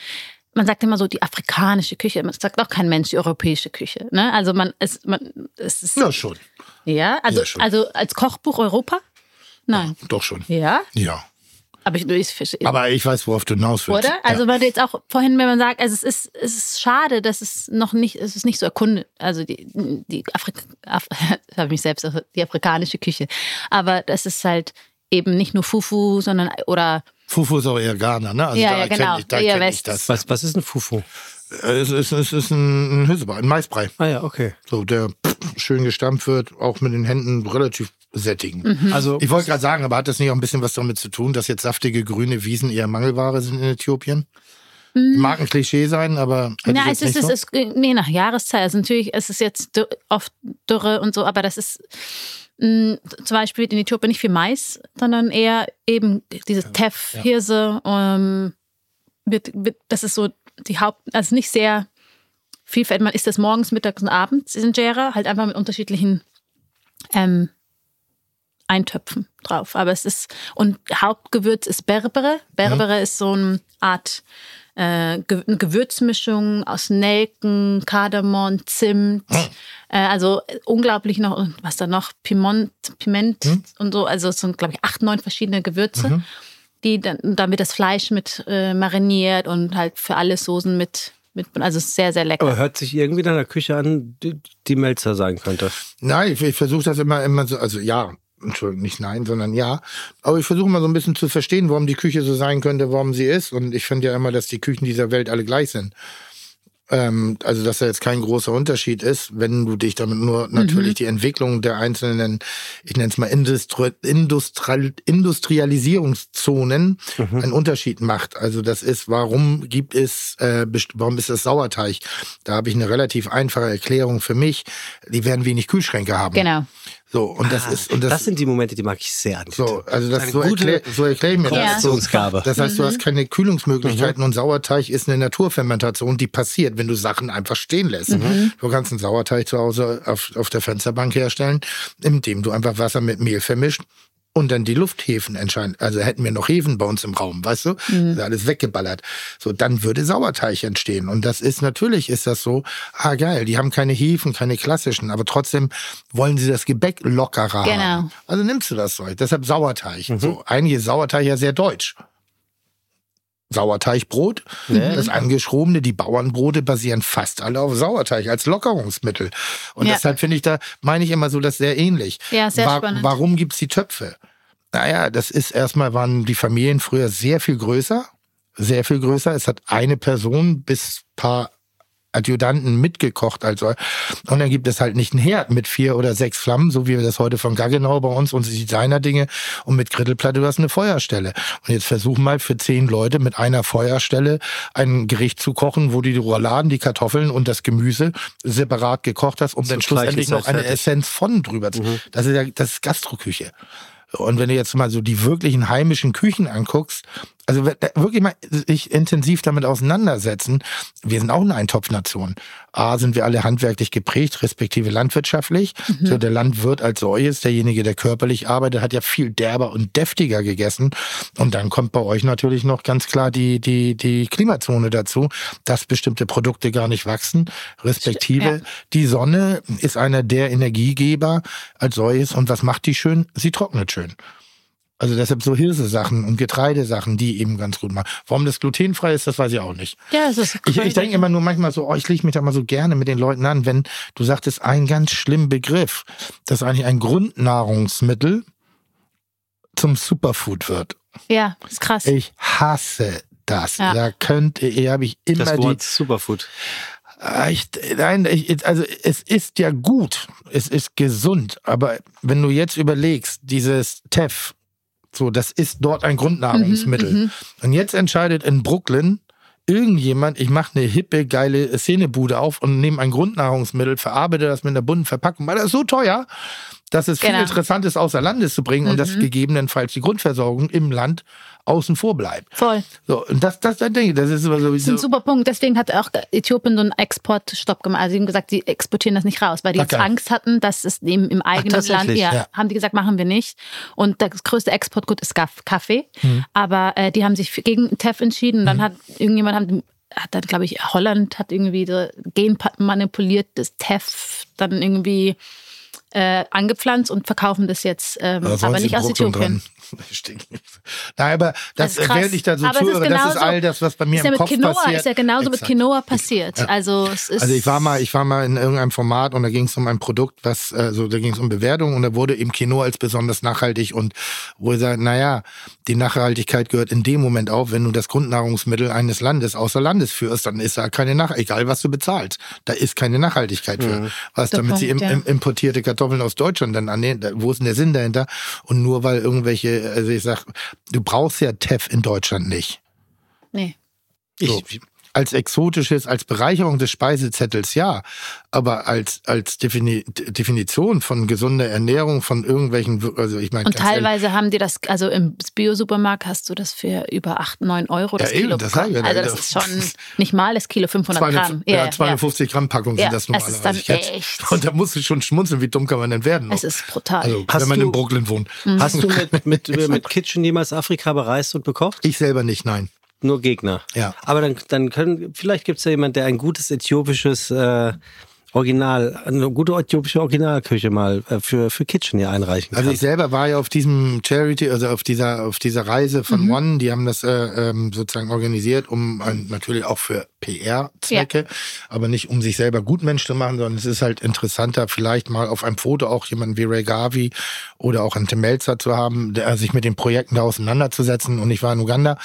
man sagt immer so die afrikanische Küche, man sagt auch kein Mensch die europäische Küche. Ne? Also man ist, man, es ist, Ja, schon. ja, also, Ja, schon. also als Kochbuch Europa? Nein. Doch schon. Ja, Ja. aber ich, ich Aber ich weiß, worauf du hinaus willst. oder? Also weil du jetzt auch vorhin, wenn man sagt, also es ist, es ist schade, dass es noch nicht, es ist nicht so erkundet, also die, die Afrika, Af, habe ich mich selbst, die afrikanische Küche. Aber das ist halt eben nicht nur Fufu, sondern oder Fufu ist auch eher Ghana, ne? Also Ja, da ja, genau. ich, da kenn ich das. Was, was ist ein Fufu? Es ist, es ist ein, Hülsebrei, ein Maisbrei. Ah ja, okay. So, der schön gestampft wird, auch mit den Händen relativ sättigen. Mhm. Also Ich wollte gerade sagen, aber hat das nicht auch ein bisschen was damit zu tun, dass jetzt saftige grüne Wiesen eher Mangelware sind in Äthiopien? Mag ein Klischee sein, aber ich es ist, es ist, nee, nach Jahreszeit. Also natürlich, es ist jetzt oft Dürre und so, aber das ist zum Beispiel in Äthiopien nicht viel Mais, sondern eher eben dieses Teff, Hirse. Ähm, wird, wird, das ist so die Haupt, also nicht sehr vielfältig. Man isst das morgens, mittags und abends in Jera, halt einfach mit unterschiedlichen ähm, Eintöpfen drauf. Aber es ist, und Hauptgewürz ist Berbere. Berbere ist so eine Art eine Gewürzmischung aus Nelken, Kardamom, Zimt. Äh, also unglaublich noch, und was da noch? Piment, Piment und so. Also es sind, glaube ich, acht, neun verschiedene Gewürze. Die dann, damit das Fleisch mit äh, mariniert und halt für alle Soßen mit, mit also es ist sehr, sehr lecker. aber hört sich irgendwie nach einer Küche an, die, die Melzer sein könnte. Nein, ich, ich versuche das immer, immer so, also ja, Entschuldigung, nicht nein, sondern ja. Aber ich versuche mal so ein bisschen zu verstehen, warum die Küche so sein könnte, warum sie ist. Und ich finde ja immer, dass die Küchen dieser Welt alle gleich sind. Ähm, also, dass da jetzt kein großer Unterschied ist, wenn du dich damit nur natürlich die Entwicklung der einzelnen, ich nenne es mal Industri Industrial Industrialisierungszonen einen Unterschied macht. Also das ist, warum gibt es, äh, warum ist das Sauerteig? Da habe ich eine relativ einfache Erklärung für mich. Die werden wenig Kühlschränke haben. Genau. So, und das ist, und das, Das sind die Momente, die mag ich sehr an so, also das Eine so, gute erklär, so erkläre ich mir das. Kommunikationsgabe. Das heißt, du Mhm. hast keine Kühlungsmöglichkeiten und Sauerteig ist eine Naturfermentation, die passiert, wenn du Sachen einfach stehen lässt. Mhm. Du kannst einen Sauerteig zu Hause auf, auf der Fensterbank herstellen, indem du einfach Wasser mit Mehl vermischt und dann die Lufthäfen entscheiden. Also hätten wir noch Hefen bei uns im Raum, weißt du? Mhm. Das ist alles weggeballert. So, dann würde Sauerteig entstehen. Und das ist natürlich, ist das so, ah geil, die haben keine Hefen, keine klassischen, aber trotzdem wollen sie das Gebäck lockerer Genau. haben. Also nimmst du das Zeug. Deshalb Sauerteig. So, eigentlich ist Sauerteig ja sehr deutsch. Sauerteigbrot, das angeschrobene, die Bauernbrote basieren fast alle auf Sauerteig als Lockerungsmittel. Und Ja. deshalb finde ich da, meine ich immer so, das sehr ähnlich. Ja, sehr spannend. Warum gibt's die Töpfe? Naja, das ist erstmal, waren die Familien früher sehr viel größer, sehr viel größer. Es hat eine Person bis paar Adjutanten mitgekocht. Also. Und dann gibt es halt nicht einen Herd mit vier oder sechs Flammen, so wie wir das heute von Gaggenau bei uns, unsere Designer-Dinge. Und mit Grittelplatte, du hast eine Feuerstelle. Und jetzt versuch mal für zehn Leute mit einer Feuerstelle ein Gericht zu kochen, wo du die Rouladen, die Kartoffeln und das Gemüse separat gekocht hast, um Zur dann schlussendlich noch eine fertig. Essenz von drüber zu. Das ist ja, das ist Gastroküche. Und wenn du jetzt mal so die wirklichen heimischen Küchen anguckst, also wirklich mal sich intensiv damit auseinandersetzen, wir sind auch eine Eintopfnation. A, sind wir alle handwerklich geprägt, respektive landwirtschaftlich. So der Landwirt als solches, derjenige, der körperlich arbeitet, hat ja viel derber und deftiger gegessen. Und dann kommt bei euch natürlich noch ganz klar die, die, die Klimazone dazu, dass bestimmte Produkte gar nicht wachsen, respektive Ja. die Sonne ist einer der Energiegeber als solches. Und was macht die schön? Sie trocknet schön. Also deshalb so Hirse-Sachen und Getreidesachen, die eben ganz gut machen. Warum das glutenfrei ist, das weiß ich auch nicht. Ja, es ist Ich, ich denke immer nur manchmal so, oh, ich lege mich da mal so gerne mit den Leuten an, wenn du sagtest, ein ganz schlimmen Begriff, dass eigentlich ein Grundnahrungsmittel zum Superfood wird. Ja, ist krass. Ich hasse das. Ja. Da könnte, hier habe ich immer Das die. Wort Superfood. Ah, Ich, nein, ich, also es ist ja gut, es ist gesund, aber wenn du jetzt überlegst, dieses TEF, so, das ist dort ein Grundnahrungsmittel. Und jetzt entscheidet in Brooklyn irgendjemand, ich mache eine hippe, geile Szenebude auf und nehme ein Grundnahrungsmittel, verarbeite das mit einer bunten Verpackung, weil das ist so teuer, dass es viel Genau. Interessantes außer Landes zu bringen und dass gegebenenfalls die Grundversorgung im Land außen vor bleibt. Voll. So, und das, das, das denke ich, das ist immer Das ist sowieso. ein super Punkt. Deswegen hat auch Äthiopien so einen Exportstopp gemacht. Also sie haben gesagt, sie exportieren das nicht raus, weil die Ach, jetzt. Angst hatten, dass es eben im eigenen Land, tatsächlich? ja, Ja. haben die gesagt, machen wir nicht. Und das größte Exportgut ist Kaff- Kaffee. Hm. Aber äh, die haben sich gegen TEF entschieden. Dann hat irgendjemand, hat, hat dann, glaube ich, Holland hat irgendwie so genmanipuliertes TEF dann irgendwie äh, angepflanzt und verkaufen das jetzt, ähm, aber sie nicht aus Äthiopien. dran. Nein, aber das, Das krass. während ich da so Aber es ist zuhöre, das ist all das, was bei mir Ist ja im mit Kopf Quinoa, passiert. ist ja genauso mit Exakt. Quinoa passiert. Also es ist Also ich war mal, ich war mal in irgendeinem Format und da ging es um ein Produkt, was, also da ging es um Bewertung und da wurde eben Quinoa als besonders nachhaltig und wo ich sage, naja, die Nachhaltigkeit gehört in dem Moment auf, wenn du das Grundnahrungsmittel eines Landes außer Landes führst, dann ist da keine Nach, egal was du bezahlst, da ist keine Nachhaltigkeit für. Was Der damit sie im, Punkt, ja. im, importierte Kartoffeln aus Deutschland dann annehmen, wo ist denn der Sinn dahinter? Und nur weil irgendwelche, also ich sag, du brauchst ja TEF in Deutschland nicht. nee. So. Als exotisches, als Bereicherung des Speisezettels ja, aber als, als Defini Definition von gesunder Ernährung, von irgendwelchen, also ich meine, Und ganz ehrlich, teilweise haben die das, also im Bio-Supermarkt hast du das für über 8, 9 Euro das Ja, eben, Kilo das bekommen. sag ich ja. Also das ist schon nicht mal das Kilo, 500 Gramm. 200, ja, 250 Gramm Packung Ja, sind das normalerweise. ist dann Ich hätte- echt- Und da musst du schon schmunzeln, wie dumm kann man denn werden? noch? Es ist brutal. also, Hast wenn man du- in Brooklyn wohnt. Hast du mit, mit, mit Kitchen jemals Afrika bereist und bekocht? Ich selber nicht, nein. Nur Gegner. Ja. Aber dann, dann können, vielleicht gibt es ja jemand, der ein gutes äthiopisches äh, Original, eine gute äthiopische Originalküche mal äh, für, für Kitchen hier einreichen kann. Also ich selber war ja auf diesem Charity, also auf dieser auf dieser Reise von Mhm. One, die haben das äh, ähm, sozusagen organisiert, um äh, natürlich auch für PR-Zwecke, aber nicht um sich selber Gutmensch zu machen, sondern es ist halt interessanter, vielleicht mal auf einem Foto auch jemanden wie Ray Garvey oder auch einen Tim Melzer zu haben, der sich mit den Projekten da auseinanderzusetzen. Und ich war in Uganda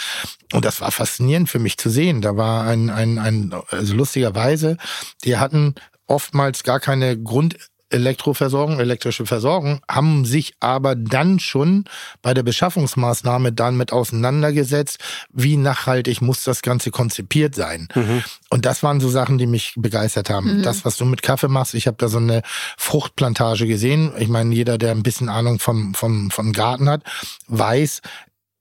und das war faszinierend für mich zu sehen. Da war ein ein ein also lustigerweise, die hatten oftmals gar keine Grund Elektroversorgung, elektrische Versorgung, haben sich aber dann schon bei der Beschaffungsmaßnahme dann mit auseinandergesetzt, wie nachhaltig muss das Ganze konzipiert sein. Und das waren so Sachen, die mich begeistert haben. Das, was du mit Kaffee machst, ich habe da so eine Fruchtplantage gesehen. Ich meine, jeder, der ein bisschen Ahnung vom, vom, vom Garten hat, weiß,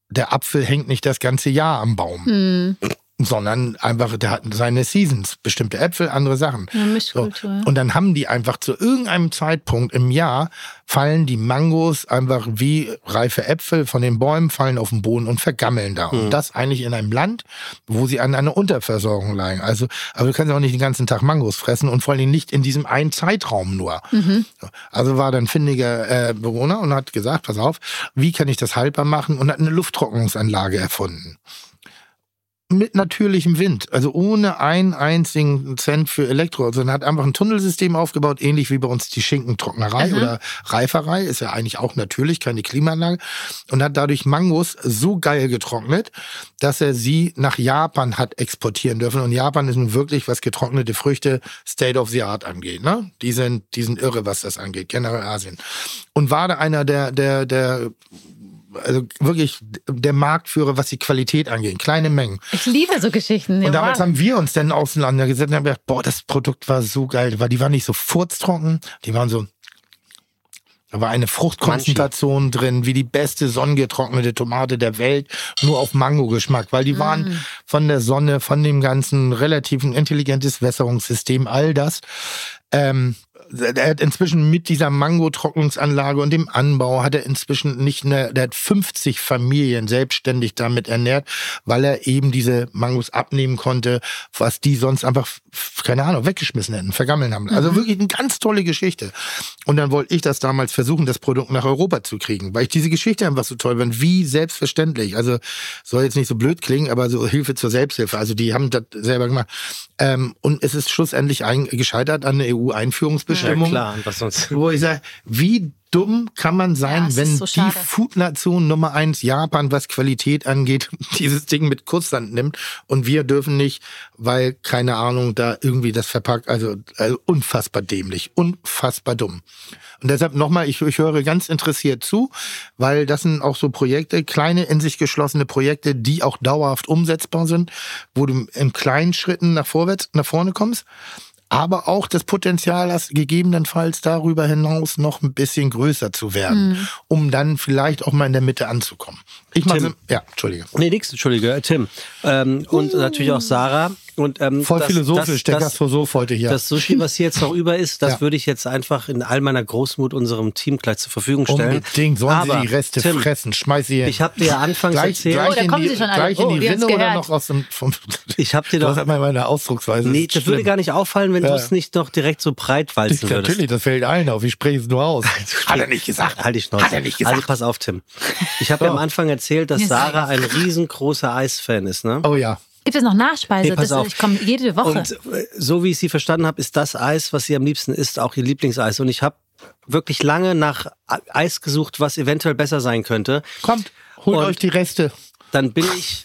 der Apfel hängt nicht das ganze Jahr am Baum Hm. Sondern einfach, der hat seine Seasons, bestimmte Äpfel, andere Sachen. Ja, Mischkultur, ja. Und dann haben die einfach zu irgendeinem Zeitpunkt im Jahr fallen die Mangos einfach wie reife Äpfel von den Bäumen, fallen auf den Boden und vergammeln da. Und das eigentlich in einem Land, wo sie an einer Unterversorgung leiden. Also, aber du kannst auch nicht den ganzen Tag Mangos fressen und vor allen Dingen nicht in diesem einen Zeitraum nur. So. Also war dann findiger äh, Bewohner und hat gesagt, pass auf, wie kann ich das haltbar machen? Und hat eine Lufttrocknungsanlage erfunden mit natürlichem Wind, also ohne einen einzigen Cent für Elektro, sondern hat einfach ein Tunnelsystem aufgebaut, ähnlich wie bei uns die Schinkentrocknerei oder Reiferei, ist ja eigentlich auch natürlich, keine Klimaanlage, und hat dadurch Mangos so geil getrocknet, dass er sie nach Japan hat exportieren dürfen. Und Japan ist nun wirklich, was getrocknete Früchte State of the Art angeht. Ne? Die, sind, die sind irre, was das angeht, generell Asien. Und war da einer der, der, der also wirklich der Marktführer, was die Qualität angeht. Kleine Mengen. Ich liebe so Geschichten. Und damals wow. haben wir uns dann auseinandergesetzt und haben gedacht, boah, das Produkt war so geil. Weil die waren nicht so furztrocken, die waren so. Da war eine Fruchtkonzentration drin, wie die beste sonnengetrocknete Tomate der Welt, nur auf Mango-Geschmack, weil die waren von der Sonne, von dem ganzen relativen intelligentes Wässerungssystem, all das. Ähm, er hat inzwischen mit dieser Mango-Trocknungsanlage und dem Anbau hat er inzwischen nicht eine, der hat 50 Familien selbstständig damit ernährt, weil er eben diese Mangos abnehmen konnte, was die sonst einfach, keine Ahnung, weggeschmissen hätten, vergammeln haben. Also wirklich eine ganz tolle Geschichte. Und dann wollte ich das damals versuchen, das Produkt nach Europa zu kriegen, weil ich diese Geschichte einfach so toll fand, wie selbstverständlich. Also soll jetzt nicht so blöd klingen, aber so Hilfe zur Selbsthilfe. Also die haben das selber gemacht. Ähm, und es ist schlussendlich ein, gescheitert an der EU-Einführungsbestimmung. Ja, klar, was sonst? Wo ich sage, wie dumm kann man sein, Ja, wenn so die. Food-Nation Nummer eins Japan, was Qualität angeht, dieses Ding mit Kurzland nimmt und wir dürfen nicht, weil, keine Ahnung, da irgendwie das verpackt, also, also unfassbar dämlich, unfassbar dumm. Und deshalb nochmal, ich, ich höre ganz interessiert zu, weil das sind auch so Projekte, kleine, in sich geschlossene Projekte, die auch dauerhaft umsetzbar sind, wo du in kleinen Schritten nach vorwärts, nach vorne kommst aber auch das Potenzial hast, gegebenenfalls darüber hinaus noch ein bisschen größer zu werden, Mhm. um dann vielleicht auch mal in der Mitte anzukommen. Ich mache Tim. ja, Entschuldige. Nee, nix, Entschuldige, Tim. Ähm, und natürlich auch Sarah. Und, ähm, Voll das- philosophisch, der das, Gastrosoph heute hier. Das Sushi, was hier jetzt noch über ist, das Ja. würde ich jetzt einfach in all meiner Großmut unserem Team gleich zur Verfügung stellen. Unbedingt, sollen Aber, sie die Reste Tim, fressen, schmeiß sie hin. Ich habe dir anfangs gleich, erzählt, gleich Oh, da in kommen die, sie schon alle. gleich in Oh, die wir haben's Rinne oder gehört. noch aus dem vom ich habe dir doch hast immer meine Ausdrucksweise. Nee, das würde gar nicht auffallen, wenn Ja. du es nicht noch direkt so breit walzen würdest. Natürlich, das fällt allen auf. Ich spreche es nur aus. Hat er nicht gesagt. Halt die Schnauze. Hat er nicht gesagt. Also pass auf, Tim. Ich habe ja am Anfang erzählt, dass Sarah ein riesengroßer Eisfan ist, ne? Oh ja. Gibt es noch Nachspeise? Nee, pass das, auf. Ich komme jede Woche. Und äh, so wie ich sie verstanden habe, ist das Eis, was sie am liebsten isst, auch ihr Lieblingseis. Und ich habe wirklich lange nach Eis gesucht, was eventuell besser sein könnte. Kommt, holt Und- euch die Reste. Dann bin ich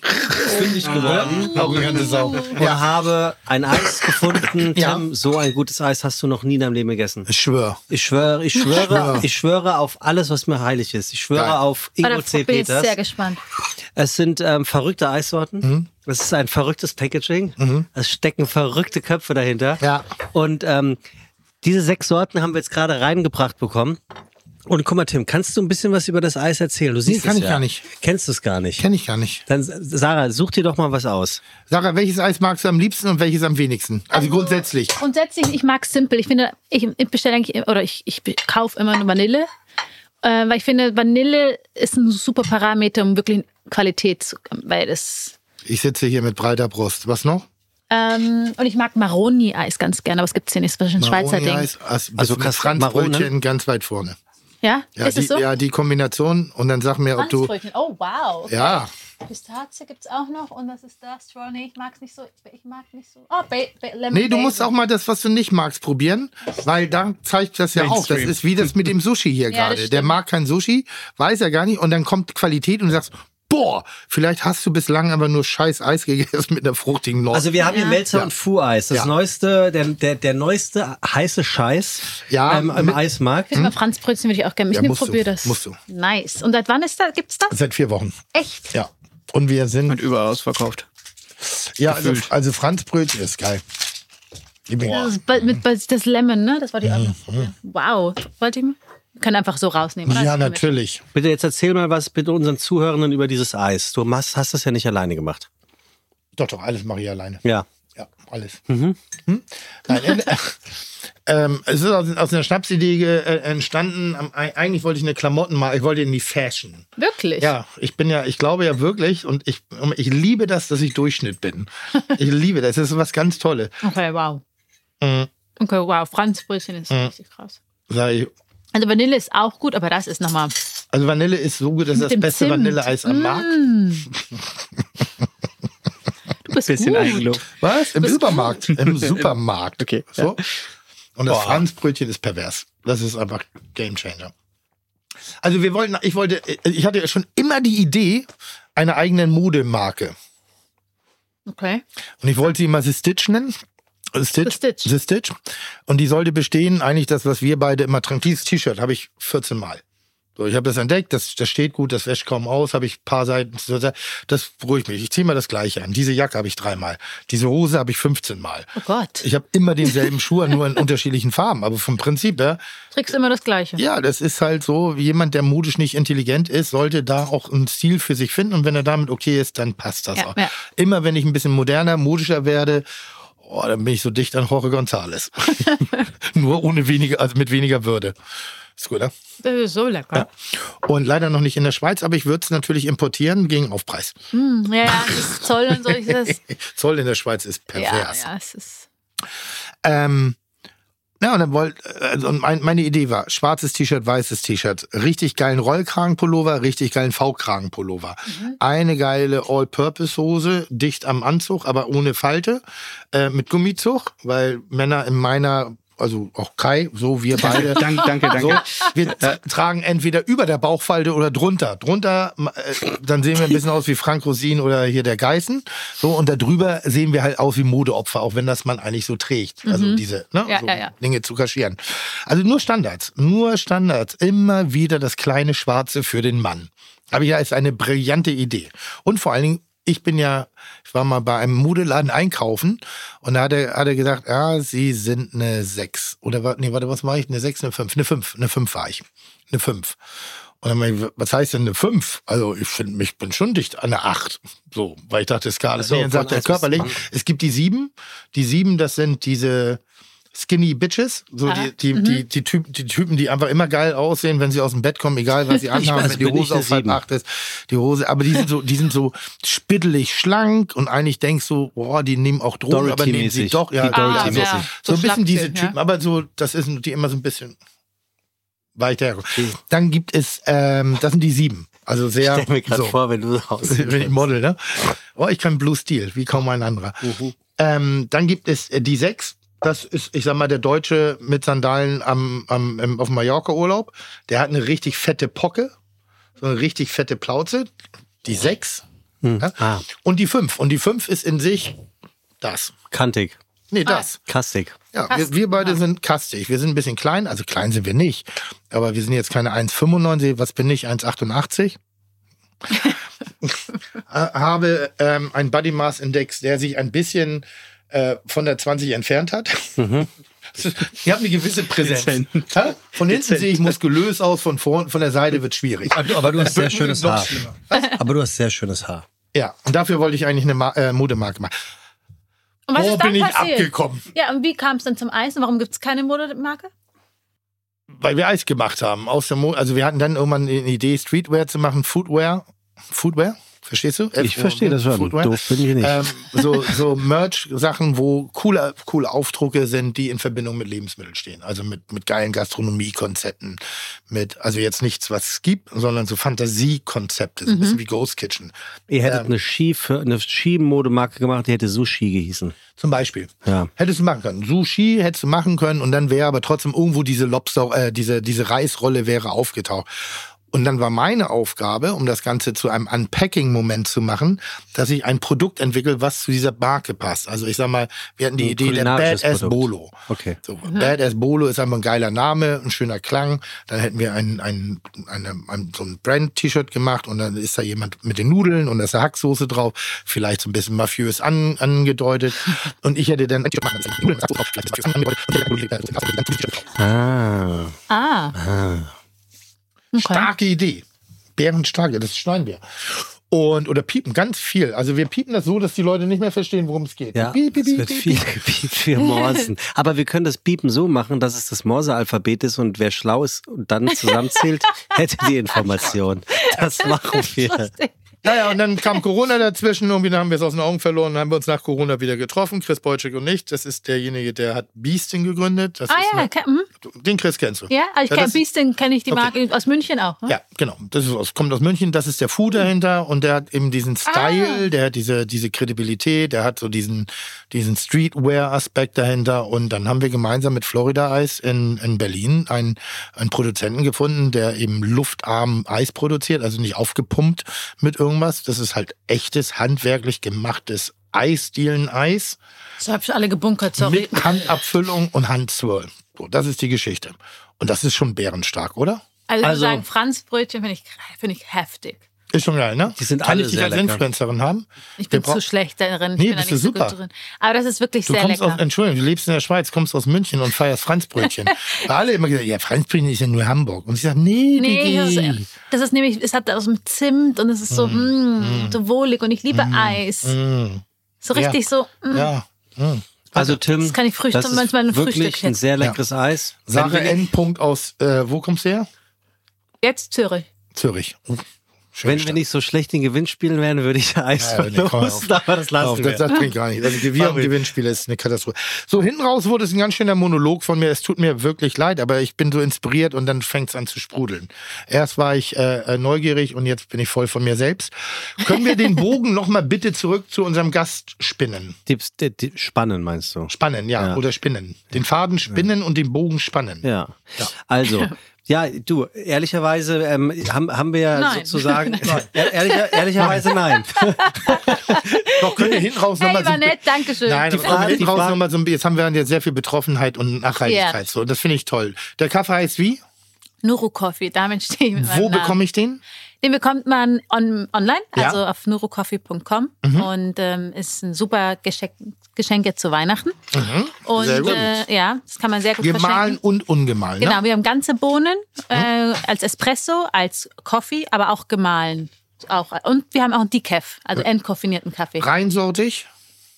fündig geworden ganze Sau. und habe ein Eis gefunden. Ja. Tim, so ein gutes Eis hast du noch nie in deinem Leben gegessen. Ich schwöre. Ich schwöre, ich schwöre, ich schwöre auf alles, was mir heilig ist. Ich schwöre Geil. auf Ingo C. bin ich Peters. sehr gespannt. Es sind ähm, verrückte Eissorten. Mhm. Es ist ein verrücktes Packaging. Es stecken verrückte Köpfe dahinter. Ja. Und ähm, diese sechs Sorten haben wir jetzt gerade reingebracht bekommen. Und guck mal, Tim, kannst du ein bisschen was über das Eis erzählen? Du siehst kann es ich ja. gar nicht. Kennst du es gar nicht? Kenne ich gar nicht. Dann, Sarah, such dir doch mal was aus. Sarah, welches Eis magst du am liebsten und welches am wenigsten? Also, grundsätzlich. Grundsätzlich, ich mag simpel. Ich finde, ich bestelle eigentlich, oder ich, ich kaufe immer nur Vanille. Äh, weil ich finde, Vanille ist ein super Parameter, um wirklich Qualität zu, weil das, Ich sitze hier mit breiter Brust. Was noch? ähm, und ich mag Maroni-Eis ganz gerne, aber es gibt es hier nicht, das ist ein Schweizer Ding. Also, Also mit Kas- Franzbrötchen ganz weit vorne. Ja? Ja, ist die, es so? ja, die Kombination. Und dann sag mir, ob du. Oh, wow. Okay. Ja, Pistazie gibt es auch noch und das ist das. Straw. Nee, ich mag es nicht so. Ich mag nicht so. Oh, ba ba Lemon Nee, du musst Basil. auch mal das, was du nicht magst, probieren, weil da zeigt das ja auch. Das ist wie das mit dem Sushi hier Ja, gerade. Der mag kein Sushi, weiß er gar nicht und dann kommt Qualität und du sagst, boah, vielleicht hast du bislang aber nur scheiß Eis gegessen mit einer fruchtigen Note. Also wir haben hier Melzer Ja. und Fu-Eis. Das Ja. neueste, der, der, der neueste heiße Scheiß Ja, ähm, im mit- Eismarkt. Ich mal Franzbrötchen würde ich auch gerne. Ich Ja, ja, probiere das. Musst du. Nice. Und seit wann ist das? Gibt's das? Seit vier Wochen. Echt? Ja. Und wir sind, Und überall ausverkauft. ja, also, also Franzbrötchen ist geil. Das ist mit das Lemon, ne? Das war die Mhm. andere. Wow. Wollt ihr mal? Wir können einfach so rausnehmen. oder? Ja, natürlich. Bitte jetzt erzähl mal was bitte unseren Zuhörenden über dieses Eis. Du hast, hast das ja nicht alleine gemacht. Doch, doch, alles mache ich alleine. Ja. Ja, alles. Hm? Nein, äh, ähm, es ist aus, aus einer Schnapsidee äh, entstanden. Am- eig- Eigentlich wollte ich eine Klamottenmarke, ich wollte in die Fashion. Wirklich? Ja, ich bin ja, ich glaube ja wirklich und ich, ich liebe das, dass ich Durchschnitt bin. Ich liebe das. Das ist was ganz Tolles. Okay, wow. Mhm. Okay, wow. Franzbrötchen ist richtig krass. Sag ich. Also Vanille ist auch gut, aber das ist nochmal. Also Vanille ist so gut, das ist das beste Zimt. Vanilleeis am Markt. Du bist Bisschen gut. Eigenlob. Was? Im Supermarkt. Im Supermarkt. Okay, So. Und das Franzbrötchen ist pervers. Das ist einfach Gamechanger. Also wir wollten, ich wollte, ich hatte ja schon immer die Idee einer eigenen Modemarke. Okay. Und ich wollte sie mal The Stitch nennen. The Stitch. The Stitch. The Stitch. Und die sollte bestehen, eigentlich das, was wir beide immer tragen. Dieses T-Shirt habe ich 14 Mal. So, ich habe das entdeckt, das, das steht gut, das wäscht kaum aus, habe ich ein paar Seiten. so, Das beruhigt mich. Ich ziehe mal das gleiche an. Diese Jacke habe ich dreimal. Diese Hose habe ich 15 Mal. Oh Gott. Ich habe immer denselben Schuh, nur in unterschiedlichen Farben. Aber vom Prinzip her, Trägst immer das Gleiche. ja, das ist halt so, jemand, der modisch nicht intelligent ist, sollte da auch einen Stil für sich finden. Und wenn er damit okay ist, dann passt das Ja, auch. ja. Immer wenn ich ein bisschen moderner, modischer werde Oh, dann bin ich so dicht an Jorge González. Nur ohne weniger, also mit weniger Würde. Ist gut, ne? Das ist so lecker. Ja. Und leider noch nicht in der Schweiz, aber ich würde es natürlich importieren gegen Aufpreis. Mm, ja, ja, das ist Zoll und so. Ich das, Zoll in der Schweiz ist ja, pervers. ja, es ist. Ähm, ja, und dann wollt, also und mein, meine Idee war, schwarzes T-Shirt, weißes T-Shirt, richtig geilen Rollkragenpullover, richtig geilen V-Kragenpullover. Eine geile All-Purpose-Hose, dicht am Anzug, aber ohne Falte, äh, mit Gummizug, weil Männer in meiner, also auch Kai, so wir beide, Dank, danke, danke. so, wir tragen entweder über der Bauchfalte oder drunter. Drunter, äh, dann sehen wir ein bisschen aus wie Frank Rosin oder hier der Geißen. So, und da drüber sehen wir halt aus wie Modeopfer, auch wenn das man eigentlich so trägt. Also diese ne, Ja, so ja, ja. Dinge zu kaschieren. Also nur Standards, nur Standards. Immer wieder das kleine Schwarze für den Mann. Aber ja, ist eine brillante Idee. Und vor allen Dingen, ich bin ja, ich war mal bei einem Modeladen einkaufen und da hat er, hat er gesagt, ja, Sie sind eine 6. Oder nee, warte, was war ich? Eine 6, eine 5? Eine 5, eine 5 war ich. Eine 5. Und dann meine ich, was heißt denn eine 5? Also ich finde mich bin schon dicht an eine 8. So, weil ich dachte, Skala. so, nee, dann sagt er körperlich, es gibt die 7. Die 7, das sind diese Skinny Bitches, so Ah, die, die, die, die, Typen, die Typen, die einfach immer geil aussehen, wenn sie aus dem Bett kommen, egal was sie anhaben, weiß, wenn die Hose auf halb acht ist, die Hose, aber die sind so, die sind so spittelig schlank und eigentlich denkst du, boah, die nehmen auch Drogen, aber nehmen sie Dorothy-mäßig. doch, ja, Die Dorothy-mäßig. so, so ein bisschen diese Typen, aber so, das ist die immer so ein bisschen weiter. Dann gibt es, ähm, das sind die sieben, also sehr, Stell mir gerade so. vor, wenn du so Wenn ich Model, ne? Oh, ich kann Blue Steel, wie kaum ein anderer. Ähm, dann gibt es äh, die sechs. Das ist, ich sag mal, der Deutsche mit Sandalen am, am, im, auf dem Mallorca-Urlaub. Der hat eine richtig fette Pocke. So eine richtig fette Plauze. Die sechs. Ja? Ah, Und die fünf. Und die fünf ist in sich das. kantig, Nee, das. kastig. Ja, wir, wir beide sind kastig. Wir sind ein bisschen klein, also klein sind wir nicht. Aber wir sind jetzt keine 1,95, was bin ich? 1,88? Ha- habe ähm, einen Body Mass Index, der sich ein bisschen äh, von der 20 entfernt hat. Ich habe eine gewisse Präsenz. Ha? Von hinten sehe ich muskulös aus, von vorn, von der Seite wird schwierig. Aber du, hast sehr schönes Haar. Aber du hast sehr schönes Haar. Ja, und dafür wollte ich eigentlich eine Ma äh, Modemarke machen. Und was Wo ist dann bin ich passiert? abgekommen? Ja, und wie kam es dann zum Eis und warum gibt es keine Modemarke? weil wir Eis gemacht haben. Aus der Mo also wir hatten dann irgendwann eine Idee, Streetwear zu machen, Footwear. Footwear? Verstehst du? Ich verstehe das schon. Footwear. Doof bin ich nicht. Ähm, so so Merch-Sachen, wo coole, coole Aufdrucke sind, die in Verbindung mit Lebensmitteln stehen. Also mit, mit geilen Gastronomiekonzepten. Mit, also jetzt nichts, was es gibt, sondern so Fantasiekonzepte, so ein bisschen wie Ghost Kitchen. Ihr hättet ähm, eine Ski für eine Ski-Modemarke gemacht, die hätte Sushi gehießen. Zum Beispiel. Ja. Hättest du machen können. Sushi hättest du machen können und dann wäre aber trotzdem irgendwo diese Lobster, äh, diese, diese Reisrolle wäre aufgetaucht. Und dann war meine Aufgabe, um das Ganze zu einem Unpacking-Moment zu machen, dass ich ein Produkt entwickle, was zu dieser Marke passt. Also ich sag mal, wir hatten die Ein Idee der Badass Produkt. Bolo. Okay. So, Badass Bolo ist einfach ein geiler Name, ein schöner Klang. Dann hätten wir ein, ein, eine, ein, so ein Brand-T-Shirt gemacht und dann ist da jemand mit den Nudeln und da ist da Hacksoße drauf, vielleicht so ein bisschen mafiös an, angedeutet. Und ich hätte dann Ah. Ah. Okay. starke Idee. Bärenstarke, das schneiden wir. Und, oder piepen, ganz viel. Also wir piepen das so, dass die Leute nicht mehr verstehen, worum es geht. Ja, Piep, piep, es wird piep, viel piep. gepiept für Morsen. Aber wir können das Piepen so machen, dass es das Morse-Alphabet ist und wer schlau ist und dann zusammenzählt, hätte die Information. Das machen wir. Lustig. Naja, und dann kam Corona dazwischen, irgendwie dann haben wir es aus den Augen verloren, dann haben wir uns nach Corona wieder getroffen, Chris Beutschik und ich. Das ist derjenige, der hat Beasting gegründet. Das Ah ja, eine, hm? den Chris kennst du. ja, also ich Ja, kenne das- Beasting, kenne ich die Okay. Marke aus München auch. Ne? Ja, genau. Das ist kommt aus München. Das ist der Fu dahinter und der hat eben diesen Style, der hat diese, diese Kredibilität, der hat so diesen, diesen Streetwear-Aspekt dahinter. Und dann haben wir gemeinsam mit Florida Eis in, in Berlin einen, einen Produzenten gefunden, der eben luftarm Eis produziert, also nicht aufgepumpt mit irgendwas. Das ist halt echtes, handwerklich gemachtes Eisdielen-Eis So habe ich alle gebunkert, sorry. mit Handabfüllung und Handswirl. So, das ist die Geschichte. Und das ist schon bärenstark, oder? Also, Also- sagen, Franzbrötchen finde ich, finde ich heftig. Ist schon geil, ne? Die sind Kann alle ich dich sehr als lecker. Influencerin haben? Ich bin zu schlecht darin. Ich Nee, bin da bist nicht du so super. drin. Aber das ist wirklich Du sehr kommst lecker. aus, Entschuldigung, du lebst in der Schweiz, kommst aus München und feierst Franzbrötchen. Weil alle immer gesagt, ja, Franzbrötchen ist ja nur Hamburg. Und ich sage, nee, Nee, das ist, das ist nämlich, es hat aus dem Zimt und es ist so, mm, so wohlig und ich liebe Eis. Mm, So richtig so, mm. ja. Mm. Also Tim, Das kann ich Frühstück- das ist manchmal ein wirklich Frühstück ein sehr leckeres Eis. Sarah Wenn wir- N. Punkt aus, äh, wo kommst du her? Jetzt Zürich. Zürich. Schöne Wenn wir Stadt. nicht so schlecht in Gewinnspielen wären, würde ich Eis Ja, komm verlosen, aber das Auf, lassen das, wir. das bringt gar nicht. Also Gewinn- und Gewinnspiele ist eine Katastrophe. So, hinten raus wurde es ein ganz schöner Monolog von mir. Es tut mir wirklich leid, aber ich bin so inspiriert und dann fängt es an zu sprudeln. Erst war ich äh, neugierig und jetzt bin ich voll von mir selbst. Können wir den Bogen nochmal bitte zurück zu unserem Gast spinnen? Tipps, die, die, spannen meinst du? Spannen, ja, Ja. oder spinnen. Den Faden spinnen und den Bogen spannen. Ja. Ja. Also, ja, du, ehrlicherweise ähm, haben, haben wir ja Nein. sozusagen. Ehr- Ehrlicher, ehrlicherweise nein. Doch, können wir hinten raus Hey, nochmal so war ein nett, danke schön. Nein, Die Frage, hinten die raus Frage- noch mal so ein, jetzt haben wir ja sehr viel Betroffenheit und Nachhaltigkeit. Ja. So, das finde ich toll. Der Kaffee heißt wie? Nuru Coffee, damit stehe ich mit Wo bekomme ich den? Den bekommt man on, online, Ja. also auf nurucoffee.com und ähm, ist ein super Geschenk, Geschenk jetzt zu Weihnachten. Und Sehr gut. Äh, ja, das kann man sehr gut Gemahlen verschenken. und ungemahlen. Genau, Ne? wir haben ganze Bohnen äh, als Espresso, als Coffee, aber auch gemahlen. Auch. Und wir haben auch einen Decaf, also entkoffinierten Kaffee. Reinsortig.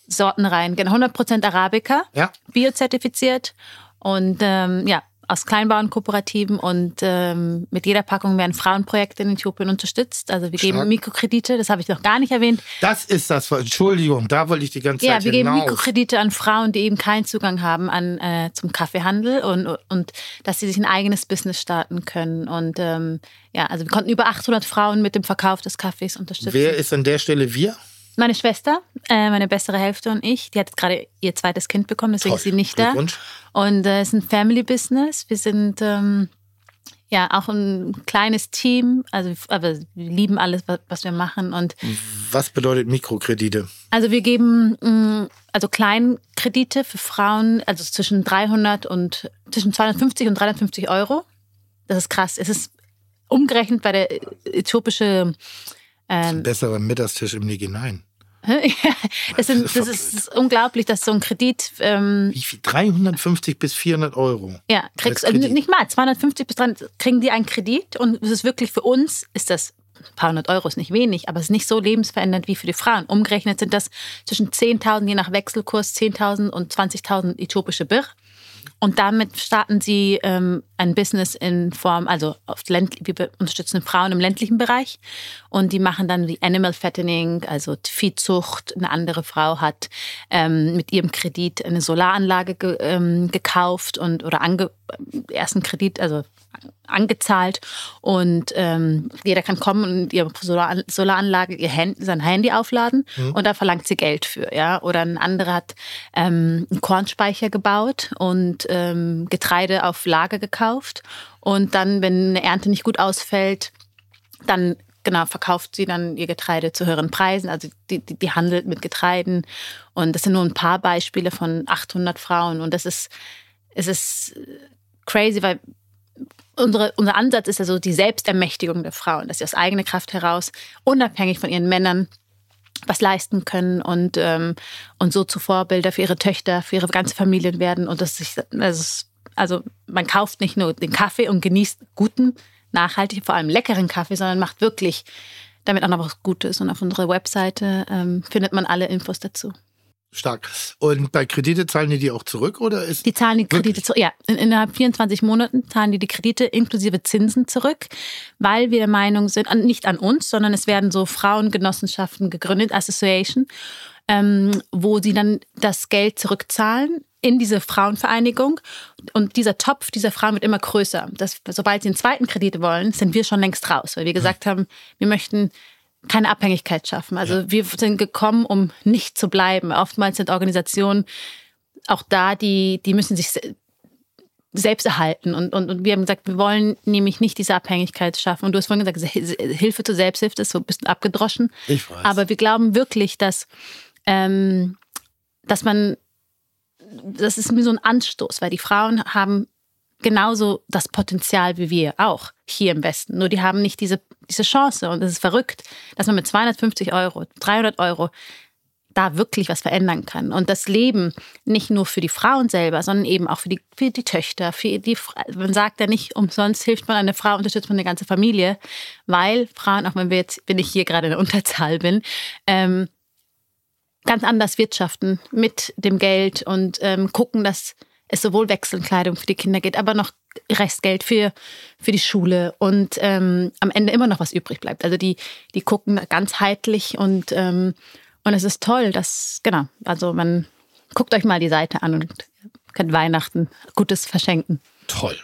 Sortenreihen, genau 100% Arabica, Ja. biozertifiziert und ähm, ja, aus Kleinbauernkooperativen und ähm, mit jeder Packung werden Frauenprojekte in Äthiopien unterstützt. Also wir Stark. geben Mikrokredite, das habe ich noch gar nicht erwähnt. Das ist das. Entschuldigung, da wollte ich die ganze Ja, Zeit wir geben hinaus. Mikrokredite an Frauen, die eben keinen Zugang haben an, äh, zum Kaffeehandel und, und dass sie sich ein eigenes Business starten können. Und ähm, ja, also wir konnten über 800 Frauen mit dem Verkauf des Kaffees unterstützen. Wer ist an der Stelle wir? Meine Schwester, äh, meine bessere Hälfte und ich, die hat gerade ihr zweites Kind bekommen, deswegen Toll. ist sie nicht da. Und äh, es ist ein Family Business. Wir sind ähm, ja auch ein kleines Team, also aber wir lieben alles, was, was wir machen. Und Was bedeutet Mikrokredite? also wir geben mh, also Kleinkredite für Frauen, also zwischen 300 und zwischen 250 und 350 Euro. Das ist krass. Es ist umgerechnet bei der äthiopische ähm, Besserer Mittagstisch im Nigi Nein. ja, das, sind, das ist unglaublich, dass so ein Kredit ähm, Wie viel? 350 bis 400 Euro. Ja, kriegst Als also nicht mal 250 bis 300 kriegen die einen Kredit und es ist wirklich für uns ist das ein paar hundert Euro ist nicht wenig, aber es ist nicht so lebensverändernd wie für die Frauen. Umgerechnet sind das zwischen 10.000 je nach Wechselkurs 10.000 und 20.000 äthiopische Bir. Und damit starten sie ähm, ein Business in Form, also auf Länd wir unterstützen Frauen im ländlichen Bereich und die machen dann wie Animal Fattening, also Viehzucht. Eine andere Frau hat ähm, mit ihrem Kredit eine Solaranlage ge ähm, gekauft und oder ange ersten Kredit, also angezahlt. Und ähm, jeder kann kommen und ihre Solar Solaranlage, ihr Hand, sein Handy aufladen und da verlangt sie Geld für, ja. Oder ein anderer hat ähm, einen Kornspeicher gebaut und ähm, Getreide auf Lager gekauft. Und dann, wenn eine Ernte nicht gut ausfällt, dann genau verkauft sie dann ihr Getreide zu höheren Preisen. Also die, die, die handelt mit Getreiden. Und das sind nur ein paar Beispiele von 800 Frauen. Und das ist es ist crazy, weil unsere, unser Ansatz ist also die Selbstermächtigung der Frauen, dass sie aus eigener Kraft heraus, unabhängig von ihren Männern, was leisten können und, ähm, und so zu Vorbilder für ihre Töchter, für ihre ganze Familien werden. Und das ist, das ist, also man kauft nicht nur den Kaffee und genießt guten, nachhaltig, vor allem leckeren Kaffee, sondern macht wirklich damit auch noch was Gutes. Und auf unserer Webseite ähm, findet man alle Infos dazu. Stark. Und bei Kredite zahlen die die auch zurück oder ist Die zahlen die Kredite zurück. Ja, in, innerhalb 24 Monaten zahlen die die Kredite inklusive Zinsen zurück, weil wir der Meinung sind, nicht an uns, sondern es werden so Frauengenossenschaften gegründet, Association, ähm, wo sie dann das Geld zurückzahlen in diese Frauenvereinigung. Und dieser Topf dieser Frauen wird immer größer. Das, sobald sie einen zweiten Kredit wollen, sind wir schon längst raus, weil wir gesagt haben, wir möchten keine Abhängigkeit schaffen. Also wir sind gekommen, um nicht zu bleiben. Oftmals sind Organisationen auch da, die, die müssen sich se- selbst erhalten. Und, und, und wir haben gesagt, wir wollen nämlich nicht diese Abhängigkeit schaffen. Und du hast vorhin gesagt, Hilfe zur Selbsthilfe ist so ein bisschen abgedroschen. Ich weiß. Aber wir glauben wirklich, dass, ähm, dass man, das ist mir so ein Anstoß, weil die Frauen haben genauso das Potenzial wie wir auch hier im Westen. Nur die haben nicht diese, diese Chance. Und es ist verrückt, dass man mit 250 Euro, 300 Euro da wirklich was verändern kann. Und das Leben nicht nur für die Frauen selber, sondern eben auch für die, für die Töchter, für die, man sagt ja nicht, umsonst hilft man einer Frau, unterstützt man eine ganze Familie, weil Frauen, auch wenn wir jetzt, wenn ich hier gerade in der Unterzahl bin, ähm, ganz anders wirtschaften mit dem Geld und ähm, gucken, dass es sowohl Wechselkleidung für die Kinder geht, aber noch Restgeld für, für die Schule und ähm, am Ende immer noch was übrig bleibt. Also die, die gucken ganzheitlich und, ähm, und es ist toll, dass, genau, also man guckt euch mal die Seite an und könnt Weihnachten Gutes verschenken. Toll.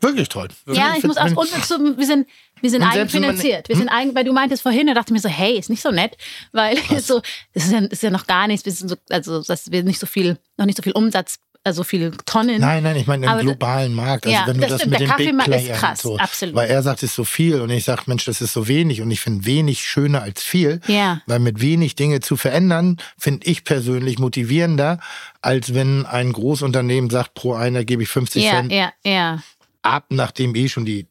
Wirklich toll. Ja, ich muss auch, und so, wir sind, wir sind eigenfinanziert. Wir sind eigen, weil du meintest vorhin, da dachte ich mir so, hey, ist nicht so nett, weil so, das ist ja, ist ja noch gar nichts, wir sind so, also, dass wir nicht so viel, noch nicht so viel Umsatz, also so viel Tonnen. Nein, nein, ich meine im Aber- globalen Markt. Also Ja, wenn du das das, mit der den Big Kaffeemarkt ist krass, so, absolut. weil er sagt, es ist so viel und ich sage, Mensch, das ist so wenig und ich finde wenig schöner als viel, Ja. weil mit wenig Dinge zu verändern, finde ich persönlich motivierender, als wenn ein Großunternehmen sagt, pro einer gebe ich 50 Ja, Cent ja, ja. ab, nachdem eh schon die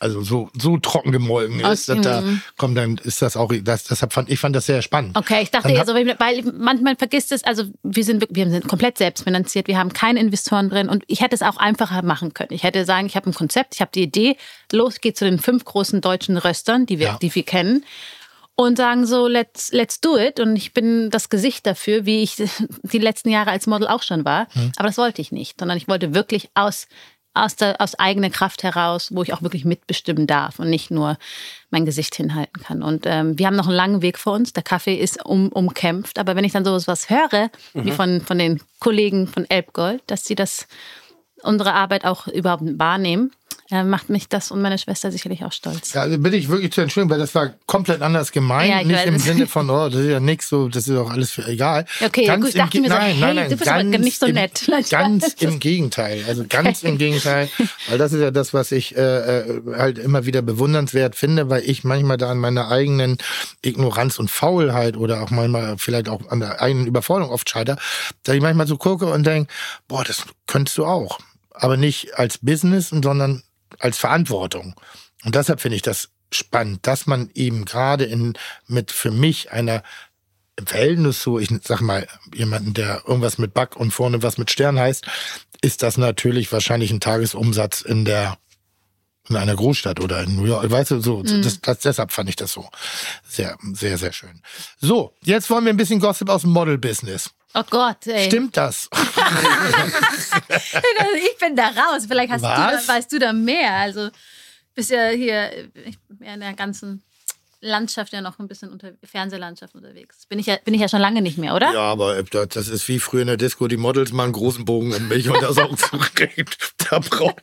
also so, so trocken gemolken ist, dass da kommt dann ist das auch das deshalb fand ich fand das sehr spannend. Okay, ich dachte Dann eher hab- so, weil weil manchmal vergisst es, also wir sind, wir sind komplett selbstfinanziert, wir haben keine Investoren drin und ich hätte es auch einfacher machen können. Ich hätte sagen, ich habe ein Konzept, ich habe die Idee, los geht zu den fünf großen deutschen Röstern, die wir, Ja. die wir kennen und sagen so, let's, let's do it. Und ich bin das Gesicht dafür, wie ich die letzten Jahre als Model auch schon war. Hm. Aber das wollte ich nicht, sondern ich wollte wirklich aus, aus, der, aus eigener Kraft heraus, wo ich auch wirklich mitbestimmen darf und nicht nur mein Gesicht hinhalten kann. Und ähm, wir haben noch einen langen Weg vor uns. Der Kaffee ist um, umkämpft. Aber wenn ich dann sowas was höre, wie von, von den Kollegen von Elbgold, dass sie das unsere Arbeit auch überhaupt wahrnehmen, äh, macht mich das und meine Schwester sicherlich auch stolz. Ja, also bitte ich wirklich zu entschuldigen, weil das war komplett anders gemeint. Ja, ich nicht im. Sinne von, oh, das ist ja nix so, das ist doch alles für egal. Okay, gut, ich im dachte mir so, nein, hey, nein, nein, du bist ganz nicht so im, nett. Ganz im Gegenteil. Also ganz im Gegenteil. Weil das ist ja das, was ich äh, äh, halt immer wieder bewundernswert finde, weil ich manchmal da an meiner eigenen Ignoranz und Faulheit oder auch manchmal vielleicht auch an der eigenen Überforderung oft scheitere, dass ich manchmal so gucke und denke, boah, das könntest du auch. Aber nicht als Business, sondern als Verantwortung. Und deshalb finde ich das spannend, dass man eben gerade in mit für mich einer im Verhältnis zu, ich sag mal, jemanden, der irgendwas mit Back und vorne was mit Stern heißt, ist das natürlich wahrscheinlich ein Tagesumsatz in der in einer Großstadt oder in New York. Weißt du, so, das, das, deshalb fand ich das so sehr, sehr, sehr schön. So, jetzt wollen wir ein bisschen Gossip aus dem Model-Business. Oh Gott, ey. Stimmt das? ich bin da raus. Vielleicht hast du da, weißt du da mehr. Also bist ja hier ich bin ja in der ganzen Landschaft ja noch ein bisschen unter Fernsehlandschaft unterwegs. Bin ich ja, bin ich ja schon lange nicht mehr, oder? Ja, aber äh, das ist wie früher in der Disco, die Models mal einen großen Bogen um mich und das auch zurecht. Da brauche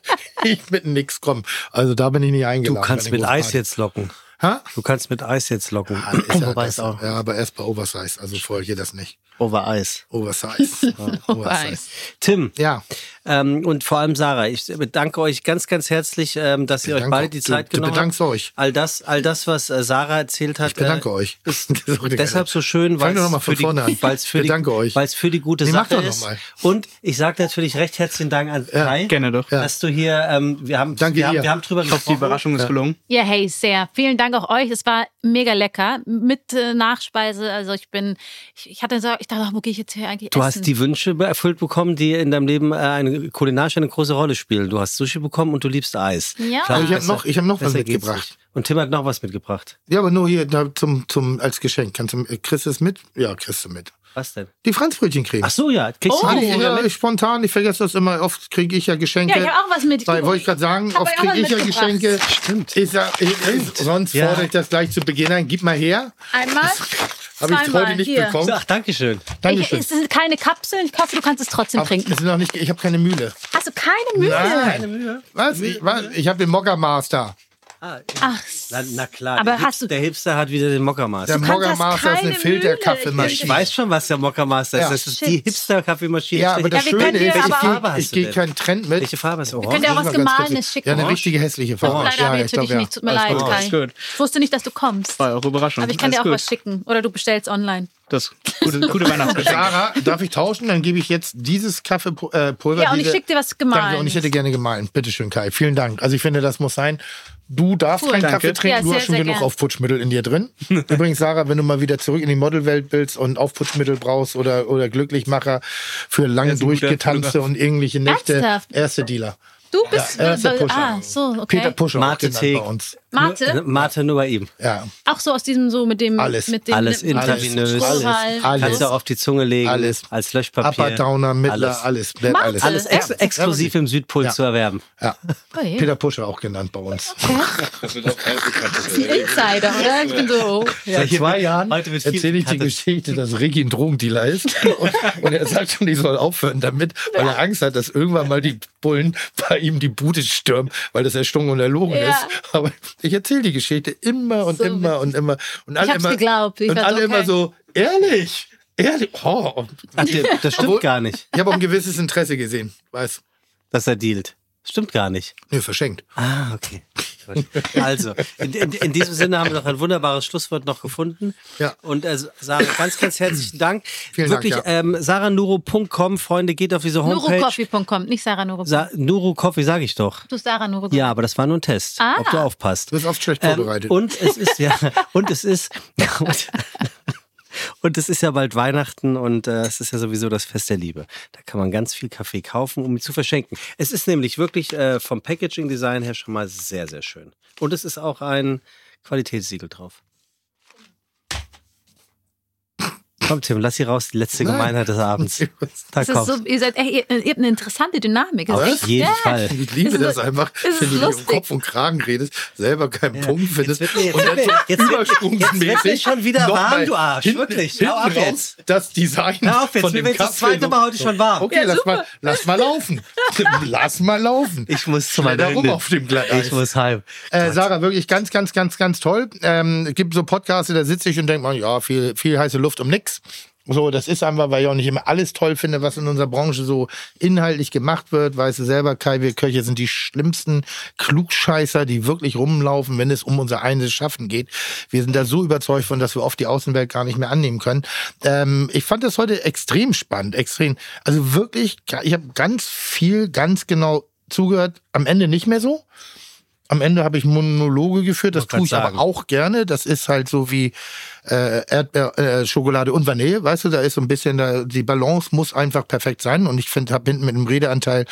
ich mit nix kommen. Also da bin ich nicht Du eingeladen. kannst bei mit Eis jetzt locken. Ha? Du kannst mit Eis jetzt locken. Ah, Ist ja, Wobei das, auch ja, aber erst bei Oversize. Also vorher geht das nicht. over Eis. Oversize. Ja, Oversize. Tim, Ja, ähm, und vor allem Sarah, ich bedanke euch ganz, ganz herzlich, ähm, dass ihr euch beide die Zeit du, genommen bedankst habt. euch. All das, all das, was äh, Sarah erzählt hat, Ich bedanke äh, euch. ist deshalb so schön, weil es für, die, für, die, für die gute Nee, Sache ist. Und ich sage natürlich recht herzlichen Dank an Ja, Kai, Gerne doch. Ja. dass du hier, ähm, wir haben, Danke wir haben, dir. wir haben drüber Ich hoffe, die. Überraschung ist gelungen. Ja, hey, sehr. Vielen Dank auch euch. Es war mega lecker. Mit äh, Nachspeise. Also ich bin, ich, ich hatte so, ich dachte, ach, wo gehe ich jetzt hier eigentlich Du essen? hast die Wünsche erfüllt bekommen, die in deinem Leben äh, eine kulinarisch eine große Rolle spielen. Du hast Sushi bekommen und du liebst Eis. Ja. Klar, ich habe noch, ich hab noch was mitgebracht. Und Tim hat noch was mitgebracht. Ja, aber nur hier da, zum, zum, als Geschenk. Kannst du, kriegst du es mit? Ja, kriegst du mit. Was denn? Die Franzbrötchencreme. Ach so, ja. Kriegst du Ah, die ja, mit? ich spontan, ich vergesse das immer. Oft kriege ich ja Geschenke. Ja, ich habe auch was mit. Weil, wollte ich gerade sagen, Hab oft ich kriege ich ja mitgebracht. Geschenke. Stimmt. Ich sag, ich, ich, sonst Ja. fordere ich das gleich zu Beginn ein. Gib mal her. Einmal. Habe ich heute nicht hier. bekommen. Ach, danke schön. Ich, Dankeschön. es sind keine Kapseln. Ich hoffe, du kannst es trotzdem Aber trinken. es ist noch nicht, ich habe keine Mühle. Hast du keine Mühe? Nein. Was? Ich, was? ich habe den Mokka Master. Ah, Ach, na, na klar, Aber der, hast Hipster, du- der Hipster hat wieder den Mockermaster. Der kannst Mokka hast Master ist eine Filterkaffeemaschine. Ich weiß schon, was der Mockermaster Ja. ist. Das ist Shit. die Hipster-Kaffeemaschine. Ja, aber das Ja, Schöne ist, ich gehe Farbe hast ich gehe keinen Trend mit. Welche Farbe ist Wir orange? können dir auch Muss was Gemahlenes schicken. Ja, eine Orange? richtige hässliche Farbe. Leider ja, ich glaub, dich nicht. Tut mir leid. Kai. Gut. Ich wusste nicht, dass du kommst. War eure Überraschung. Aber ich kann dir auch was schicken. Oder du bestellst online. Das gute, gute Weihnachtsgeschenk. Sarah, darf ich tauschen? Dann gebe ich jetzt dieses Kaffeepulver. Ja, und ich schicke dir was gemahlenes. Danke, und ich hätte gerne gemahlen. Bitte schön, Kai. Vielen Dank. Also ich finde, das muss sein. Du darfst Cool. keinen Danke. Kaffee trinken, Ja, du sehr, hast schon genug gern. Aufputschmittel in dir drin. Übrigens, Sarah, wenn du mal wieder zurück in die Modelwelt willst und Aufputschmittel brauchst oder, oder Glücklichmacher für lange durchgetanzte und irgendwelche Nächte, Ernsthaft? erste Dealer. Du bist. Ja, erster Pusher. ah, so, okay. Peter Pusher Mate bei uns. Mate? Nur, Mate nur bei ihm. Ja, Auch so aus diesem so mit dem Alles. mit dem Alles intravenös. Strohhalm. Alles. Kannst du auch auf die Zunge legen. Alles. Als Löschpapier. Upper, Downer, Mittler, Alles. alles. alles. Alles. Alles ex Ja. exklusiv im Südpol Ja. zu erwerben. Ja. Oh je. Peter Puscher auch genannt bei uns. Insider, oder? Ich bin so. Seit zwei Jahren wird erzähle ich die. Geschichte, dass Ricky ein Drogendealer ist. Und, und er sagt schon, ich soll aufhören damit, weil er Angst hat, dass irgendwann mal die Bullen bei ihm die Bude stürmen, weil das erstunken und erlogen Ja. ist. Aber ich erzähle die Geschichte immer und So immer und immer. Und alle hab's immer, geglaubt. Ich und alle so, immer okay. so, ehrlich, ehrlich. Oh. Ach, das stimmt Obwohl- gar nicht, Ich habe auch ein gewisses Interesse gesehen. Weiß. dass er dealt. Stimmt gar nicht. Nö, verschenkt. Ah, okay. Also, in, in, in diesem Sinne haben wir noch ein wunderbares Schlusswort noch gefunden. Ja. Und äh, Sarah, ganz, ganz herzlichen Dank. Vielen Dank, Wirklich, ja. ähm, saranuro.com, Freunde, geht auf diese Homepage. Nurocoffee.com, nicht Sarah Nuro. Sa Nuro Coffee, sage ich doch. Du Sarah Nuro. Ja, aber das war nur ein Test, Ah. ob du aufpasst. Du bist oft schlecht Ähm, vorbereitet. und es ist ja, und es ist, und, und es ist ja bald Weihnachten und äh, es ist ja sowieso das Fest der Liebe. Da kann man ganz viel Kaffee kaufen, um ihn zu verschenken. Es ist nämlich wirklich äh, vom Packaging-Design her schon mal sehr, sehr schön. Und es ist auch ein Qualitätssiegel drauf. Komm, Tim, lass sie raus, die letzte Nein. Gemeinheit des Abends. Da Das ist kommt. so, ihr seid, ey, ihr, ihr habt eine interessante Dynamik. Auf echt- jeden ja. Fall. Ich liebe Es ist das so- einfach, es ist wenn du dir um lustig. Kopf und Kragen redest, selber keinen Punkt findest wird mir- jetzt und dann wird so mir- jetzt wird- übersprungenmäßig jetzt wird mir schon wieder warm, du Arsch. Hinten, Wirklich. Hinten raus jetzt. das Design Hör auf jetzt, von mir das zweite Mal heute schon warm. Okay, Ja, lass, mal, lass mal laufen. lass mal laufen. Ich muss zu meiner rum auf dem Glatteis. Ich muss heim. Äh, Sarah, wirklich ganz, ganz, ganz, ganz toll. Ähm, es gibt so Podcasts, da sitze ich und denke mal, ja, viel, viel heiße Luft um nix. So, das ist einfach, weil ich auch nicht immer alles toll finde, was in unserer Branche so inhaltlich gemacht wird. Weißt du selber, Kai, wir Köche sind die schlimmsten Klugscheißer, die wirklich rumlaufen, wenn es um unser eigenes Schaffen geht. Wir sind da so überzeugt von, dass wir oft die Außenwelt gar nicht mehr annehmen können. Ähm, ich fand das heute extrem spannend, extrem. Also wirklich, ich habe ganz viel, ganz genau zugehört. Am Ende nicht mehr so. Am Ende habe ich Monologe geführt, das tue ich grad aber sagen. auch gerne. Das ist halt so wie äh, Erdbeer, äh, Schokolade und Vanille, weißt du, da ist so ein bisschen, da, die Balance muss einfach perfekt sein. Und ich finde, habe hinten mit dem Redeanteil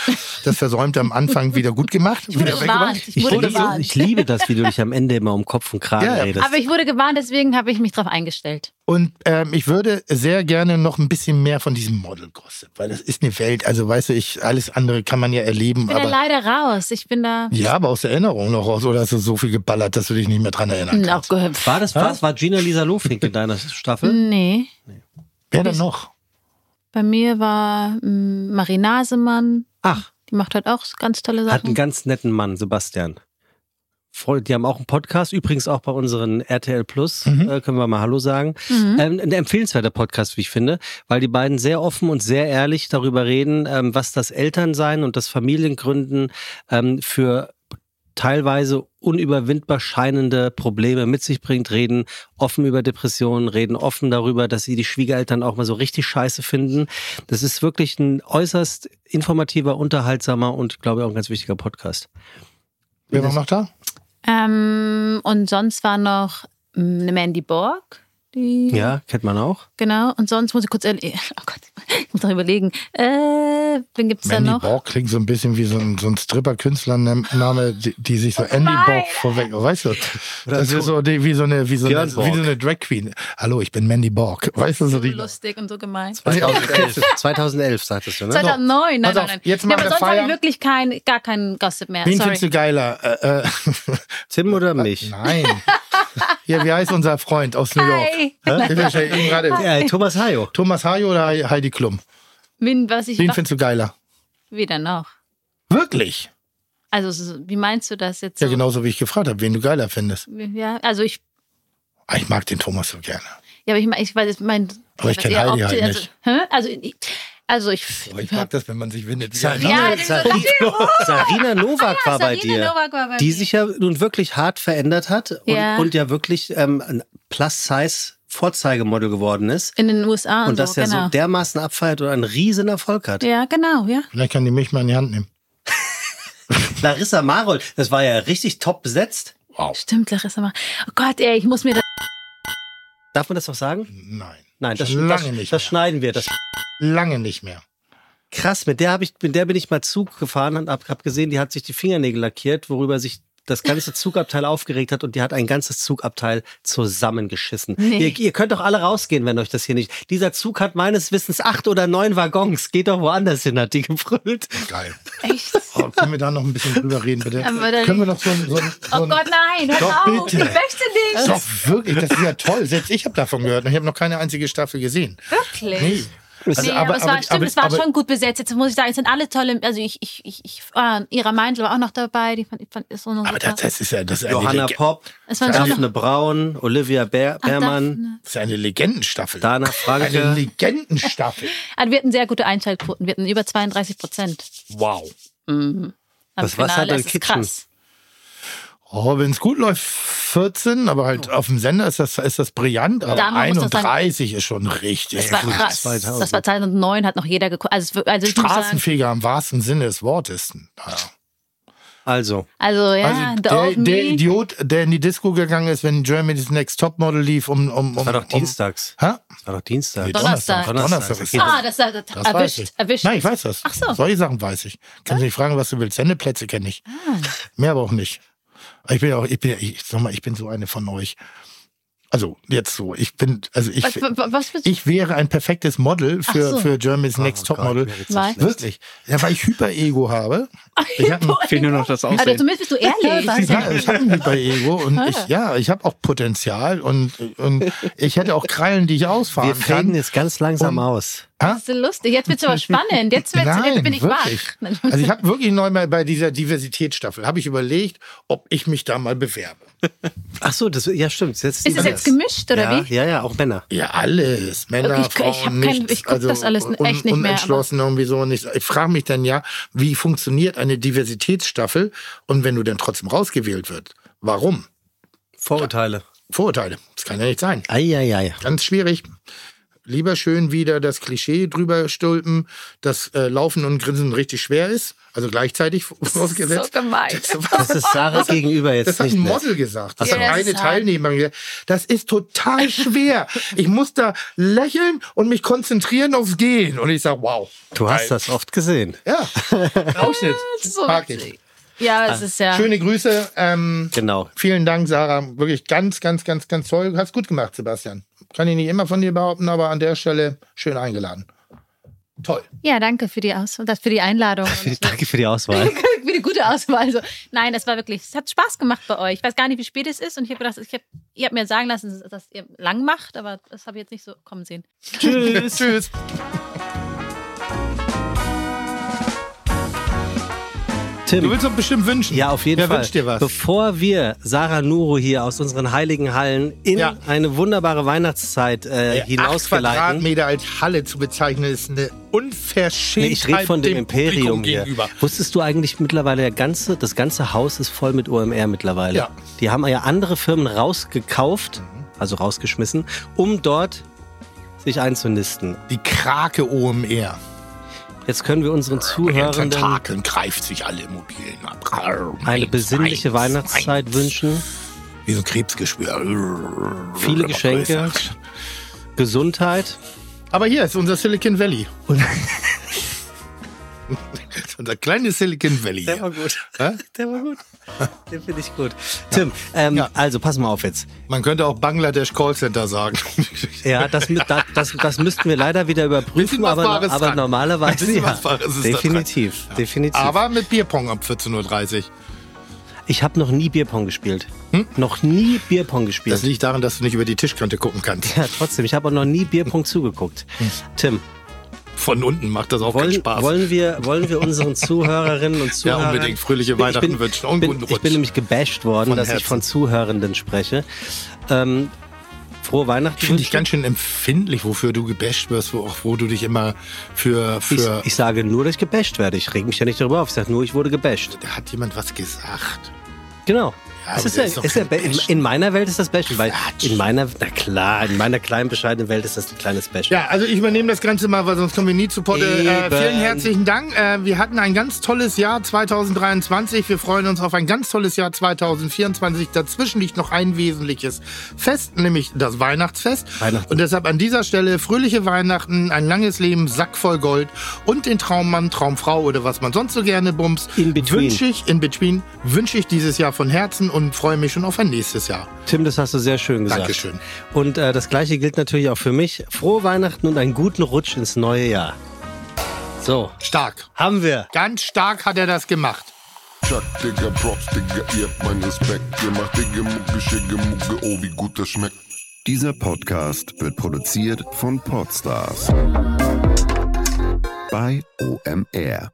das Versäumte am Anfang wieder gut gemacht. Ich wurde gewarnt. Ich Ich wurde liebe, gewarnt. ich liebe das, wie du dich am Ende immer um Kopf und Kragen Ja, ja. redest. Aber ich wurde gewarnt, deswegen habe ich mich darauf eingestellt. Und ähm, ich würde sehr gerne noch ein bisschen mehr von diesem Model Gossip, weil das ist eine Welt. Also weißt du, ich alles andere kann man ja erleben, Ich bin da aber leider raus. Ich bin da. ja, aber aus der Erinnerung noch raus. Oder hast du so viel geballert, dass du dich nicht mehr dran erinnern Auch kannst? war das was? War Gina Lisa Lofink in deiner Staffel? Nee. Wer denn noch? Bei mir war mm, Marie Nasemann. Ach, Die macht halt auch ganz tolle hat einen Sachen. ganz netten Mann, Sebastian. Voll, die haben auch einen Podcast, übrigens auch bei unseren RTL Plus, äh, können wir mal Hallo sagen. Mhm. Ähm, ein empfehlenswerter Podcast, wie ich finde, weil die beiden sehr offen und sehr ehrlich darüber reden, ähm, was das Elternsein und das Familiengründen ähm, für teilweise unüberwindbar scheinende Probleme mit sich bringt, reden offen über Depressionen, reden offen darüber, dass sie die Schwiegereltern auch mal so richtig scheiße finden. Das ist wirklich ein äußerst informativer, unterhaltsamer und, glaube ich, auch ein ganz wichtiger Podcast. Wer war noch da? Ähm, und sonst war noch mm, eine Mandy Borg. Die, Ja, kennt man auch. Genau. Und sonst muss ich kurz. Oh Gott, ich muss noch überlegen. Äh, wen gibt's da Mandy noch? Borg klingt so ein bisschen wie so ein, so ein Stripper-Künstlername, die, die sich so Andy Borg vorweg, weißt du? Das ist so die, wie so eine, wie so eine, wie so eine Drag Queen. Hallo, ich bin Mandy Borg. Weißt du, so So die. lustig und so gemein. 2011, 2011 sagtest du, ne? 2009, nein, nein, nein. jetzt ja, mal aber wir sonst habe ich wirklich kein, gar keinen Gossip mehr. Wen Sorry. findest du geiler? Äh, äh, Tim oder mich? nein. Hier, wie heißt unser Freund aus New York? Hi. Ja, Thomas Hayo. Thomas Hayo oder Heidi Klum? Wen, was ich Wen findest du geiler? wieder noch. Wirklich? Also, so- wie meinst du das jetzt? Ja, so? genauso wie ich gefragt habe, wen du geiler findest. Ja, also ich, Ah, Ich mag den Thomas so gerne. ja, aber ich, ich weiß, ich mein, Aber ich was kenn eher Heidi halt optisch- nicht. Also, also, ich, also ich, Aber ich mag das, wenn man sich windet. Sarina, Ja, ist so- Sarina, Sarina Novak war bei Sarina dir. Novak war bei die sich ja nun wirklich hart verändert hat und Ja. und ja wirklich ähm, ein Plus-Size Vorzeigemodel geworden ist in den USA und, und das so, ja genau. so dermaßen abfeiert und einen riesen Erfolg hat. ja, genau, ja. Vielleicht kann die mich mal in die Hand nehmen. Larissa Marold, das war ja richtig top besetzt. Wow. Stimmt, Larissa mal. Oh Gott, ey, ich muss mir das. Darf man das noch sagen? Nein. Nein, das, Schon das, lange nicht das schneiden wir. Das Lange nicht mehr. krass. Mit der habe ich, mit der bin ich mal Zug gefahren und hab, hab gesehen, die hat sich die Fingernägel lackiert, worüber sich das ganze Zugabteil aufgeregt hat und die hat ein ganzes Zugabteil zusammengeschissen. Nee. Ihr, ihr könnt doch alle rausgehen, wenn euch das hier nicht. Dieser Zug hat meines Wissens acht oder neun Waggons. Geht doch woanders hin, hat die gebrüllt. Geil. Echt? Oh, können wir da noch ein bisschen drüber reden, bitte? Aber dann- können wir noch so ein. So ein, so Oh ein Gott, nein, hör Doch, auf, bitte. ich möchte nicht. Doch, wirklich, das ist ja toll. Selbst ich habe davon gehört. und Ich habe noch keine einzige Staffel gesehen. Wirklich? Nee. Also, nee, aber, es war, stimmt, es war schon gut besetzt. Jetzt muss ich sagen, es sind alle tolle. Also ich, ich, ich, ich äh, Ira Meindl war auch noch dabei. Die fand, ich fand, ist so eine Aber das, das ist ja das ist eine, Johanna Leg Popp, Daphne Braun, Olivia Beer Ach, Beermann, Daphne. das ist eine Legendenstaffel. Dana eine Franke. Legendenstaffel. Also wir hatten sehr gute Einschaltquoten. Wir hatten über 32 Prozent. Wow. Mhm. Am Das Finale. der Das ist Kitchen. krass. Oh, wenn es gut läuft, 14, aber halt auf dem Sender ist das, ist das brillant. Aber Da muss man sagen, 31 ist schon richtig. Das war gut. krass. 2000. Das war 2009, hat noch jeder geguckt. Also, also Straßenfeger im wahrsten Sinne des Wortes. Ja. Also, also ja, Also der, der. Idiot, der in die Disco gegangen ist, wenn Germany's Next Topmodel lief, um. um, um das war doch um, dienstags. Hä? Das war doch Dienstag. Nee, Donnerstag. Donnerstag. ist Ah, das, das, das, erwischt, ich. erwischt. Nein, ich weiß das. Ach so. Solche Sachen weiß ich. Kannst du nicht fragen, was du willst. Sendeplätze kenne ich. Ah. Mehr aber auch nicht. Ich bin ja auch, ich bin, ja- ich sag mal, ich bin so eine von euch. Also jetzt so, ich bin, also ich, Was, was, ich wäre ein perfektes Model für, so. für Germany's Oh Next Gott, Topmodel. Weil? Wirklich. Ja, weil ich Hyper-Ego habe. Ich ein, Fehlt nur noch das Also Aussehen. zumindest bist du ehrlich. ja, ich habe ein Hyper-Ego und ich, ja, ich habe auch Potenzial und, und ich hätte auch Krallen, die ich Wir ausfahren faden kann. jetzt ganz langsam Und- aus. Ha? Das ist lustig. Jetzt wird's aber spannend. Jetzt, wird's, Nein, jetzt bin ich wirklich. wach. Also ich habe wirklich neu mal bei dieser Diversitätsstaffel, habe ich überlegt, ob ich mich da mal bewerbe. Ach so, das, ja stimmt. Jetzt Ist es jetzt gemischt oder ja, wie? Ja, ja, auch Männer. Ja, alles. Männer, Ich- ich Frauen, nichts. ich guck das alles un, echt nicht mehr, Unentschlossen irgendwie so. Und ich, ich frage mich dann ja, wie funktioniert eine Diversitätsstaffel und wenn du dann trotzdem rausgewählt wird, warum? Vorurteile. Vorurteile. Das kann ja nicht sein. Eieiei. Ganz schwierig. Lieber schön wieder das Klischee drüber stülpen, dass äh, Laufen und Grinsen richtig schwer ist. Also gleichzeitig vorausgesetzt. So gemein. Das ist Sarah gegenüber jetzt Das hat nicht ein. Model gesagt. Das Ja, hat das eine. Teilnehmerin gesagt. Das ist total schwer. Ich muss da lächeln und mich konzentrieren aufs Gehen. Und ich sage, wow. Du hast das oft gesehen. Ja, Ausschnitt. So Mag ich. Ja, es ist ja. Schöne Grüße. Ähm, Genau. vielen Dank, Sarah. Wirklich ganz, ganz, ganz, ganz toll. Hast gut gemacht, Sebastian. Kann ich nicht immer von dir behaupten, aber an der Stelle schön eingeladen. Toll. Ja, danke für die, Aus das, für die Einladung. Danke für die Auswahl. für die gute Auswahl. Also, nein, das war wirklich, es hat Spaß gemacht bei euch. Ich weiß gar nicht, wie spät es ist und ich habe gedacht, ich hab, ihr habt mir sagen lassen, dass ihr lang macht, aber das habe ich jetzt nicht so kommen sehen. Tschüss. Tschüss. Tim. Du willst doch bestimmt wünschen. Ja, auf jeden Wer Fall. wünscht dir was? Bevor wir Sarah Nuro hier aus unseren heiligen Hallen in Ja. eine wunderbare Weihnachtszeit äh, Acht hinausgeleiten. Quadratmeter als Halle zu bezeichnen, ist eine Unverschämtheit Nee, ich rede von dem, Imperium Publikum hier. gegenüber. Wusstest du eigentlich mittlerweile, der ganze, das ganze Haus ist voll mit OMR mittlerweile. Ja. Die haben ja andere Firmen rausgekauft, also rausgeschmissen, um dort sich einzunisten. Die Krake OMR. Jetzt können wir unseren Zuhörenden Tentakeln greift sich alle Immobilien ab. eine besinnliche Eins, Weihnachtszeit eins. wünschen, Wie so ein Krebsgeschwür. viele Geschenke, Gesundheit. Aber hier ist unser Silicon Valley. unser kleines Silicon Valley. Der war gut. Hä? Der war gut. Den finde ich gut. Tim, ähm, Ja. also pass mal auf jetzt. Man könnte auch Bangladesch Callcenter sagen. Ja, das, mü- da- das, das müssten wir leider wieder überprüfen, aber, aber normalerweise ja. definitiv, definitiv. Aber mit Bierpong ab 14.30 Uhr. ich habe noch nie Bierpong gespielt. Noch nie Bierpong gespielt. Das liegt daran, dass du nicht über die Tischkante gucken kannst. ja, trotzdem, ich habe auch noch nie Bierpong zugeguckt. Tim, Von unten macht das auch keinen wollen, Spaß. wollen, wir, wollen wir unseren Zuhörerinnen und ja, Zuhörern... unbedingt fröhliche Ich Weihnachten ich bin, wünschen und bin, guten Ich Rutsch. bin nämlich gebasht worden, Von dass ich von Zuhörenden spreche. Ähm, frohe Weihnachten. Ich finde wünschen. ganz schön empfindlich, wofür du gebasht wirst, wo, wo du dich immer für... Ich, für ich sage nur, dass ich gebasht werde. Ich reg mich ja nicht darüber auf. Ich sage nur, ich wurde gebasht. da hat jemand was gesagt. Genau. Ja, ist ja, ist ja, in, in meiner Welt ist das Bashing, weil in meiner, na klar, in meiner kleinen, bescheidenen Welt ist das ein kleines Bashing. Ja, also ich übernehme das Ganze mal, weil sonst kommen wir nie zu Potte. Äh, vielen herzlichen Dank. Äh, wir hatten ein ganz tolles Jahr 2023. Wir freuen uns auf ein ganz tolles Jahr 2024. Dazwischen liegt noch ein wesentliches Fest, nämlich das Weihnachtsfest. Weihnachten. Und deshalb an dieser Stelle fröhliche Weihnachten, ein langes Leben, Sack voll Gold und den Traummann, Traumfrau oder was man sonst so gerne bumst. In between. Wünsche ich, in between, wünsche ich dieses Jahr von Herzen und freue mich schon auf ein nächstes Jahr. Tim, das hast du sehr schön gesagt. Dankeschön. Und äh, das gleiche gilt natürlich auch für mich. Frohe Weihnachten und einen guten Rutsch ins neue Jahr. So, Stark. haben wir. Ganz stark hat er das gemacht. Chuck, Digga, Props, Digga, ihr habt meinen Respekt. Ihr macht Digga, Mucke, Schicke, Mucke, oh, wie gut das schmeckt. Dieser Podcast wird produziert von Podstars bei OMR.